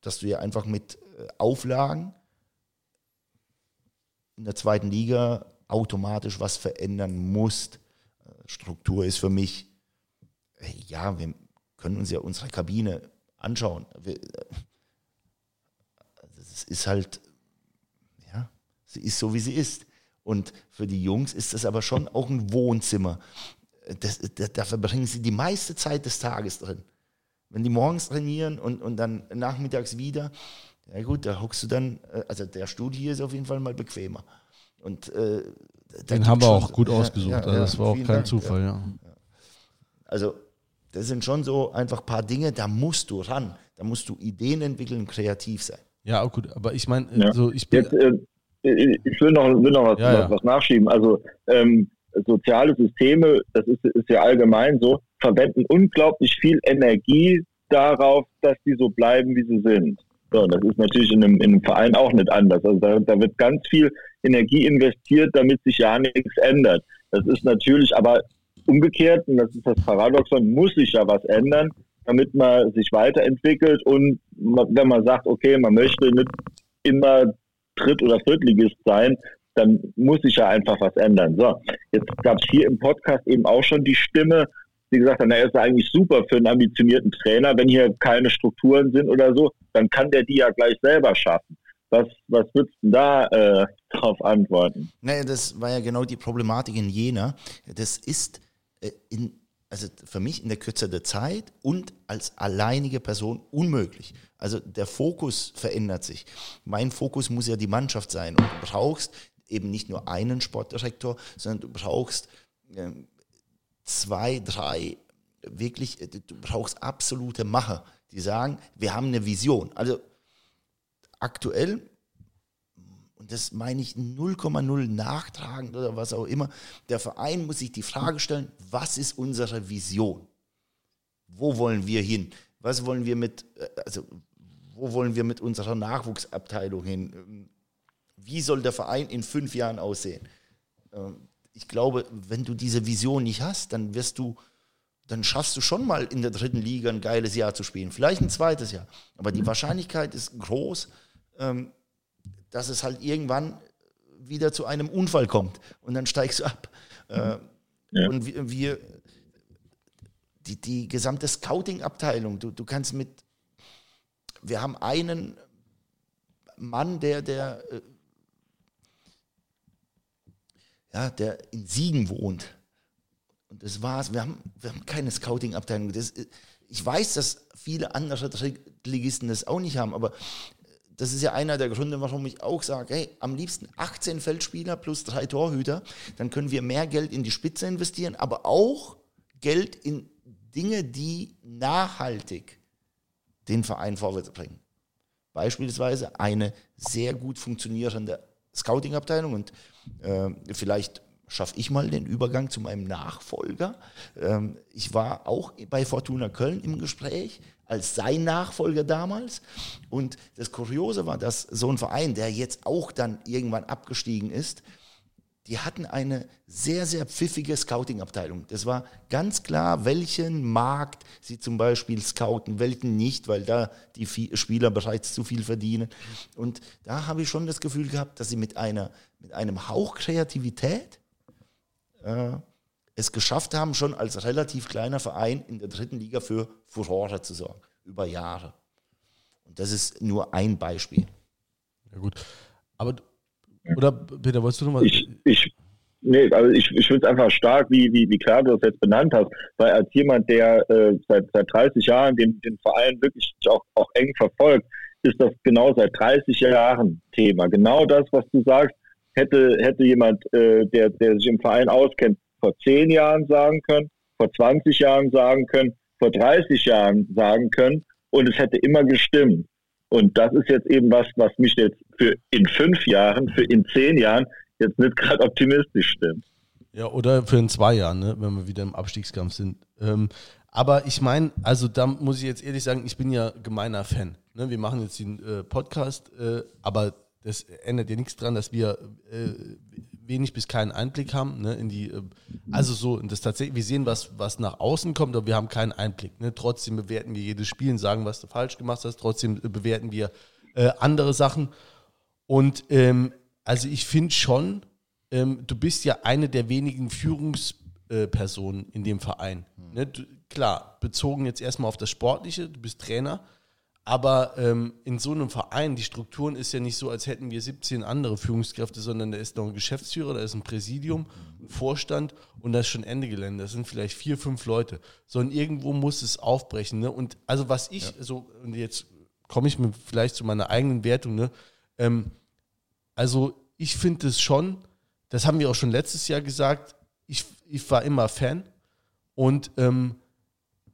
dass du ja einfach mit äh, Auflagen in der zweiten Liga automatisch was verändern musst. Struktur ist für mich, ja, wir können uns ja unsere Kabine anschauen. Es ist halt, ja, sie ist so, wie sie ist. Und für die Jungs ist das aber schon auch ein Wohnzimmer. Das, das, da verbringen sie die meiste Zeit des Tages drin. Wenn die morgens trainieren und, und dann nachmittags wieder, ja gut, da hockst du dann, äh, also der Stuhl hier ist auf jeden Fall mal bequemer. Und äh, den haben wir auch gut ausgesucht. Ja, also das war auch kein Dank, Zufall, ja. Also das sind schon so einfach ein paar Dinge, da musst du ran. Da musst du Ideen entwickeln, kreativ sein. Ja, auch gut. Aber ich meine, ja. so ich bin. Jetzt, äh, ich will noch, will noch was, ja, ja. was nachschieben. Also ähm, soziale Systeme, das ist, ist ja allgemein so, verwenden unglaublich viel Energie darauf, dass die so bleiben, wie sie sind. So, das ist natürlich in einem, in einem Verein auch nicht anders. Also da, da wird ganz viel Energie investiert, damit sich ja nichts ändert. Das ist natürlich aber umgekehrt, und das ist das Paradoxon, muss sich ja was ändern, damit man sich weiterentwickelt und wenn man sagt, okay, man möchte nicht immer Dritt- oder Viertligist sein, dann muss sich ja einfach was ändern. So, jetzt gab es hier im Podcast eben auch schon die Stimme, die gesagt hat, na, er ist eigentlich super für einen ambitionierten Trainer. Wenn hier keine Strukturen sind oder so, dann kann der die ja gleich selber schaffen. Was, was würdest du da äh, darauf antworten? Naja, das war ja genau die Problematik in Jena. Das ist äh, in, also für mich in der Kürze der Zeit und als alleinige Person unmöglich. Also der Fokus verändert sich. Mein Fokus muss ja die Mannschaft sein. Und du brauchst eben nicht nur einen Sportdirektor, sondern du brauchst ähm, zwei, drei, wirklich, äh, du brauchst absolute Macher, die sagen, wir haben eine Vision. Also aktuell, und das meine ich 0,0 nachtragend oder was auch immer, der Verein muss sich die Frage stellen, was ist unsere Vision? Wo wollen wir hin? Was wollen wir mit, äh, also wo wollen wir mit unserer Nachwuchsabteilung hin? Wie soll der Verein in fünf Jahren aussehen? Ähm, ich glaube, wenn du diese Vision nicht hast, dann wirst du, dann schaffst du schon mal in der dritten Liga ein geiles Jahr zu spielen. Vielleicht ein zweites Jahr. Aber die Wahrscheinlichkeit ist groß, ähm, dass es halt irgendwann wieder zu einem Unfall kommt und dann steigst du ab. Äh, ja. Und wir, die, die gesamte Scouting-Abteilung, du, du kannst mit, wir haben einen Mann, der, der äh, ja, der in Siegen wohnt. Und das war's. Wir haben, wir haben keine Scouting-Abteilung. Ich weiß, dass viele andere Ligisten das auch nicht haben, aber das ist ja einer der Gründe, warum ich auch sage, hey, am liebsten 18 Feldspieler plus drei Torhüter, dann können wir mehr Geld in die Spitze investieren, aber auch Geld in Dinge, die nachhaltig den Verein vorwärts bringen. Beispielsweise eine sehr gut funktionierende Scouting-Abteilung und äh, vielleicht schaffe ich mal den Übergang zu meinem Nachfolger. Ähm, ich war auch bei Fortuna Köln im Gespräch als sein Nachfolger damals. Und das Kuriose war, dass so ein Verein, der jetzt auch dann irgendwann abgestiegen ist, die hatten eine sehr, sehr pfiffige Scouting-Abteilung. Das war ganz klar, welchen Markt sie zum Beispiel scouten, welchen nicht, weil da die Spieler bereits zu viel verdienen. Und da habe ich schon das Gefühl gehabt, dass sie mit, einer, mit einem Hauch Kreativität äh, es geschafft haben, schon als relativ kleiner Verein in der dritten Liga für Furore zu sorgen, über Jahre. Und das ist nur ein Beispiel. Ja gut, aber oder Peter, wolltest du noch mal? Ich, ich, nee, also ich, ich finde es einfach stark, wie, wie, wie klar du das jetzt benannt hast, weil als jemand, der äh, seit, seit 30 Jahren den, den Verein wirklich auch, auch eng verfolgt, ist das genau seit 30 Jahren Thema. Genau das, was du sagst, hätte, hätte jemand, äh, der, der sich im Verein auskennt, vor 10 Jahren sagen können, vor 20 Jahren sagen können, vor 30 Jahren sagen können und es hätte immer gestimmt. Und das ist jetzt eben was, was mich jetzt für in fünf Jahren, für in zehn Jahren jetzt nicht gerade optimistisch stimmt. Ja, oder für in zwei Jahren, ne, wenn wir wieder im Abstiegskampf sind. Ähm, aber ich meine, also da muss ich jetzt ehrlich sagen, ich bin ja gemeiner Fan. Ne? Wir machen jetzt den äh, Podcast, äh, aber das ändert ja nichts dran, dass wir äh, wenig bis keinen Einblick haben ne, in die, äh, also so, das tatsächlich, wir sehen, was, was nach außen kommt, aber wir haben keinen Einblick. Ne? Trotzdem bewerten wir jedes Spiel und sagen, was du falsch gemacht hast. Trotzdem äh, bewerten wir äh, andere Sachen. Und ähm, also ich finde schon, ähm, du bist ja eine der wenigen Führungspersonen in dem Verein. Ne? Du, klar, bezogen jetzt erstmal auf das Sportliche, du bist Trainer, aber ähm, in so einem Verein, die Strukturen ist ja nicht so, als hätten wir 17 andere Führungskräfte, sondern da ist noch ein Geschäftsführer, da ist ein Präsidium, ein Vorstand und da ist schon Ende Gelände. Das sind vielleicht vier, fünf Leute. Sondern irgendwo muss es aufbrechen. Ne? Und also was ich ja. so, und jetzt komme ich mir vielleicht zu meiner eigenen Wertung, ne? Ähm, also ich finde es schon, das haben wir auch schon letztes Jahr gesagt, ich, ich war immer Fan und ähm,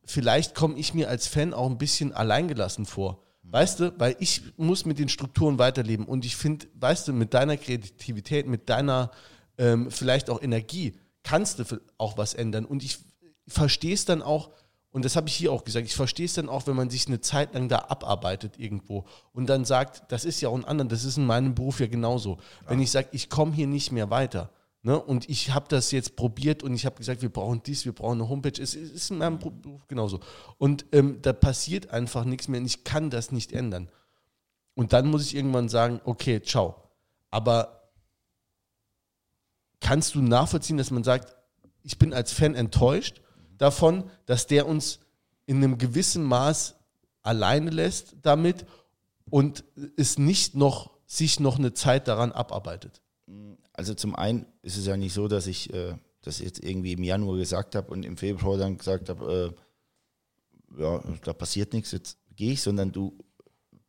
vielleicht komme ich mir als Fan auch ein bisschen alleingelassen vor. Weißt du, weil ich muss mit den Strukturen weiterleben und ich finde, weißt du, mit deiner Kreativität, mit deiner ähm, vielleicht auch Energie kannst du auch was ändern und ich verstehe es dann auch, und das habe ich hier auch gesagt, ich verstehe es dann auch, wenn man sich eine Zeit lang da abarbeitet irgendwo und dann sagt, das ist ja auch ein anderer, das ist in meinem Beruf ja genauso. Ja. Wenn ich sage, ich komme hier nicht mehr weiter, Ne? Und ich habe das jetzt probiert und ich habe gesagt, wir brauchen dies, wir brauchen eine Homepage. Es ist in meinem Beruf genauso. Und ähm, da passiert einfach nichts mehr und ich kann das nicht ändern. Und dann muss ich irgendwann sagen, okay, ciao. Aber kannst du nachvollziehen, dass man sagt, ich bin als Fan enttäuscht davon, dass der uns in einem gewissen Maß alleine lässt damit und es nicht noch sich noch eine Zeit daran abarbeitet? Also zum einen ist es ja nicht so, dass ich äh, das jetzt irgendwie im Januar gesagt habe und im Februar dann gesagt habe, äh, ja, da passiert nichts, jetzt gehe ich, sondern du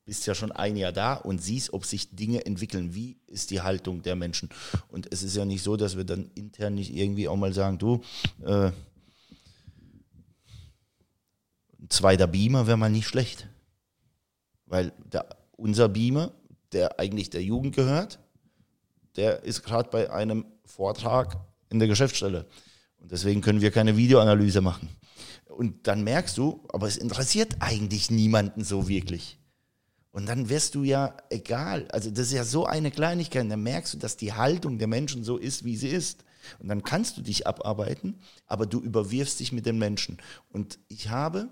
bist ja schon ein Jahr da und siehst, ob sich Dinge entwickeln. Wie ist die Haltung der Menschen? Und es ist ja nicht so, dass wir dann intern nicht irgendwie auch mal sagen, du, äh, Ein zweiter Beamer wäre mal nicht schlecht. Weil der, unser Beamer, der eigentlich der Jugend gehört, der ist gerade bei einem Vortrag in der Geschäftsstelle. Und deswegen können wir keine Videoanalyse machen. Und dann merkst du, aber es interessiert eigentlich niemanden so wirklich. Und dann wirst du ja egal. Also das ist ja so eine Kleinigkeit. Dann merkst du, dass die Haltung der Menschen so ist, wie sie ist. Und dann kannst du dich abarbeiten, aber du überwirfst dich mit den Menschen. Und ich habe,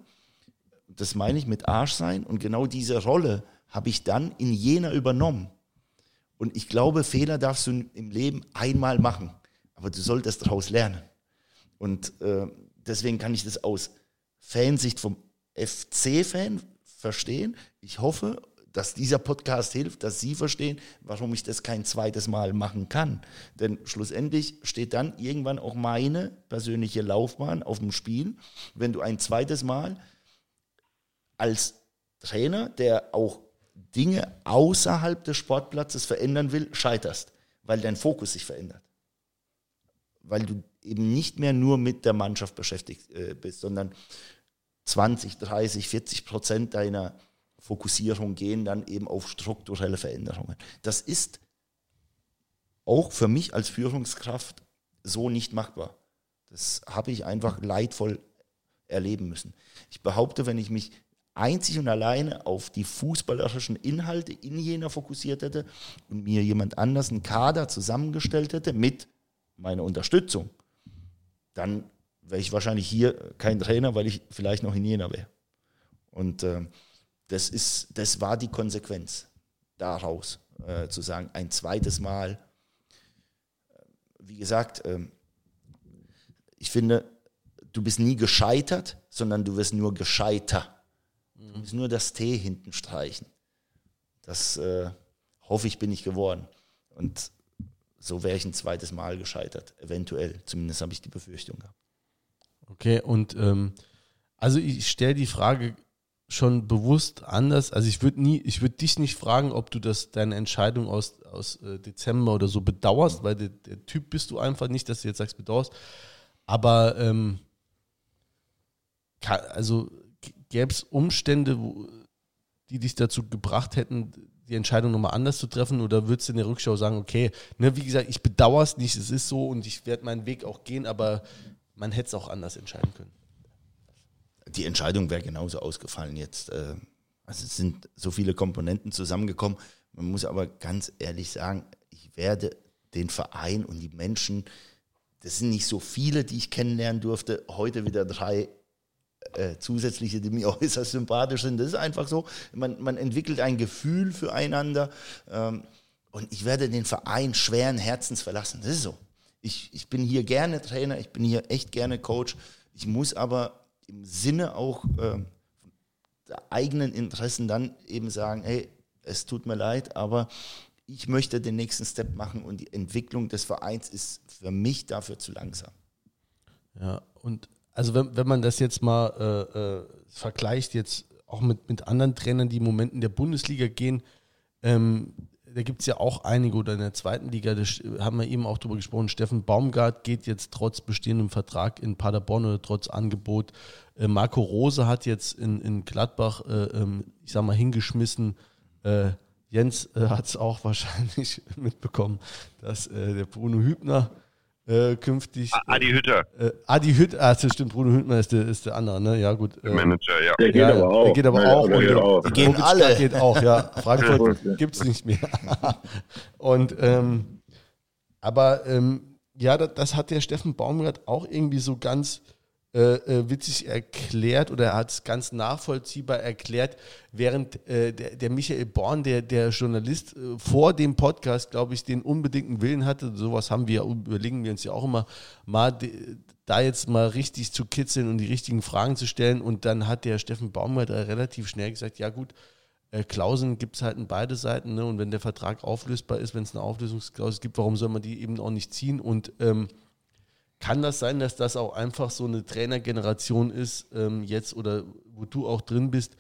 das meine ich mit Arsch sein, und genau diese Rolle habe ich dann in jener übernommen. Und ich glaube, Fehler darfst du im Leben einmal machen, aber du solltest daraus lernen. Und äh, deswegen kann ich das aus Fansicht vom FC-Fan verstehen. Ich hoffe, dass dieser Podcast hilft, dass Sie verstehen, warum ich das kein zweites Mal machen kann. Denn schlussendlich steht dann irgendwann auch meine persönliche Laufbahn auf dem Spiel, wenn du ein zweites Mal als Trainer, der auch Dinge außerhalb des Sportplatzes verändern will, scheiterst, weil dein Fokus sich verändert. Weil du eben nicht mehr nur mit der Mannschaft beschäftigt äh, bist, sondern 20, 30, 40 Prozent deiner Fokussierung gehen dann eben auf strukturelle Veränderungen. Das ist auch für mich als Führungskraft so nicht machbar. Das habe ich einfach leidvoll erleben müssen. Ich behaupte, wenn ich mich einzig und alleine auf die fußballerischen Inhalte in jener fokussiert hätte und mir jemand anders einen Kader zusammengestellt hätte mit meiner Unterstützung, dann wäre ich wahrscheinlich hier kein Trainer, weil ich vielleicht noch in Jena wäre. Und äh, das, ist, das war die Konsequenz daraus, äh, zu sagen, ein zweites Mal. Äh, wie gesagt, äh, ich finde, du bist nie gescheitert, sondern du wirst nur gescheiter. Du musst nur das T hinten streichen. Das äh, hoffe ich, bin ich geworden. Und so wäre ich ein zweites Mal gescheitert, eventuell. Zumindest habe ich die Befürchtung gehabt. Okay, und ähm, also ich stelle die Frage schon bewusst anders. Also ich würde nie, ich würde dich nicht fragen, ob du das deine Entscheidung aus, aus äh, Dezember oder so bedauerst, weil der, der, Typ bist du einfach nicht, dass du jetzt sagst, bedauerst. Aber ähm, kann, also gäbe es Umstände, wo, die dich dazu gebracht hätten, die Entscheidung nochmal anders zu treffen? Oder würdest du in der Rückschau sagen, okay, ne, wie gesagt, ich bedauere es nicht, es ist so und ich werde meinen Weg auch gehen, aber man hätte es auch anders entscheiden können. Die Entscheidung wäre genauso ausgefallen jetzt. Äh, also es sind so viele Komponenten zusammengekommen. Man muss aber ganz ehrlich sagen, ich werde den Verein und die Menschen, das sind nicht so viele, die ich kennenlernen durfte, heute wieder drei äh, zusätzliche, die mir äußerst sympathisch sind. Das ist einfach so. Man, man entwickelt ein Gefühl füreinander. Ähm, und ich werde den Verein schweren Herzens verlassen. Das ist so. Ich, ich bin hier gerne Trainer, ich bin hier echt gerne Coach. Ich muss aber im Sinne auch äh, der eigenen Interessen dann eben sagen, hey, es tut mir leid, aber ich möchte den nächsten Step machen und die Entwicklung des Vereins ist für mich dafür zu langsam. Ja, und also wenn, wenn man das jetzt mal äh, äh, vergleicht, jetzt auch mit, mit anderen Trainern, die im Moment in der Bundesliga gehen, ähm, da gibt es ja auch einige oder in der zweiten Liga, da haben wir eben auch drüber gesprochen, Steffen Baumgart geht jetzt trotz bestehendem Vertrag in Paderborn oder trotz Angebot. Äh, Marco Rose hat jetzt in, in Gladbach, äh, ähm, ich sag mal, hingeschmissen. Äh, Jens äh, hat es auch wahrscheinlich mitbekommen, dass äh, der Bruno Hübner äh, künftig. Adi Hütter. Äh, Adi Hütter, ah, das stimmt, Bruno Hüttner ist der, ist der andere, ne? Ja, gut. Äh, Manager, ja. Der geht ja, aber auch. Der geht aber Ja, auch. der geht und auch. der- Die gehen alle. geht auch, ja. Frankfurt Ja. gibt es nicht mehr. und, ähm, aber, ähm, ja, das, das hat der Steffen Baumgart auch irgendwie so ganz äh, äh, witzig erklärt oder er hat es ganz nachvollziehbar erklärt, während äh, der, der Michael Born, der, der Journalist, äh, vor dem Podcast, glaube ich, den unbedingten Willen hatte, sowas haben wir, überlegen wir uns ja auch immer, mal de, da jetzt mal richtig zu kitzeln und die richtigen Fragen zu stellen und dann hat der Steffen Baumgart relativ schnell gesagt, ja gut, äh, Klauseln gibt es halt in beide Seiten ne? und wenn der Vertrag auflösbar ist, wenn es eine Auflösungsklausel gibt, warum soll man die eben auch nicht ziehen und ähm, kann das sein, dass das auch einfach so eine Trainergeneration ist, ähm, jetzt oder wo du auch drin bist,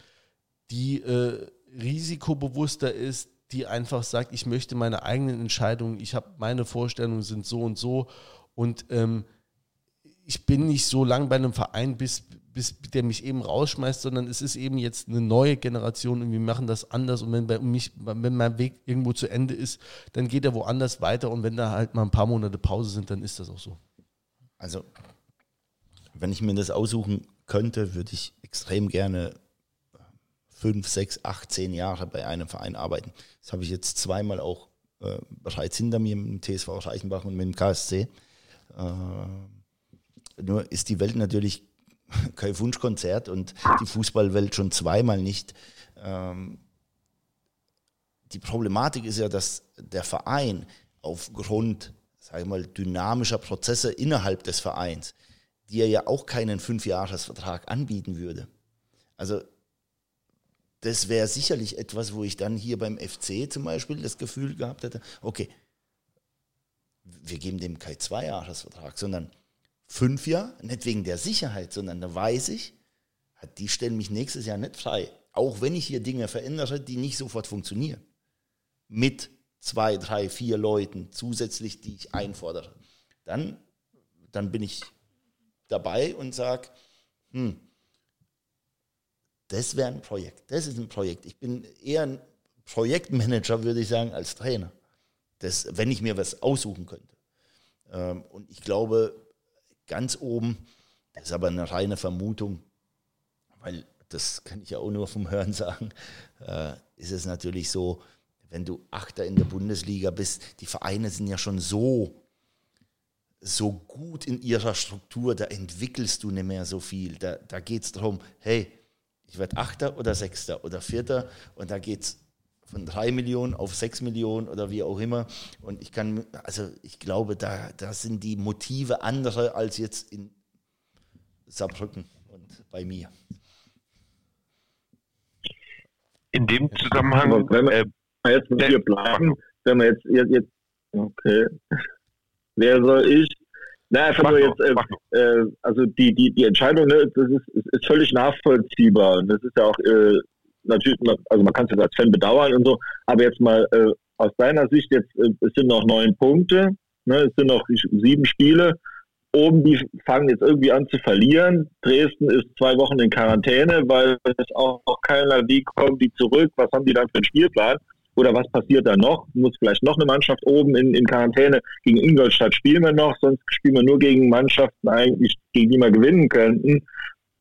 die äh, risikobewusster ist, die einfach sagt, ich möchte meine eigenen Entscheidungen, ich habe meine Vorstellungen sind so und so und ähm, ich bin nicht so lang bei einem Verein, bis, bis der mich eben rausschmeißt, sondern es ist eben jetzt eine neue Generation und wir machen das anders. Und wenn bei mich, wenn mein Weg irgendwo zu Ende ist, dann geht er woanders weiter. Und wenn da halt mal ein paar Monate Pause sind, dann ist das auch so. Also, wenn ich mir das aussuchen könnte, würde ich extrem gerne fünf, sechs, acht, zehn Jahre bei einem Verein arbeiten. Das habe ich jetzt zweimal auch äh, bereits hinter mir mit dem TSV Reichenbach und mit dem KSC. Äh, nur ist die Welt natürlich kein Wunschkonzert und die Fußballwelt schon zweimal nicht. Ähm, die Problematik ist ja, dass der Verein aufgrund, sage ich mal, dynamischer Prozesse innerhalb des Vereins, die er ja auch keinen Fünfjahresvertrag anbieten würde. Also das wäre sicherlich etwas, wo ich dann hier beim FC zum Beispiel das Gefühl gehabt hätte, okay, wir geben dem keinen Zweijahresvertrag, sondern fünf Jahre, nicht wegen der Sicherheit, sondern da weiß ich, die stellen mich nächstes Jahr nicht frei. Auch wenn ich hier Dinge verändere, die nicht sofort funktionieren. Mit zwei, drei, vier Leuten zusätzlich, die ich einfordere. Dann, dann bin ich dabei und sage, hm, das wäre ein Projekt. Das ist ein Projekt. Ich bin eher ein Projektmanager, würde ich sagen, als Trainer. Das, wenn ich mir was aussuchen könnte. Ähm, und ich glaube, ganz oben, das ist aber eine reine Vermutung, weil das kann ich ja auch nur vom Hören sagen, äh, ist es natürlich so, wenn du Achter in der Bundesliga bist, die Vereine sind ja schon so, so gut in ihrer Struktur, da entwickelst du nicht mehr so viel. Da, da geht es darum, hey, ich werde Achter oder Sechster oder Vierter und da geht es von drei Millionen auf sechs Millionen oder wie auch immer. Und ich kann, also ich glaube, da, da sind die Motive andere als jetzt in Saarbrücken und bei mir. In dem Zusammenhang. Äh, jetzt mit dir bleiben, wenn wir jetzt, jetzt, jetzt okay. Wer soll ich? Na, einfach nur jetzt, äh, äh, also die, die, die Entscheidung, ne, das ist, ist, ist völlig nachvollziehbar. Und das ist ja auch äh, natürlich, also man kann es jetzt als Fan bedauern und so, aber jetzt mal äh, aus deiner Sicht, jetzt, äh, es sind noch neun Punkte, ne, es sind noch sieben Spiele. Oben, die fangen jetzt irgendwie an zu verlieren. Dresden ist zwei Wochen in Quarantäne, weil es auch, auch keiner, wie kommen die zurück, was haben die dann für einen Spielplan? Oder was passiert da noch? Muss vielleicht noch eine Mannschaft oben in, in Quarantäne. Gegen Ingolstadt spielen wir noch, sonst spielen wir nur gegen Mannschaften eigentlich, gegen die wir gewinnen könnten.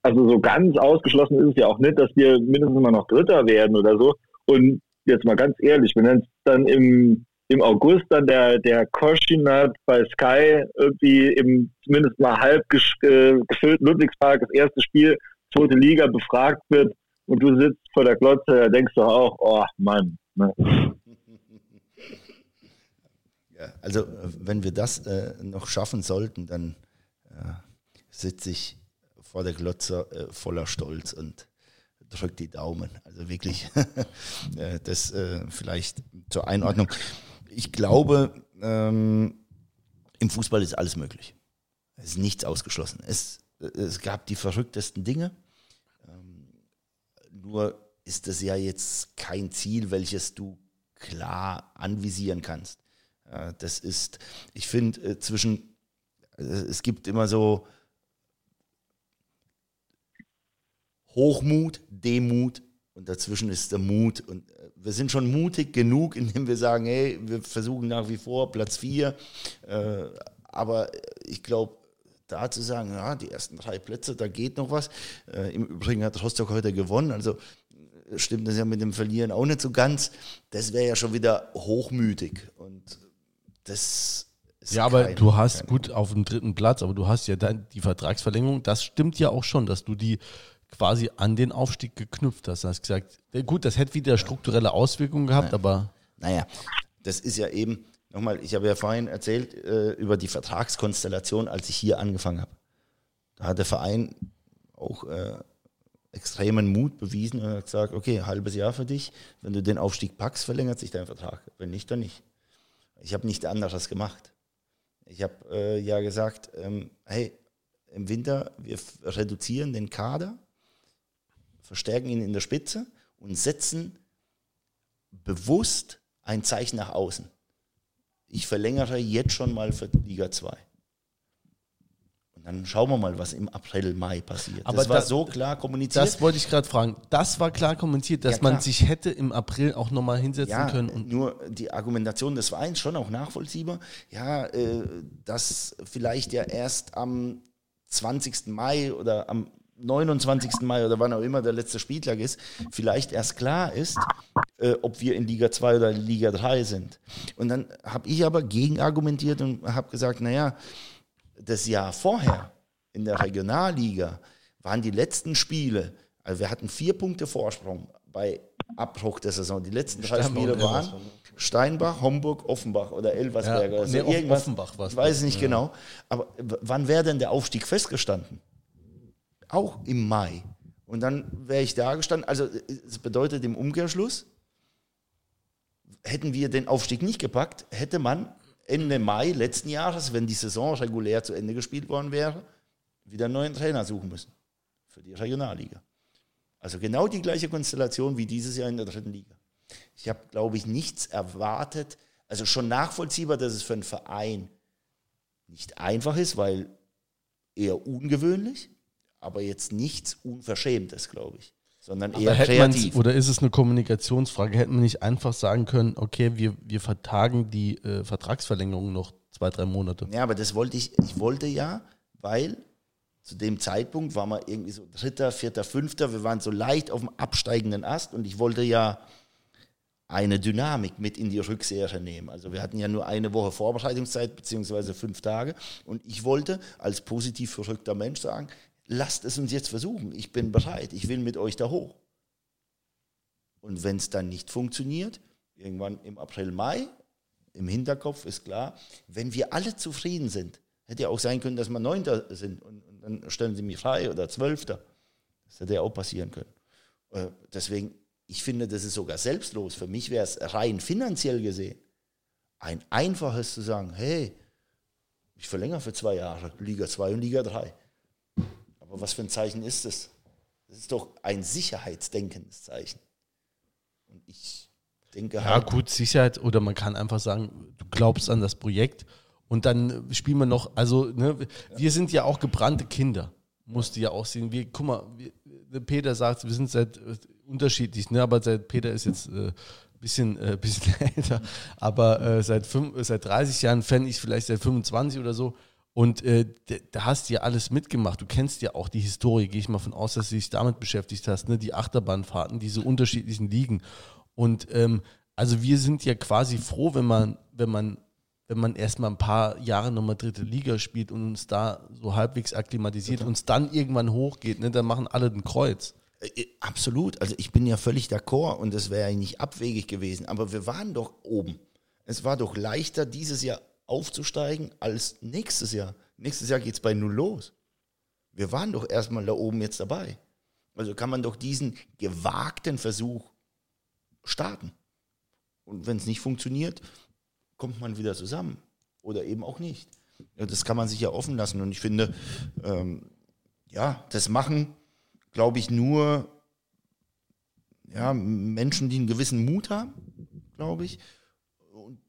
Also so ganz ausgeschlossen ist es ja auch nicht, dass wir mindestens mal noch Dritter werden oder so. Und jetzt mal ganz ehrlich, wenn dann, dann im, im August dann der, der Koschinat bei Sky irgendwie im zumindest mal halb gefüllten Ludwigspark das erste Spiel, zweite Liga befragt wird und du sitzt vor der Glotze, da denkst du auch, oh Mann, Ne? Also wenn wir das äh, noch schaffen sollten, dann äh, sitze ich vor der Glotze äh, voller Stolz und drücke die Daumen. Also wirklich, äh, das äh, vielleicht zur Einordnung. Ich glaube, ähm, im Fußball ist alles möglich. Es ist nichts ausgeschlossen. Es, es gab die verrücktesten Dinge. Ähm, nur ist das ja jetzt kein Ziel, welches du klar anvisieren kannst. Das ist, ich finde, äh, zwischen, äh, es gibt immer so Hochmut, Demut und dazwischen ist der Mut. Und äh, wir sind schon mutig genug, indem wir sagen, hey, wir versuchen nach wie vor Platz 4. Aber ich glaube, da zu sagen, ja, die ersten drei Plätze, da geht noch was. Im Übrigen hat Rostock heute gewonnen. Also stimmt das ja mit dem Verlieren auch nicht so ganz. Das wäre ja schon wieder hochmütig. Und das ja, aber kein, du hast gut auf dem dritten Platz, aber du hast ja dann die Vertragsverlängerung. Das stimmt ja auch schon, dass du die quasi an den Aufstieg geknüpft hast. Du hast gesagt, gut, das hätte wieder strukturelle Auswirkungen gehabt, naja. aber. Naja, das ist ja eben, nochmal, ich habe ja vorhin erzählt äh, über die Vertragskonstellation, als ich hier angefangen habe. Da hat der Verein auch äh, extremen Mut bewiesen und hat gesagt, okay, halbes Jahr für dich. Wenn du den Aufstieg packst, verlängert sich dein Vertrag. Wenn nicht, dann nicht. Ich habe nicht anderes gemacht. Ich habe äh, ja gesagt, ähm, hey, im Winter, wir reduzieren den Kader, verstärken ihn in der Spitze und setzen bewusst ein Zeichen nach außen. Ich verlängere jetzt schon mal für Liga 2. dann schauen wir mal, was im April, Mai passiert. Aber das war da- so klar kommuniziert. Das wollte ich gerade fragen. Das war klar kommentiert, dass Ja, man klar. sich hätte im April auch nochmal hinsetzen ja, können. Und nur die Argumentation des Vereins schon auch nachvollziehbar. Ja, äh, dass vielleicht ja erst am 20. Mai oder am 29. Mai oder wann auch immer der letzte Spieltag ist, vielleicht erst klar ist, äh, ob wir in Liga 2 oder Liga 3 sind. Und dann habe ich aber gegenargumentiert und habe gesagt, naja, das Jahr vorher in der Regionalliga waren die letzten Spiele, also wir hatten vier Punkte Vorsprung bei Abbruch der Saison. Die letzten drei Spiele waren. Steinbach, Homburg, Offenbach oder Elversberg Ja, nee, Irgendwas. Offenbach war's. Ich weiß nicht genau. Aber wann wäre denn der Aufstieg festgestanden? Auch im Mai. Und dann wäre ich da gestanden. Also es bedeutet im Umkehrschluss, hätten wir den Aufstieg nicht gepackt, hätte man Ende Mai letzten Jahres, wenn die Saison regulär zu Ende gespielt worden wäre, wieder einen neuen Trainer suchen müssen für die Regionalliga. Also genau die gleiche Konstellation wie dieses Jahr in der dritten Liga. Ich habe, glaube ich, nichts erwartet. Also schon nachvollziehbar, dass es für einen Verein nicht einfach ist, weil eher ungewöhnlich, aber jetzt nichts Unverschämtes, glaube ich, sondern Aber eher man's- kreativ. oder ist es eine Kommunikationsfrage? Hätten wir nicht einfach sagen können, okay, wir, wir vertagen die äh, Vertragsverlängerung noch zwei, drei Monate? Ja, aber das wollte ich, ich wollte ja, weil zu dem Zeitpunkt waren wir irgendwie so dritter, vierter, fünfter, wir waren so leicht auf dem absteigenden Ast und ich wollte ja eine Dynamik mit in die Rückserie nehmen. Also wir hatten ja nur eine Woche Vorbereitungszeit, beziehungsweise fünf Tage. Und ich wollte als positiv verrückter Mensch sagen, lasst es uns jetzt versuchen. Ich bin bereit. Ich will mit euch da hoch. Und wenn es dann nicht funktioniert, irgendwann im April, Mai, im Hinterkopf ist klar, wenn wir alle zufrieden sind, hätte ja auch sein können, dass wir Neunter sind und, und dann stellen sie mich frei oder Zwölfter. Das hätte ja auch passieren können. Äh, deswegen, ich finde, das ist sogar selbstlos. Für mich wäre es rein finanziell gesehen ein einfaches zu sagen, hey, ich verlängere für zwei Jahre Liga 2 und Liga 3. Aber was für ein Zeichen ist das? Das ist doch ein sicherheitsdenkendes Zeichen. Und ich denke Ja, halt, gut, Sicherheit, oder man kann einfach sagen, du glaubst an das Projekt und dann spielen wir noch, also ne, wir sind ja auch gebrannte Kinder, musst du ja auch sehen. Wir, guck mal, wir, Peter sagt, wir sind seit äh, unterschiedlich, ne, aber seit Peter ist jetzt äh, bisschen, äh, bisschen älter, aber äh, seit, fünf, seit 30 Jahren Fan, ich vielleicht seit 25 oder so. Und äh, da- hast du ja alles mitgemacht. Du kennst ja auch die Historie, gehe ich mal von aus, dass du dich damit beschäftigt hast, ne? die Achterbahnfahrten, diese unterschiedlichen Ligen. Und ähm, also wir sind ja quasi froh, wenn man, wenn man, wenn man erstmal ein paar Jahre nochmal dritte Liga spielt und uns da so halbwegs akklimatisiert, uns dann irgendwann hochgeht, ne? dann machen alle den Kreuz. Äh, Absolut. Also ich bin ja völlig d'accord und das wäre ja nicht abwegig gewesen. Aber wir waren doch oben. Es war doch leichter, dieses Jahr aufzusteigen als nächstes Jahr. Nächstes Jahr geht es bei Null los. Wir waren doch erstmal da oben jetzt dabei. Also kann man doch diesen gewagten Versuch starten. Und wenn es nicht funktioniert, kommt man wieder zusammen. Oder eben auch nicht. Das kann man sich ja offen lassen. Und ich finde, ähm, ja, das machen glaube ich, nur ja, Menschen, die einen gewissen Mut haben, glaube ich. Und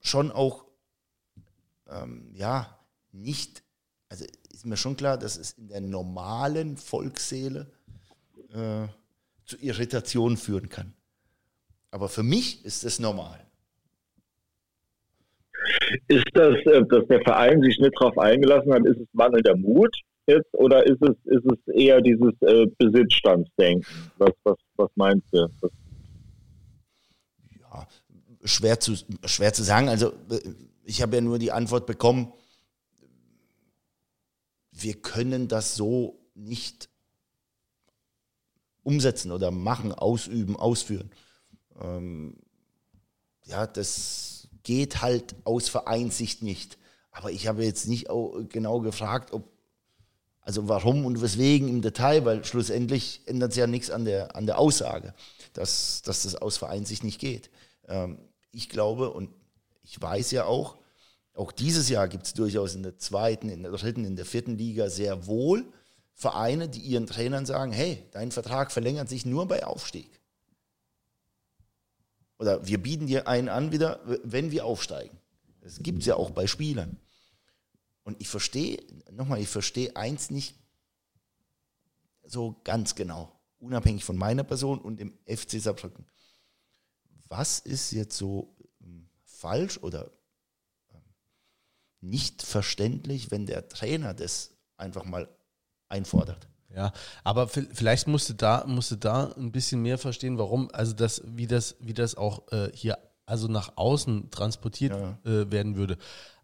schon auch, ähm, ja, nicht, also ist mir schon klar, dass es in der normalen Volksseele äh, zu Irritationen führen kann. Aber für mich ist es normal. Ist das, äh, dass der Verein sich nicht darauf eingelassen hat, ist es mangelnder Mut jetzt oder ist es, ist es eher dieses äh, Besitzstandsdenken? Was, was, was meinst du? Was, Ja, schwer zu, schwer zu sagen. Also äh, ich habe ja nur die Antwort bekommen, wir können das so nicht umsetzen oder machen, ausüben, ausführen. Ähm, ja, das geht halt aus Vereinssicht nicht. Aber ich habe jetzt nicht au- genau gefragt, ob, also warum und weswegen im Detail, weil schlussendlich ändert es ja nichts an der, an der Aussage, dass, dass das aus Vereinssicht nicht geht. Ähm, ich glaube und ich weiß ja auch, auch dieses Jahr gibt es durchaus in der zweiten, in der dritten, in der vierten Liga sehr wohl Vereine, die ihren Trainern sagen, hey, dein Vertrag verlängert sich nur bei Aufstieg. Oder wir bieten dir einen an wieder, wenn wir aufsteigen. Das gibt es ja auch bei Spielern. Und ich verstehe, nochmal, ich verstehe eins nicht so ganz genau, unabhängig von meiner Person und dem FC Saarbrücken. Was ist jetzt so hm, falsch oder nicht verständlich, wenn der Trainer das einfach mal einfordert? Ja, aber vielleicht musste da musste da ein bisschen mehr verstehen, warum, also das, wie das, wie das auch äh, hier also nach außen transportiert ja. äh, werden würde.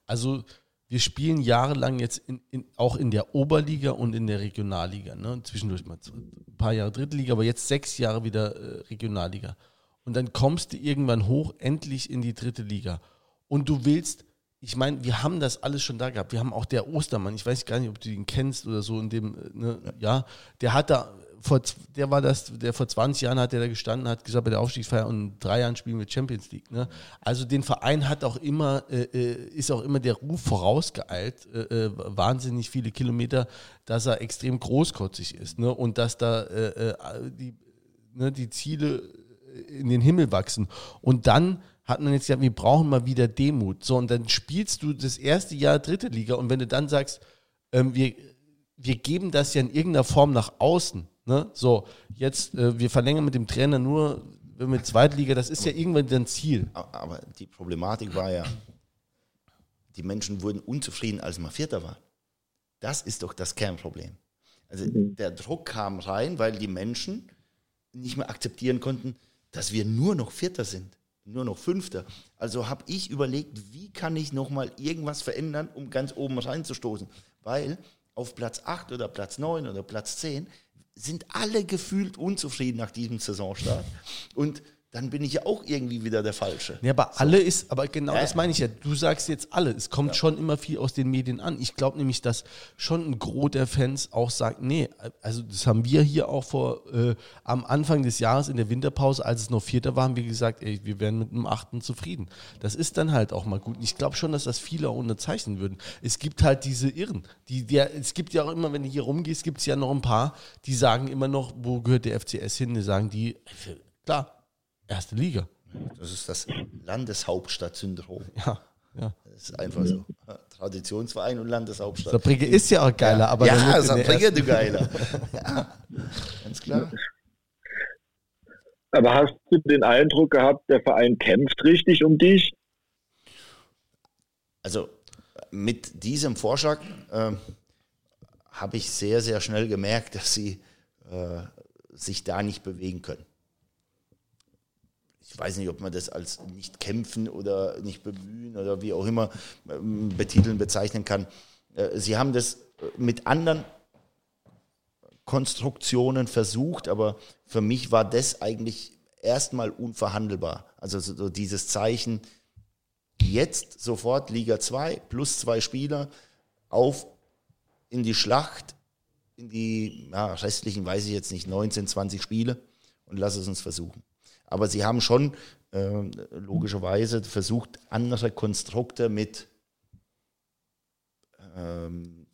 Also wir spielen jahrelang jetzt in, in, auch in der Oberliga und in der Regionalliga. Ne? Zwischendurch mal ein paar Jahre dritte Liga, aber jetzt sechs Jahre wieder äh, Regionalliga. Und dann kommst du irgendwann hoch, endlich in die dritte Liga. Und du willst, ich meine, wir haben das alles schon da gehabt. Wir haben auch der Ostermann, ich weiß gar nicht, ob du ihn kennst oder so in dem, äh, ne, ja, der hat da vor, der war das, der vor 20 Jahren hat der da gestanden, hat gesagt, bei der Aufstiegsfeier und in drei Jahren spielen wir Champions League. Ne? Also den Verein hat auch immer, äh, äh, ist auch immer der Ruf vorausgeeilt, äh, äh, wahnsinnig viele Kilometer, dass er extrem großkotzig ist ne? und dass da äh, die, ne, die Ziele in den Himmel wachsen. Und dann hat man jetzt gesagt, wir brauchen mal wieder Demut. So, und dann spielst du das erste Jahr dritte Liga und wenn du dann sagst, ähm, wir, wir geben das ja in irgendeiner Form nach außen, Ne? So, jetzt, äh, wir verlängern mit dem Trainer nur mit Zweitliga, das ist ja irgendwann dein Ziel. Aber die Problematik war ja, die Menschen wurden unzufrieden, als man Vierter war. Das ist doch das Kernproblem. Also mhm. der Druck kam rein, weil die Menschen nicht mehr akzeptieren konnten, dass wir nur noch Vierter sind, nur noch Fünfter. Also habe ich überlegt, wie kann ich nochmal irgendwas verändern, um ganz oben reinzustoßen. Weil auf Platz 8 oder Platz 9 oder Platz 10 sind alle gefühlt unzufrieden nach diesem Saisonstart. Und dann bin ich ja auch irgendwie wieder der Falsche. Ja, aber so. alle ist, aber genau ja, das meine ich ja. Du sagst jetzt alle. Es kommt ja. schon immer viel aus den Medien an. Ich glaube nämlich, dass schon ein Gros der Fans auch sagt, nee, also das haben wir hier auch vor äh, am Anfang des Jahres in der Winterpause, als es noch Vierter war, haben wir gesagt, ey, wir wären mit einem Achten zufrieden. Das ist dann halt auch mal gut. Und ich glaube schon, dass das viele auch unterzeichnen würden. Es gibt halt diese Irren. Die, der, es gibt ja auch immer, wenn du hier rumgehst, gibt es ja noch ein paar, die sagen immer noch, wo gehört der FCS hin? Die sagen die, klar, Erste Liga. Das ist das Landeshauptstadt-Syndrom. Ja, ja. Das ist einfach so. Traditionsverein und Landeshauptstadt. Saarbrücke ist ja auch geiler, ja. aber. Ja, Saarbrücke, du geiler. ja, ganz klar. Aber hast du den Eindruck gehabt, der Verein kämpft richtig um dich? Also mit diesem Vorschlag äh, habe ich sehr, sehr schnell gemerkt, dass sie äh, sich da nicht bewegen können ich weiß nicht, ob man das als nicht kämpfen oder nicht bemühen oder wie auch immer ähm, betiteln, bezeichnen kann. Äh, sie haben das mit anderen Konstruktionen versucht, aber für mich war das eigentlich erstmal unverhandelbar. Also so dieses Zeichen, jetzt sofort Liga 2 plus zwei Spieler auf in die Schlacht, in die ja, restlichen, weiß ich jetzt nicht, 19, 20 Spiele und lass es uns versuchen. Aber sie haben schon äh, logischerweise versucht, andere Konstrukte mit ähm,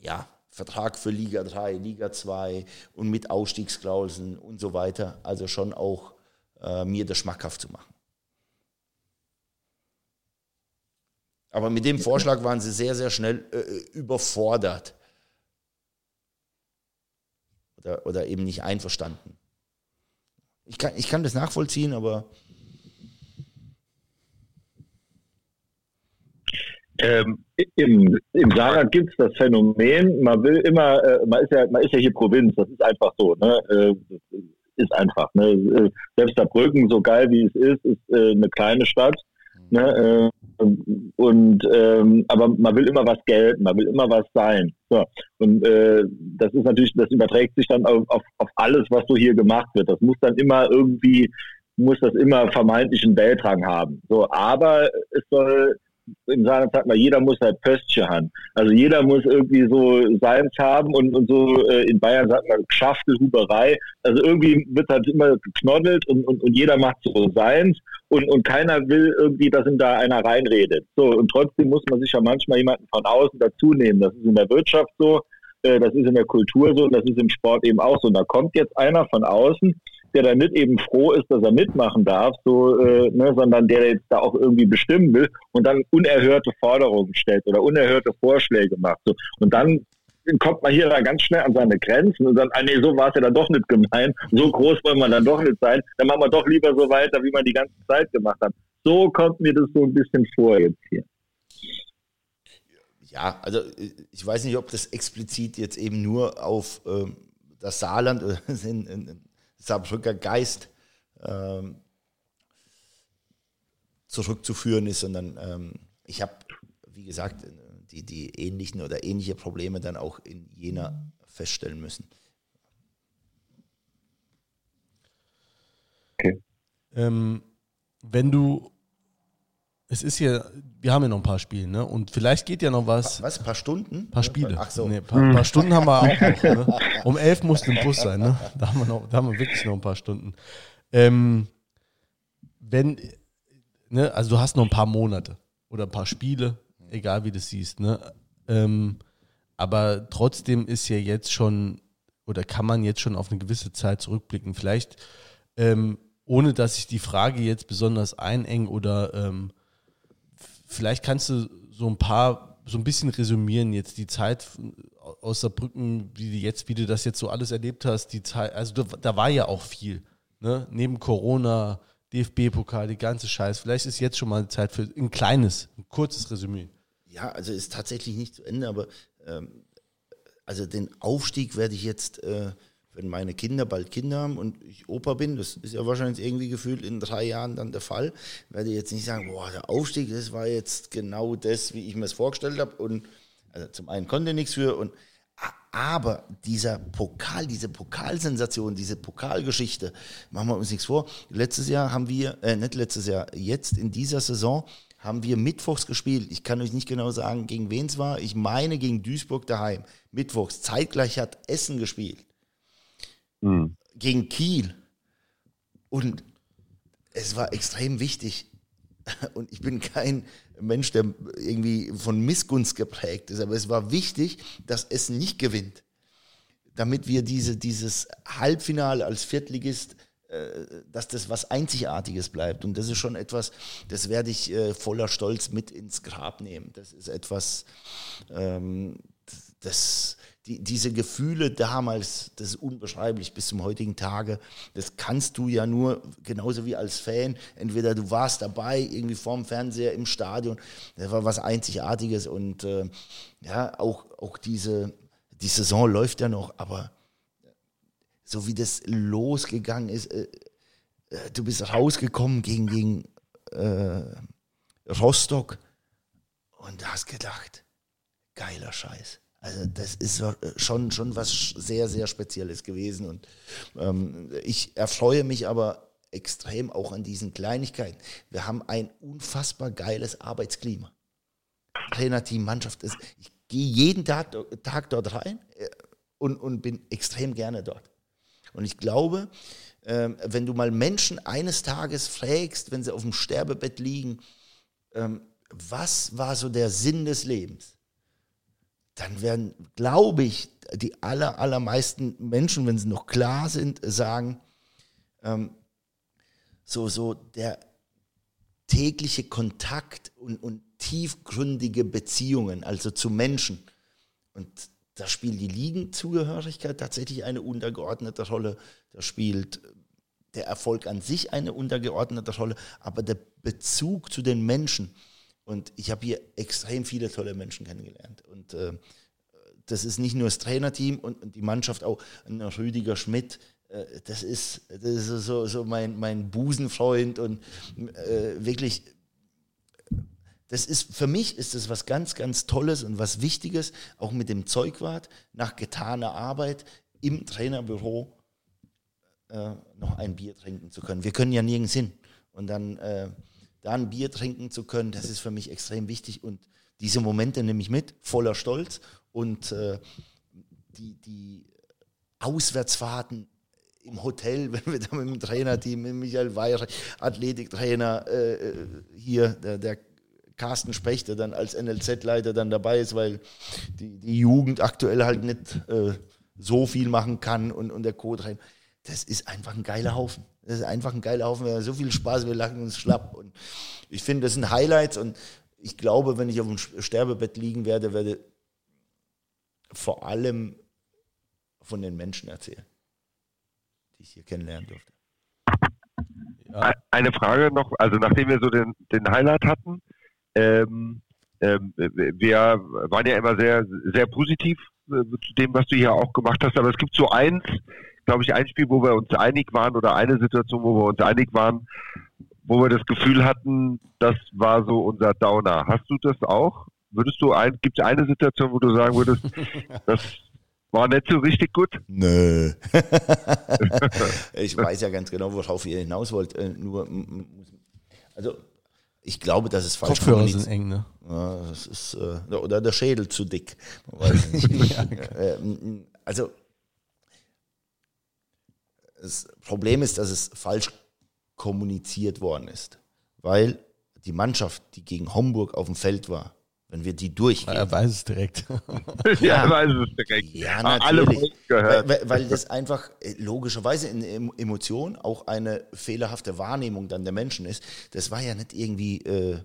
ja, Vertrag für Liga 3, Liga 2 und mit Ausstiegsklauseln und so weiter, also schon auch äh, mir das schmackhaft zu machen. Aber mit dem Vorschlag waren sie sehr, sehr schnell äh, überfordert oder, oder eben nicht einverstanden. Ich kann, ich kann das nachvollziehen, aber. Ähm, Im im Saarland gibt es das Phänomen, man will immer, äh, man, ist ja, man ist ja hier Provinz, das ist einfach so. Ne? Äh, ist einfach. Ne? Äh, selbst Saarbrücken, so geil wie es ist, ist äh, eine kleine Stadt. Ne? Äh, und ähm, aber man will immer was gelten, man will immer was sein. So. Und äh, das ist natürlich, das überträgt sich dann auf, auf, auf alles, was so hier gemacht wird. Das muss dann immer irgendwie, muss das immer vermeintlichen Weltrang haben. So, aber es soll in seiner Zeit mal, jeder muss halt Pöstchen haben. Also jeder muss irgendwie so seins haben und, und so äh, in Bayern sagt man Schaftelhuberei. Also irgendwie wird halt immer geknoddelt und, und, und jeder macht so seins und, und keiner will irgendwie, dass ihm da einer reinredet. So, und trotzdem muss man sich ja manchmal jemanden von außen dazu nehmen. Das ist in der Wirtschaft so, äh, das ist in der Kultur so und das ist im Sport eben auch so. Und da kommt jetzt einer von außen, der da nicht eben froh ist, dass er mitmachen darf, so, äh, ne, sondern der jetzt da auch irgendwie bestimmen will und dann unerhörte Forderungen stellt oder unerhörte Vorschläge macht. So. Und dann kommt man hier dann ganz schnell an seine Grenzen und dann, ah, nee, so war es ja dann doch nicht gemein, so groß wollen wir dann doch nicht sein, dann machen wir doch lieber so weiter, wie man die ganze Zeit gemacht hat. So kommt mir das so ein bisschen vor jetzt hier. Ja, also ich weiß nicht, ob das explizit jetzt eben nur auf ähm, das Saarland oder den Saarbrücker Geist ähm, zurückzuführen ist, sondern ähm, ich habe, wie gesagt, die, die ähnlichen oder ähnliche Probleme dann auch in Jena feststellen müssen. Okay. Ähm, wenn du, es ist ja, wir haben ja noch ein paar Spiele, ne? Und vielleicht geht ja noch was. Was? Ein paar Stunden? Ein paar Spiele. Ach so. Nee, paar, paar Stunden haben wir auch noch. Ne? Um elf muss im Bus sein, ne? Da haben wir, noch, da haben wir wirklich noch ein paar Stunden. Ähm, wenn, ne, also du hast noch ein paar Monate oder ein paar Spiele, egal wie du es siehst, ne? Ähm, aber trotzdem ist ja jetzt schon, oder kann man jetzt schon auf eine gewisse Zeit zurückblicken. Vielleicht, ähm, ohne dass ich die Frage jetzt besonders eineng oder ähm, vielleicht kannst du so ein paar, so ein bisschen resümieren jetzt die Zeit aus Saarbrücken, wie du jetzt, wie du das jetzt so alles erlebt hast, die Zeit, also da, da war ja auch viel, ne? Neben Corona, DFB-Pokal, die ganze Scheiß. Vielleicht ist jetzt schon mal Zeit für ein kleines, ein kurzes Resümee. Ja, also ist tatsächlich nicht zu Ende, aber ähm, also den Aufstieg werde ich jetzt, äh, wenn meine Kinder bald Kinder haben und ich Opa bin, das ist ja wahrscheinlich irgendwie gefühlt in drei Jahren dann der Fall, werde ich jetzt nicht sagen, boah, der Aufstieg, das war jetzt genau das, wie ich mir es vorgestellt habe und also zum einen konnte nichts für und aber dieser Pokal, diese Pokalsensation, diese Pokalgeschichte, machen wir uns nichts vor. Letztes Jahr haben wir, äh, nicht letztes Jahr, jetzt in dieser Saison haben wir mittwochs gespielt. Ich kann euch nicht genau sagen, gegen wen es war. Ich meine gegen Duisburg daheim. Mittwochs. Zeitgleich hat Essen gespielt. Mhm. Gegen Kiel. Und es war extrem wichtig. Und ich bin kein Mensch, der irgendwie von Missgunst geprägt ist, aber es war wichtig, dass Essen nicht gewinnt. Damit wir diese, dieses Halbfinale als Viertligist äh, dass das was Einzigartiges bleibt. Und das ist schon etwas, das werde ich äh, voller Stolz mit ins Grab nehmen. Das ist etwas, ähm, das, die, diese Gefühle damals, das ist unbeschreiblich bis zum heutigen Tage. Das kannst du ja nur, genauso wie als Fan, entweder du warst dabei, irgendwie vorm Fernseher im Stadion, das war was Einzigartiges und äh, ja, auch, auch diese, die Saison läuft ja noch, aber so wie das losgegangen ist. Äh, äh, du bist rausgekommen gegen, gegen äh, Rostock und hast gedacht, geiler Scheiß. Also das ist äh, schon, schon was sehr, sehr Spezielles gewesen. Und ähm, ich erfreue mich aber extrem auch an diesen Kleinigkeiten. Wir haben ein unfassbar geiles Arbeitsklima. Trainerteam, Mannschaft. Ist, ich gehe jeden Tag, Tag dort rein und, und bin extrem gerne dort. Und ich glaube, ähm, wenn du mal Menschen eines Tages fragst, wenn sie auf dem Sterbebett liegen, ähm, was war so der Sinn des Lebens? Dann werden, glaube ich, die aller, allermeisten Menschen, wenn sie noch klar sind, sagen, ähm, so, so der tägliche Kontakt und, und tiefgründige Beziehungen, also zu Menschen. Und da spielt die Ligenzugehörigkeit tatsächlich eine untergeordnete Rolle. Da spielt der Erfolg an sich eine untergeordnete Rolle, aber der Bezug zu den Menschen. Und ich habe hier extrem viele tolle Menschen kennengelernt. Und äh, das ist nicht nur das Trainerteam und, und die Mannschaft auch. Rüdiger Schmidt, äh, das ist, das ist so, so mein, mein Busenfreund und äh, wirklich das ist, für mich ist das was ganz, ganz Tolles und was Wichtiges, auch mit dem Zeugwart, nach getaner Arbeit im Trainerbüro äh, noch ein Bier trinken zu können. Wir können ja nirgends hin. Und dann äh, da ein Bier trinken zu können, das ist für mich extrem wichtig. Und diese Momente nehme ich mit, voller Stolz. Und äh, die, die Auswärtsfahrten im Hotel, wenn wir da mit dem Trainerteam, mit Michael Weyer, Athletiktrainer, äh, äh, hier, der, der Carsten Specht, der dann als NLZ-Leiter dann dabei ist, weil die, die Jugend aktuell halt nicht äh, so viel machen kann und, und der Co-Trainer. Das ist einfach ein geiler Haufen. Das ist einfach ein geiler Haufen. Wir haben so viel Spaß, wir lachen uns schlapp. Und ich finde, das sind Highlights. Und ich glaube, wenn ich auf dem Sterbebett liegen werde, werde vor allem von den Menschen erzählen, die ich hier kennenlernen durfte. Ja. Eine Frage noch, also nachdem wir so den, den Highlight hatten, ähm, ähm, wir waren ja immer sehr, sehr positiv äh, zu dem, was du hier auch gemacht hast, aber es gibt so eins, glaube ich, ein Spiel, wo wir uns einig waren oder eine Situation, wo wir uns einig waren, wo wir das Gefühl hatten, das war so unser Downer. Hast du das auch? Würdest du ein, gibt es eine Situation, wo du sagen würdest, das war nicht so richtig gut? Nö. ich weiß ja ganz genau, worauf ihr hinaus wollt. Äh, nur, also ich glaube, das ist falsch. Kopfhörer sind eng, ne? Ja, das ist, äh, oder der Schädel zu dick. ja, äh, also das Problem ist, dass es falsch kommuniziert worden ist, weil die Mannschaft, die gegen Homburg auf dem Feld war, wenn wir die durchgehen. Er weiß es direkt. ja, er weiß es direkt. Ja, natürlich. Alle weil, weil das einfach äh, logischerweise in Emotion auch eine fehlerhafte Wahrnehmung dann der Menschen ist. Das war ja nicht irgendwie äh,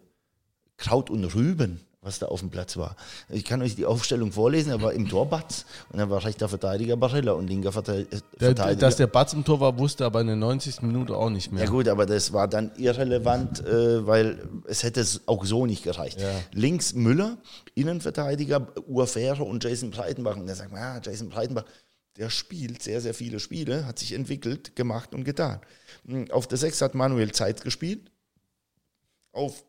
Kraut und Rüben was da auf dem Platz war. Ich kann euch die Aufstellung vorlesen, er war im Tor Batz und dann war rechter Verteidiger Barilla und linker äh, Verteidiger. Dass der Batz im Tor war, wusste aber in der 90. Minute auch nicht mehr. Ja gut, aber das war dann irrelevant, äh, weil es hätte auch so nicht gereicht. Ja. Links Müller, Innenverteidiger, Urfähre und Jason Breitenbach. Und da sagt man, ja, Jason Breitenbach, der spielt sehr, sehr viele Spiele, hat sich entwickelt, gemacht und getan. Hm, auf der 6 hat Manuel Zeit gespielt. Auf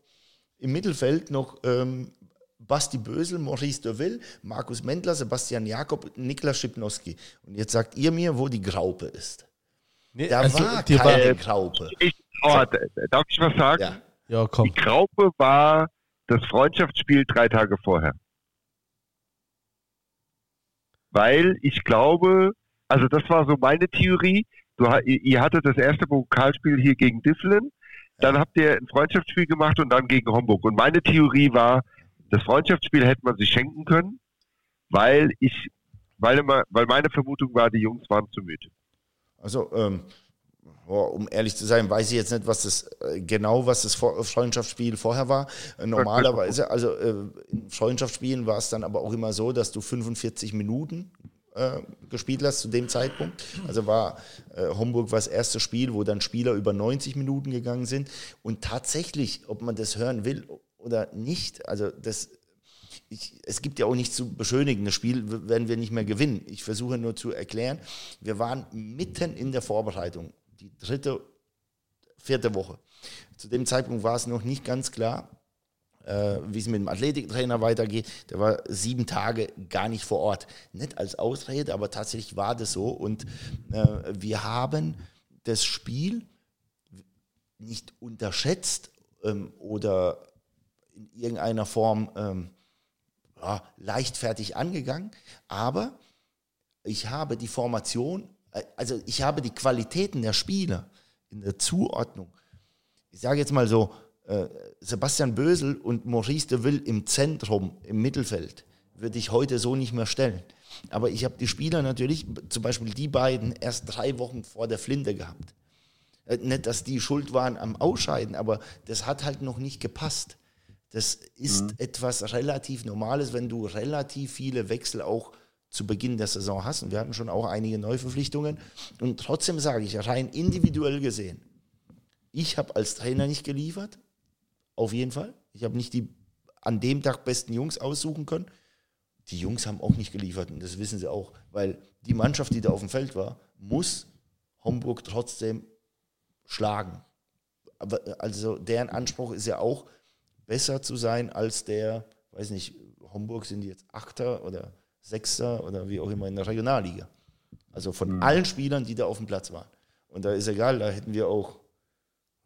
im Mittelfeld noch ähm, Basti Bösel, Maurice Deville, Markus Mendler, Sebastian Jakob, Niklas Schipnowski. Und jetzt sagt ihr mir, wo die Graupe ist. Nee, da also, war keine war, Graupe. Ich, oh, darf ich was sagen? Ja. ja, komm. Die Graupe war das Freundschaftsspiel drei Tage vorher. Weil ich glaube, also das war so meine Theorie. Du, ihr hattet das erste Pokalspiel hier gegen Difflin, dann habt ihr ein Freundschaftsspiel gemacht und dann gegen Homburg. Und meine Theorie war, das Freundschaftsspiel hätte man sich schenken können, weil ich, weil, immer, weil meine Vermutung war, die Jungs waren zu müde. Also, ähm, um ehrlich zu sein, weiß ich jetzt nicht, was das äh, genau, was das Freundschaftsspiel vorher war. Äh, normalerweise, also äh, in Freundschaftsspielen war es dann aber auch immer so, dass du 45 Minuten gespielt hast zu dem Zeitpunkt. Also war äh, Homburg war das erste Spiel, wo dann Spieler über 90 Minuten gegangen sind. Und tatsächlich, ob man das hören will oder nicht. Also das, ich, es gibt ja auch nichts zu beschönigen. Das Spiel werden wir nicht mehr gewinnen. Ich versuche nur zu erklären, wir waren mitten in der Vorbereitung, die dritte, vierte Woche. Zu dem Zeitpunkt war es noch nicht ganz klar, äh, wie es mit dem Athletiktrainer weitergeht. Der war sieben Tage gar nicht vor Ort. Nicht als Ausrede, aber tatsächlich war das so. Und äh, wir haben das Spiel nicht unterschätzt ähm, oder in irgendeiner Form ähm, ja, leichtfertig angegangen, aber ich habe die Formation, äh, also ich habe die Qualitäten der Spieler in der Zuordnung. Ich sage jetzt mal so, äh, Sebastian Bösel und Maurice de Ville im Zentrum, im Mittelfeld, würde ich heute so nicht mehr stellen. Aber ich habe die Spieler natürlich, zum Beispiel die beiden, erst drei Wochen vor der Flinte gehabt. Äh, nicht, dass die schuld waren am Ausscheiden, aber das hat halt noch nicht gepasst. Das ist mhm. etwas relativ Normales, wenn du relativ viele Wechsel auch zu Beginn der Saison hast. Und wir hatten schon auch einige Neuverpflichtungen. Und trotzdem sage ich, rein individuell gesehen, ich habe als Trainer nicht geliefert. Auf jeden Fall. Ich habe nicht die an dem Tag besten Jungs aussuchen können. Die Jungs haben auch nicht geliefert und das wissen sie auch, weil die Mannschaft, die da auf dem Feld war, muss Homburg trotzdem schlagen. Aber also deren Anspruch ist ja auch, besser zu sein als der, weiß nicht, Homburg sind jetzt Achter oder Sechster oder wie auch immer in der Regionalliga. Also von mhm. allen Spielern, die da auf dem Platz waren. Und da ist egal, da hätten wir auch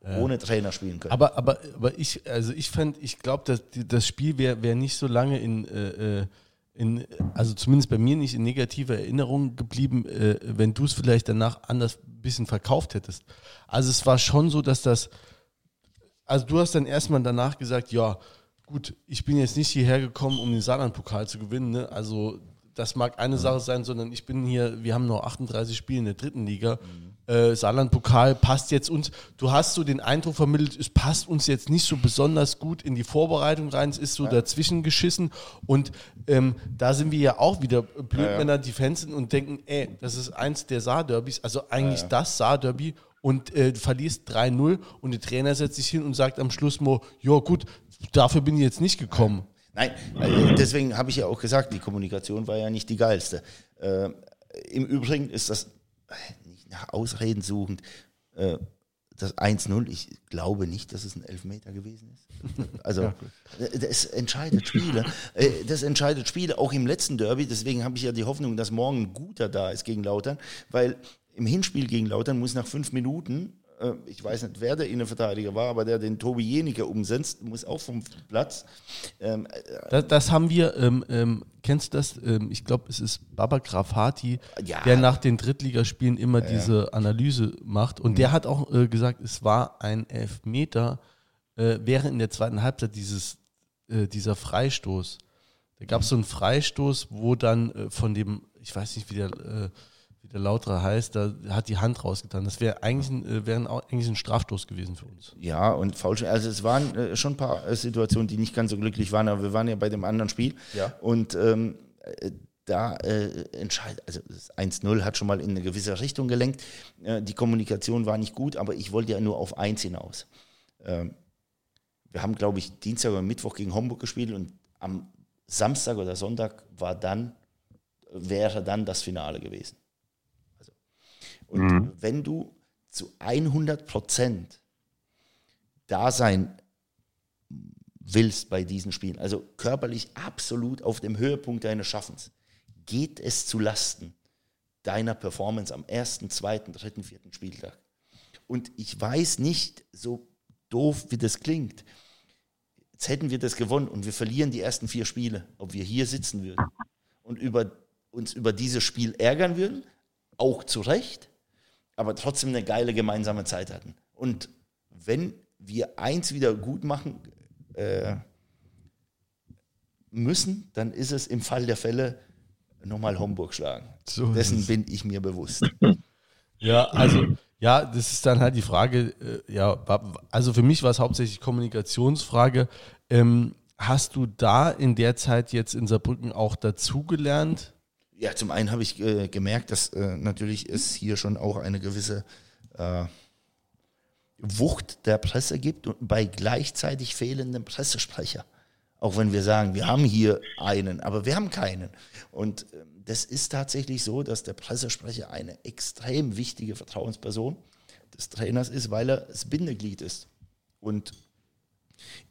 ja. ohne Trainer spielen können. Aber, aber, aber ich, also ich fand, ich glaube, dass das Spiel wäre wär nicht so lange in, äh, äh, in, also zumindest bei mir nicht in negativer Erinnerung geblieben, äh, wenn du es vielleicht danach anders ein bisschen verkauft hättest. Also es war schon so, dass das also du hast dann erstmal danach gesagt, ja, gut, ich bin jetzt nicht hierher gekommen, um den Saarland-Pokal zu gewinnen. Ne? Also das mag eine Sache sein, sondern ich bin hier, wir haben noch 38 Spiele in der dritten Liga. äh, Saarland-Pokal passt jetzt uns, du hast so den Eindruck vermittelt, es passt uns jetzt nicht so besonders gut in die Vorbereitung rein, es ist so ja. dazwischen geschissen und ähm, da sind wir ja auch wieder Blödmänner, ja, ja. die Fans sind und denken, ey, das ist eins der Saar-Derbys, also eigentlich das Saar-Derby und äh, verlierst 3-0 und der Trainer setzt sich hin und sagt am Schluss mal, ja gut, dafür bin ich jetzt nicht gekommen. Nein, also deswegen habe ich ja auch gesagt, die Kommunikation war ja nicht die geilste. Äh, Im Übrigen ist das nicht nach Ausreden suchend. Äh, das 1-0, ich glaube nicht, dass es ein Elfmeter gewesen ist. Also, ja. das entscheidet Spiele. Äh, das entscheidet Spiele, auch im letzten Derby. Deswegen habe ich ja die Hoffnung, dass morgen ein guter da ist gegen Lautern, weil im Hinspiel gegen Lautern muss nach fünf Minuten äh, ich weiß nicht, wer der Innenverteidiger war, aber der den Tobi Jenike umsetzt, muss auch vom Platz. Ähm, äh, das, das, haben wir, ähm, ähm, kennst du das? Ähm, ich glaube, es ist Baba Grafati, ja. der nach den Drittligaspielen immer ja. diese Analyse macht. Und mhm. der hat auch äh, gesagt, es war ein Elfmeter, äh, wäre in der zweiten Halbzeit dieses, äh, dieser Freistoß. Da gab es so einen Freistoß, wo dann äh, von dem, ich weiß nicht, wie der wie der Lauterer heißt, da hat die Hand rausgetan. Das wäre eigentlich, ein, äh, wäre eigentlich ein Strafstoß gewesen für uns. Ja, und Foulspiel, also es waren äh, schon ein paar äh, Situationen, die nicht ganz so glücklich waren, aber wir waren ja bei dem anderen Spiel. Ja. Und ähm, äh, da äh, entscheidet, also das 1-0 hat schon mal in eine gewisse Richtung gelenkt. Äh, die Kommunikation war nicht gut, aber ich wollte ja nur auf eins hinaus. Ähm, wir haben, glaube ich, Dienstag oder Mittwoch gegen Homburg gespielt und am Samstag oder Sonntag war dann, wäre dann das Finale gewesen. Und mhm. wenn du zu 100 Prozent da sein willst bei diesen Spielen, also körperlich absolut auf dem Höhepunkt deines Schaffens, geht es zu Lasten deiner Performance am ersten, zweiten, dritten, vierten Spieltag. Und ich weiß nicht, so doof wie das klingt, jetzt hätten wir das gewonnen und wir verlieren die ersten vier Spiele, ob wir hier sitzen würden und über, uns über dieses Spiel ärgern würden, auch zu Recht, aber trotzdem eine geile gemeinsame Zeit hatten. Und wenn wir eins wieder gut machen äh, müssen, dann ist es im Fall der Fälle nochmal Homburg schlagen. So Dessen bin ich mir bewusst. Ja, also ja, das ist dann halt die Frage, äh, ja, also für mich war es hauptsächlich Kommunikationsfrage. Ähm, hast du da in der Zeit jetzt in Saarbrücken auch dazugelernt? Ja, zum einen habe ich äh, gemerkt, dass äh, natürlich es hier schon auch eine gewisse äh, Wucht der Presse gibt und bei gleichzeitig fehlendem Pressesprecher. Auch wenn wir sagen, wir haben hier einen, aber wir haben keinen. Und ähm, das ist tatsächlich so, dass der Pressesprecher eine extrem wichtige Vertrauensperson des Trainers ist, weil er das Bindeglied ist. Und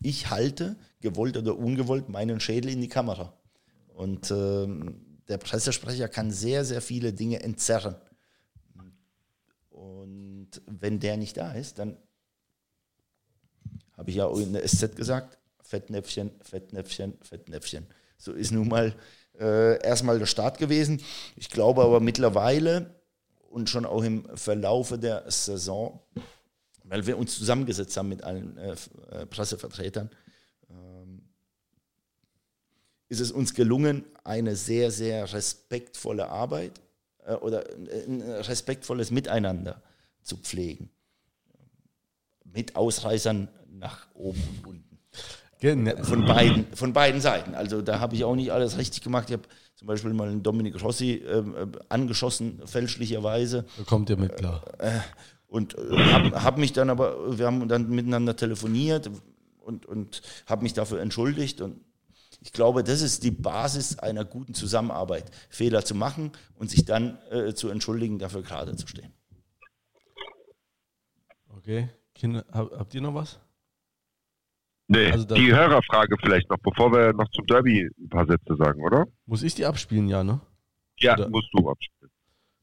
ich halte, gewollt oder ungewollt, meinen Schädel in die Kamera. Und ähm, der Pressesprecher kann sehr, sehr viele Dinge entzerren. Und wenn der nicht da ist, dann habe ich ja auch in der SZ gesagt, Fettnäpfchen, Fettnäpfchen, Fettnäpfchen. So ist nun mal äh, erstmal der Start gewesen. Ich glaube aber mittlerweile und schon auch im Verlaufe der Saison, weil wir uns zusammengesetzt haben mit allen äh, äh Pressevertretern, ist es uns gelungen, eine sehr, sehr respektvolle Arbeit äh, oder ein respektvolles Miteinander zu pflegen. Mit Ausreißern nach oben und unten. Genau. Von, beiden, von beiden Seiten. Also da habe ich auch nicht alles richtig gemacht. Ich habe zum Beispiel mal einen Dominik Rossi äh, angeschossen, fälschlicherweise. Da kommt ihr mit klar. Äh, und äh, habe hab mich dann aber, wir haben dann miteinander telefoniert und, und habe mich dafür entschuldigt und ich glaube, das ist die Basis einer guten Zusammenarbeit, Fehler zu machen und sich dann äh, zu entschuldigen, dafür gerade zu stehen. Okay, Kinder, habt ihr noch was? Nee, also die Hörerfrage vielleicht noch, bevor wir noch zum Derby ein paar Sätze sagen, oder? Muss ich die abspielen, ja, ne? Ja, oder? musst du abspielen.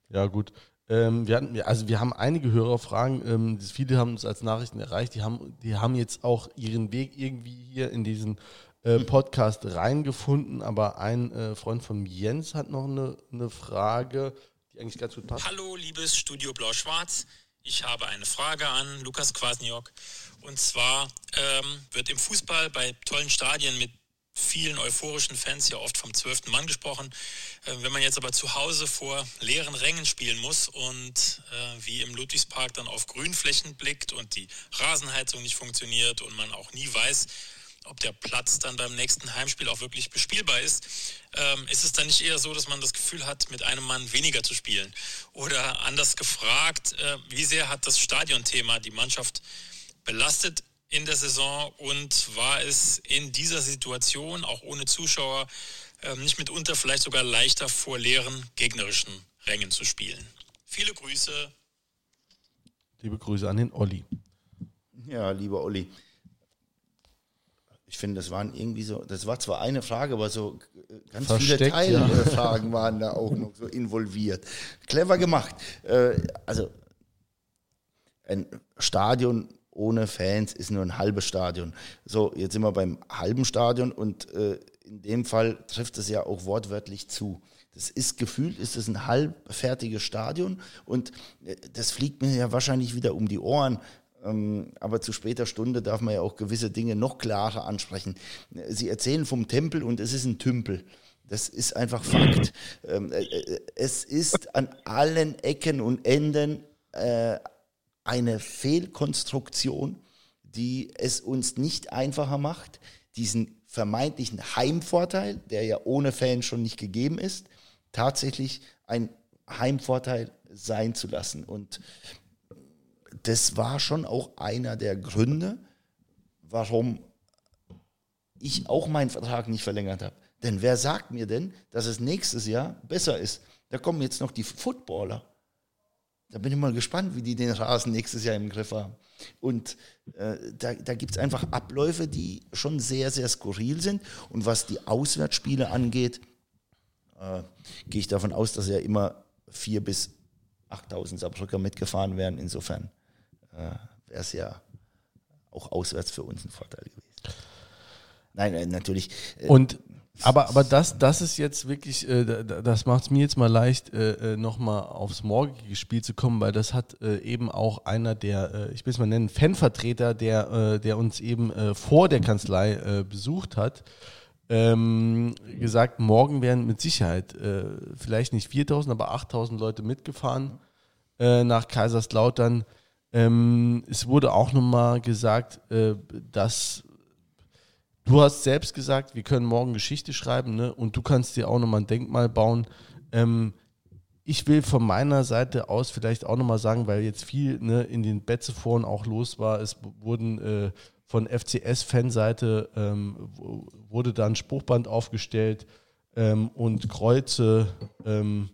Ja, gut. Ähm, wir hatten, also wir haben einige Hörerfragen, ähm, viele haben uns als Nachrichten erreicht, die haben, die haben jetzt auch ihren Weg irgendwie hier in diesen äh, Podcast reingefunden, aber ein äh, Freund von Jens hat noch eine, eine Frage, die eigentlich ganz gut passt. Hallo, liebes Studio Blau-Schwarz. Ich habe eine Frage an Lukas Kwasniok. Und zwar ähm, wird im Fußball bei tollen Stadien mit vielen euphorischen Fans ja oft vom zwölften Mann gesprochen. Äh, wenn man jetzt aber zu Hause vor leeren Rängen spielen muss und äh, wie im Ludwigspark dann auf Grünflächen blickt und die Rasenheizung nicht funktioniert und man auch nie weiß, ob der Platz dann beim nächsten Heimspiel auch wirklich bespielbar ist, ähm, ist es dann nicht eher so, dass man das Gefühl hat, mit einem Mann weniger zu spielen? Oder anders gefragt, äh, wie sehr hat das Stadionthema die Mannschaft belastet in der Saison und war es in dieser Situation, auch ohne Zuschauer, äh, nicht mitunter vielleicht sogar leichter vor leeren gegnerischen Rängen zu spielen? Viele Grüße. Liebe Grüße an den Olli. Ja, lieber Olli ich finde, das waren irgendwie so, das war zwar eine Frage, aber so äh, ganz Versteckt, viele Teilfragen ja. waren da auch noch so involviert. Clever gemacht. Äh, also ein Stadion ohne Fans ist nur ein halbes Stadion. So, jetzt sind wir beim halben Stadion und äh, in dem Fall trifft es ja auch wortwörtlich zu. Das ist gefühlt, ist es ein halbfertiges Stadion und das fliegt mir ja wahrscheinlich wieder um die Ohren, aber zu später Stunde darf man ja auch gewisse Dinge noch klarer ansprechen. Sie erzählen vom Tempel und es ist ein Tümpel. Das ist einfach Fakt. Ähm, äh, äh, es ist an allen Ecken und Enden äh, eine Fehlkonstruktion, die es uns nicht einfacher macht, diesen vermeintlichen Heimvorteil, der ja ohne Fans schon nicht gegeben ist, tatsächlich ein Heimvorteil sein zu lassen. Und das war schon auch einer der Gründe, warum ich auch meinen Vertrag nicht verlängert habe. Denn wer sagt mir denn, dass es nächstes Jahr besser ist? Da kommen jetzt noch die Footballer. Da bin ich mal gespannt, wie die den Rasen nächstes Jahr im Griff haben. Und äh, da, da gibt es einfach Abläufe, die schon sehr, sehr skurril sind. Und was die Auswärtsspiele angeht, äh, gehe ich davon aus, dass ja immer vier bis 8000 Saarbrücker mitgefahren werden. Insofern wäre es ja auch auswärts für uns ein Vorteil gewesen. Nein, äh, natürlich. Äh, Und aber, aber das, das ist jetzt wirklich, äh, das macht es mir jetzt mal leicht, äh, äh nochmal aufs morgige Spiel zu kommen, weil das hat äh, eben auch einer der, äh, ich will es mal nennen, Fanvertreter, der, äh, der uns eben äh, vor der Kanzlei äh, besucht hat, ähm, gesagt, morgen werden mit Sicherheit äh, vielleicht nicht 4000, aber 8000 Leute mitgefahren äh, nach Kaiserslautern. Ähm, es wurde auch nochmal gesagt, äh, dass du hast selbst gesagt, wir können morgen Geschichte schreiben ne? und du kannst dir auch nochmal ein Denkmal bauen. Ähm, ich will von meiner Seite aus vielleicht auch nochmal sagen, weil jetzt viel ne, in den Betzeforen auch los war, es wurden äh, von FCS-Fanseite ähm, wurde da ein Spruchband aufgestellt ähm, und Kreuze, ähm,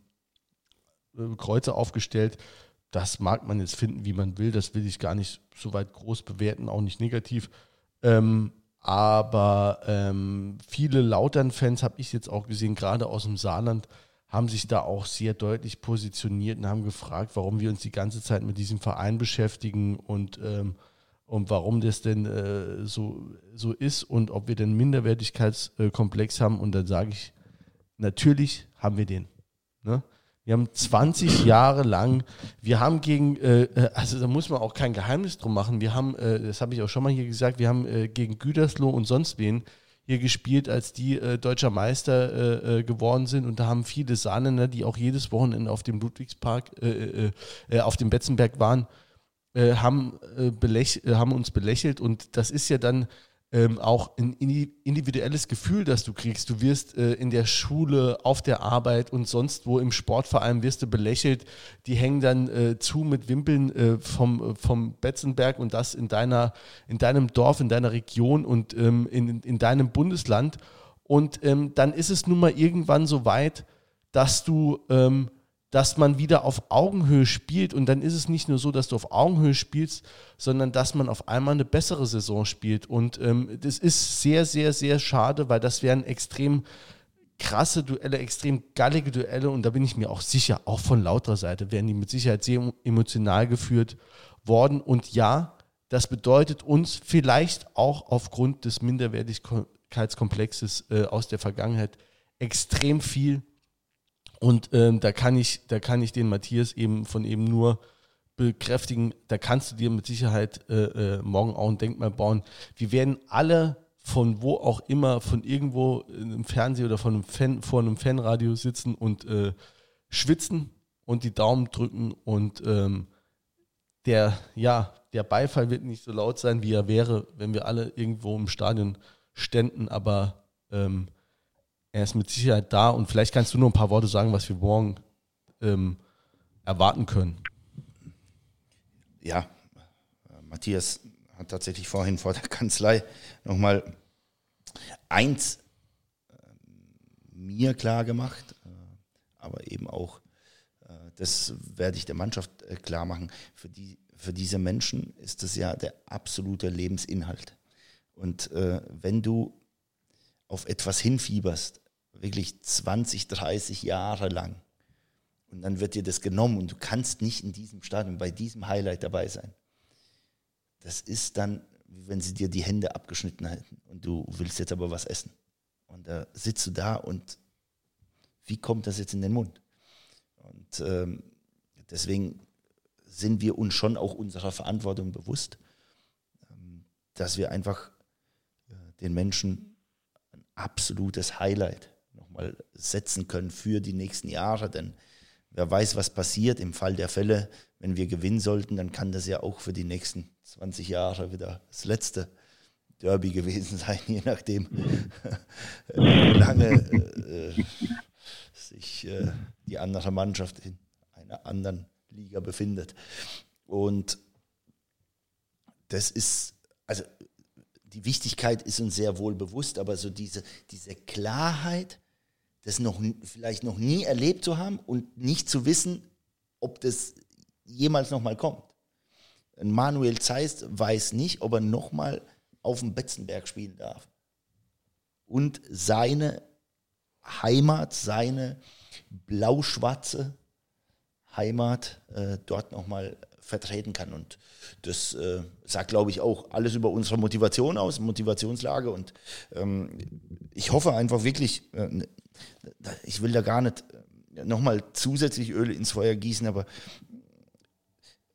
äh, Kreuze aufgestellt das mag man jetzt finden, wie man will. Das will ich gar nicht so weit groß bewerten, auch nicht negativ. Ähm, aber ähm, viele Lautern-Fans habe ich jetzt auch gesehen, gerade aus dem Saarland, haben sich da auch sehr deutlich positioniert und haben gefragt, warum wir uns die ganze Zeit mit diesem Verein beschäftigen und, ähm, und warum das denn äh, so, so ist und ob wir denn Minderwertigkeitskomplex haben. Und dann sage ich, natürlich haben wir den. Ne? Wir haben 20 Jahre lang, wir haben gegen, äh, äh, also da muss man auch kein Geheimnis drum machen, wir haben, äh, das habe ich auch schon mal hier gesagt, wir haben äh, gegen Gütersloh und sonst wen hier gespielt, als die äh, deutscher Meister äh, geworden sind. Und da haben viele Saarländer, die auch jedes Wochenende auf dem Ludwigspark, auf dem Betzenberg waren, haben, haben uns belächelt. Und das ist ja dann ähm, auch ein individuelles Gefühl, das du kriegst. Du wirst äh, in der Schule, auf der Arbeit und sonst wo im Sportverein wirst du belächelt. Die hängen dann äh, zu mit Wimpeln äh, vom, vom Betzenberg und das in deiner, in deinem Dorf, in deiner Region und ähm, in, in deinem Bundesland. Und ähm, dann ist es nun mal irgendwann so weit, dass du ähm, dass man wieder auf Augenhöhe spielt und dann ist es nicht nur so, dass du auf Augenhöhe spielst, sondern dass man auf einmal eine bessere Saison spielt. Und ähm, das ist sehr, sehr, sehr schade, weil das wären extrem krasse Duelle, extrem gallige Duelle und da bin ich mir auch sicher, auch von lauterer Seite werden die mit Sicherheit sehr emotional geführt worden. Und ja, das bedeutet uns vielleicht auch aufgrund des Minderwertigkeitskomplexes äh, aus der Vergangenheit extrem viel und ähm, da kann ich, da kann ich den Matthias eben von eben nur bekräftigen, da kannst du dir mit Sicherheit äh, äh, morgen auch ein Denkmal bauen. Wir werden alle von wo auch immer, von irgendwo im Fernsehen oder von einem Fan, vor einem Fanradio sitzen und äh, schwitzen und die Daumen drücken und ähm, der, ja, der Beifall wird nicht so laut sein, wie er wäre, wenn wir alle irgendwo im Stadion ständen, aber ähm, er ist mit Sicherheit da und vielleicht kannst du nur ein paar Worte sagen, was wir morgen ähm, erwarten können. Ja, Matthias hat tatsächlich vorhin vor der Kanzlei nochmal eins äh, mir klar gemacht, äh, aber eben auch, äh, das werde ich der Mannschaft klar machen, für, die, für diese Menschen ist das ja der absolute Lebensinhalt. Und wenn du auf etwas hinfieberst, wirklich 20, 30 Jahre lang, und dann wird dir das genommen und du kannst nicht in diesem Stadion bei diesem Highlight dabei sein. Das ist dann, wie wenn sie dir die Hände abgeschnitten hätten und du willst jetzt aber was essen. Und da sitzt du da und wie kommt das jetzt in den Mund? Und ähm, deswegen sind wir uns schon auch unserer Verantwortung bewusst, ähm, dass wir einfach äh, den Menschen absolutes Highlight nochmal setzen können für die nächsten Jahre. Denn wer weiß, was passiert im Fall der Fälle, wenn wir gewinnen sollten, dann kann das ja auch für die nächsten 20 Jahre wieder das letzte Derby gewesen sein, je nachdem, wie lange äh, sich äh, die andere Mannschaft in einer anderen Liga befindet. Und das ist, also die Wichtigkeit ist uns sehr wohl bewusst, aber so diese, diese Klarheit, das noch vielleicht noch nie erlebt zu haben und nicht zu wissen, ob das jemals nochmal kommt. Manuel Zeist weiß nicht, ob er nochmal auf dem Betzenberg spielen darf. Und seine Heimat, seine blau-schwarze Heimat äh, dort nochmal vertreten kann. Und das äh, sagt, glaube ich, auch alles über unsere Motivation aus, Motivationslage. Und ähm, ich hoffe einfach wirklich, äh, ich will da gar nicht äh, nochmal zusätzlich Öl ins Feuer gießen, aber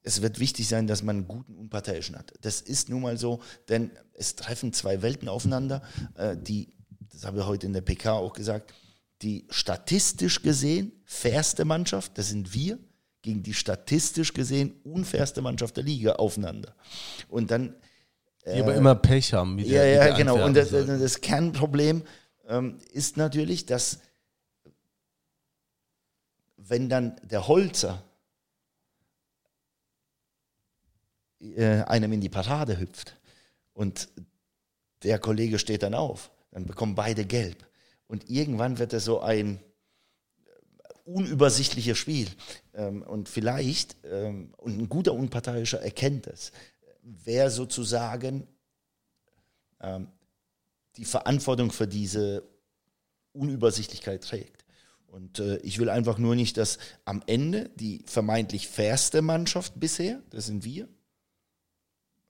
es wird wichtig sein, dass man einen guten Unparteiischen hat. Das ist nun mal so, denn es treffen zwei Welten aufeinander, äh, die, das habe ich heute in der PK auch gesagt, die statistisch gesehen fairste Mannschaft, das sind wir, gegen die statistisch gesehen unfairste Mannschaft der Liga aufeinander. Und dann. Die aber äh, immer Pech haben. ja, der, ja, genau. Und das, das Kernproblem ähm, ist natürlich, dass wenn dann der Holzer äh, einem in die Parade hüpft und der Kollege steht dann auf, dann bekommen beide gelb. Und irgendwann wird es so ein unübersichtliches Spiel. Ähm, und vielleicht, ähm, und ein guter Unparteiischer erkennt es, wer sozusagen ähm, die Verantwortung für diese Unübersichtlichkeit trägt. Und äh, ich will einfach nur nicht, dass am Ende die vermeintlich fairste Mannschaft bisher, das sind wir,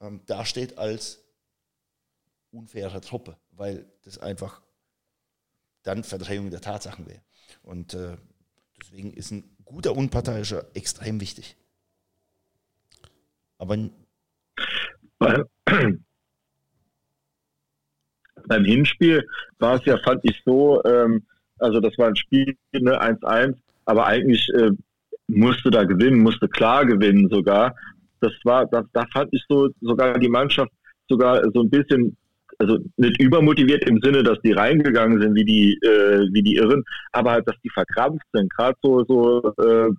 ähm, dasteht als unfaire Truppe, weil das einfach dann Verdrehung der Tatsachen wäre. Und äh, deswegen ist ein guter Unparteiischer extrem wichtig. Aber Weil, beim Hinspiel war es ja, fand ich so, ähm, also das war ein Spiel, ne, 1-1, aber eigentlich äh, musste da gewinnen, musste klar gewinnen sogar das war, das, da fand ich so sogar die Mannschaft sogar so ein bisschen, also nicht übermotiviert im Sinne, dass die reingegangen sind wie die, äh, wie die Irren, aber halt, dass die verkrampft sind. Gerade so, so, äh,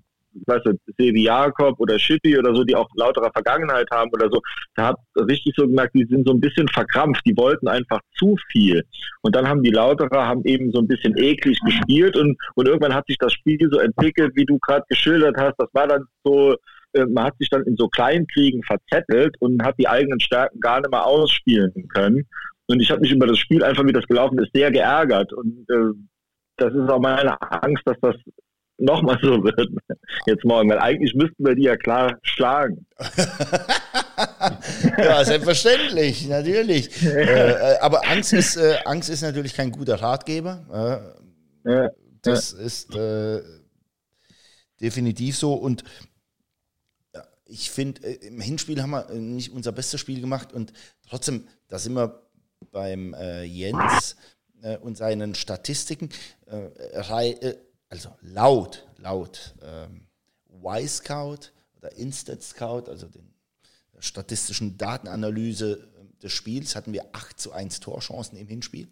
weißt du, Sevi Jakob oder Schippi oder so, die auch lauterer Vergangenheit haben oder so, da hat richtig so gemerkt, die sind so ein bisschen verkrampft, die wollten einfach zu viel. Und dann haben die Lauterer, haben eben so ein bisschen eklig gespielt und, und irgendwann hat sich das Spiel so entwickelt, wie du gerade geschildert hast, das war dann so, äh, man hat sich dann in so Kleinkriegen verzettelt und hat die eigenen Stärken gar nicht mehr ausspielen können. Und ich habe mich über das Spiel einfach, wie das gelaufen ist, sehr geärgert. Und äh, das ist auch meine Angst, dass das nochmal so wird jetzt morgen, weil eigentlich müssten wir die ja klar schlagen. ja, selbstverständlich, natürlich. äh, äh aber Angst ist, äh, Angst ist natürlich kein guter Ratgeber. Äh, ja, das ja. ist äh, definitiv so. Und ich finde, äh, im Hinspiel haben wir äh, nicht unser bestes Spiel gemacht und trotzdem, da sind wir beim äh, Jens äh, und seinen Statistiken. Äh, rei- äh, also laut, laut ähm, Y-Scout oder Instat Scout, also den statistischen Datenanalyse des Spiels, hatten wir 8 zu 1 Torchancen im Hinspiel.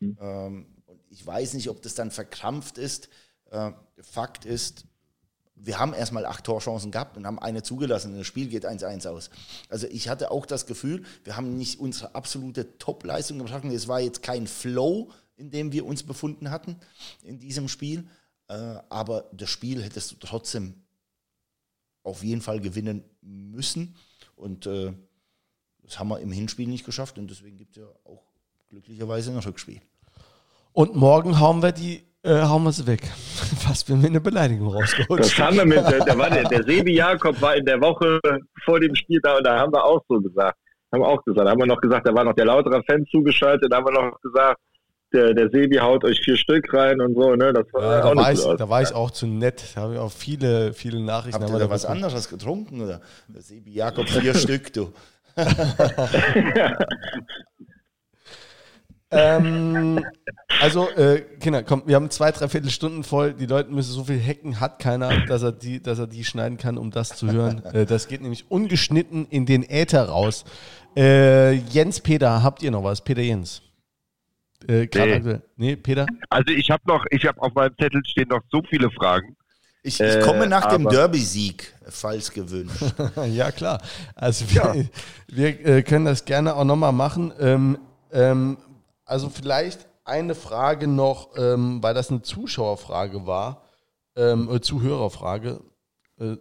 Ähm, und ich weiß nicht, ob das dann verkrampft ist. Fakt ist, wir haben erstmal acht Torchancen gehabt und haben eine zugelassen das Spiel geht 1-1 aus. Also ich hatte auch das Gefühl, wir haben nicht unsere absolute Top-Leistung gebracht. Es war jetzt kein Flow, in dem wir uns befunden hatten in diesem Spiel. Äh, aber das Spiel hättest du trotzdem auf jeden Fall gewinnen müssen. Und äh, das haben wir im Hinspiel nicht geschafft und deswegen gibt es ja auch glücklicherweise ein Rückspiel. Und morgen hauen wir die, äh, hauen wir sie weg. Fast bin mir eine Beleidigung Das rausgeholt. haben wir mit, der, der, war der, der Sebi Jakob war in der Woche vor dem Spiel da und da haben wir auch so gesagt. Haben wir auch gesagt. Da haben wir noch gesagt, da war noch der lautere Fan zugeschaltet, da haben wir noch gesagt, der, der Sebi haut euch vier Stück rein und so, ne? Das war Ja, auch da, war nicht ich, da war ich auch zu nett. Da habe ich auch viele, viele Nachrichten. Habt haben ihr wir da was bekommen. anderes getrunken? Oder? Der Sebi Jakob vier Stück, du. Ähm, also, äh, Kinder, komm, wir haben zwei, drei Viertelstunden voll. Die Leute müssen so viel hacken, hat keiner, dass er die, dass er die schneiden kann, um das zu hören. Äh, das geht nämlich ungeschnitten in den Äther raus. Äh, Jens Peter, habt ihr noch was? Peter Jens. Äh, Nee. aktuell- nee, Peter? Also ich habe noch, ich habe auf meinem Zettel stehen noch so viele Fragen. Ich, ich Äh, komme nach dem aber- Derby-Sieg, falls gewünscht. ja, klar. Also wir, wir äh, können das gerne auch nochmal machen. Ähm, ähm, also vielleicht eine Frage noch, ähm, weil das eine Zuschauerfrage war, ähm, äh, Zuhörerfrage. Äh,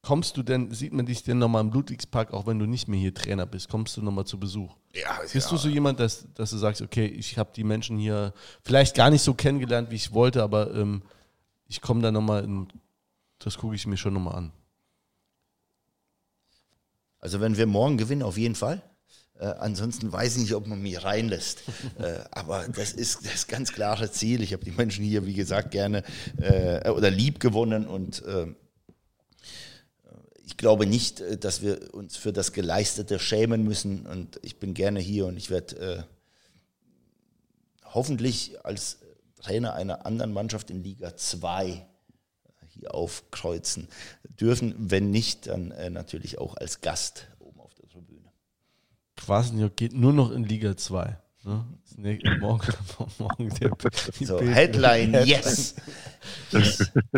kommst du denn, sieht man dich denn nochmal im Ludwigspark, auch wenn du nicht mehr hier Trainer bist, kommst du nochmal zu Besuch? Ja, Bist du so jemand, dass, dass du sagst, okay, ich habe die Menschen hier vielleicht gar nicht so kennengelernt, wie ich wollte, aber ähm, ich komme da nochmal in, das gucke ich mir schon nochmal an. Also wenn wir morgen gewinnen, auf jeden Fall. Äh, ansonsten weiß ich nicht, ob man mich reinlässt. äh, aber das ist das ganz klare Ziel. Ich habe die Menschen hier, wie gesagt, gerne äh, oder lieb gewonnen und äh, ich glaube nicht, äh, dass wir uns für das Geleistete schämen müssen. Und ich bin gerne hier und ich werde äh, hoffentlich als Trainer einer anderen Mannschaft in Liga 2 hier aufkreuzen dürfen. Wenn nicht, dann äh, natürlich auch als Gast oben auf der Tribüne. Quasenjörg geht nur noch in Liga 2. Ne? Morgen, morgen der, So, Headline, Headline. yes!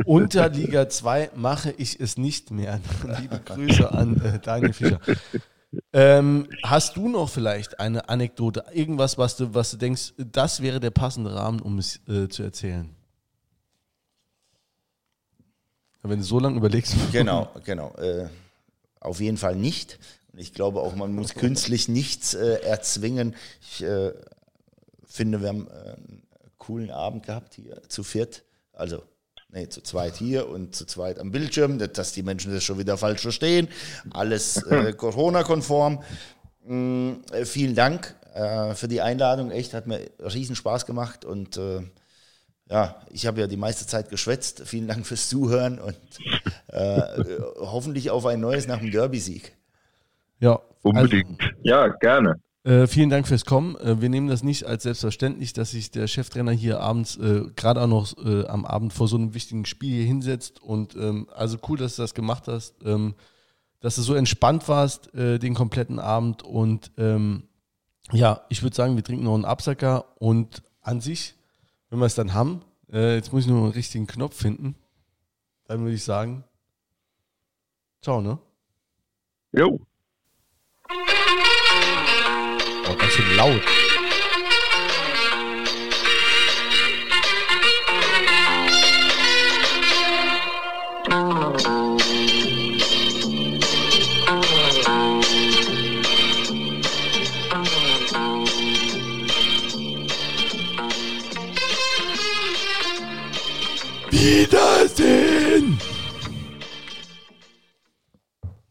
Unter Liga 2 mache ich es nicht mehr. Liebe Grüße an äh, Daniel Fischer. Ähm, hast du noch vielleicht eine Anekdote, irgendwas, was du, was du denkst, das wäre der passende Rahmen, um es äh, zu erzählen? Wenn du so lange überlegst. Genau, genau. Äh, auf jeden Fall nicht. Ich glaube auch, man muss künstlich nichts äh, erzwingen. Ich äh, finde, wir haben äh, einen coolen Abend gehabt hier zu viert. Also, nee, zu zweit hier und zu zweit am Bildschirm, dass die Menschen das schon wieder falsch verstehen. Alles äh, Corona-konform. Äh, vielen Dank für die Einladung. Echt, hat mir riesen Spaß gemacht und ja, ich habe ja die meiste Zeit geschwätzt. Vielen Dank fürs Zuhören und äh, hoffentlich auf ein neues nach dem Derby-Sieg. Ja, Unbedingt. Ja, gerne. Äh, vielen Dank fürs Kommen. Äh, wir nehmen das nicht als selbstverständlich, dass sich der Cheftrainer hier abends, äh, gerade auch noch äh, am Abend vor so einem wichtigen Spiel hier hinsetzt. Und ähm, also cool, dass du das gemacht hast, ähm, dass du so entspannt warst äh, den kompletten Abend. Und ähm, ja, ich würde sagen, wir trinken noch einen Absacker und an sich, wenn wir es dann haben, äh, jetzt muss ich nur einen richtigen Knopf finden. Dann würde ich sagen, ciao, ne? Jo. Oh, ganz schön laut. Wiedersehen!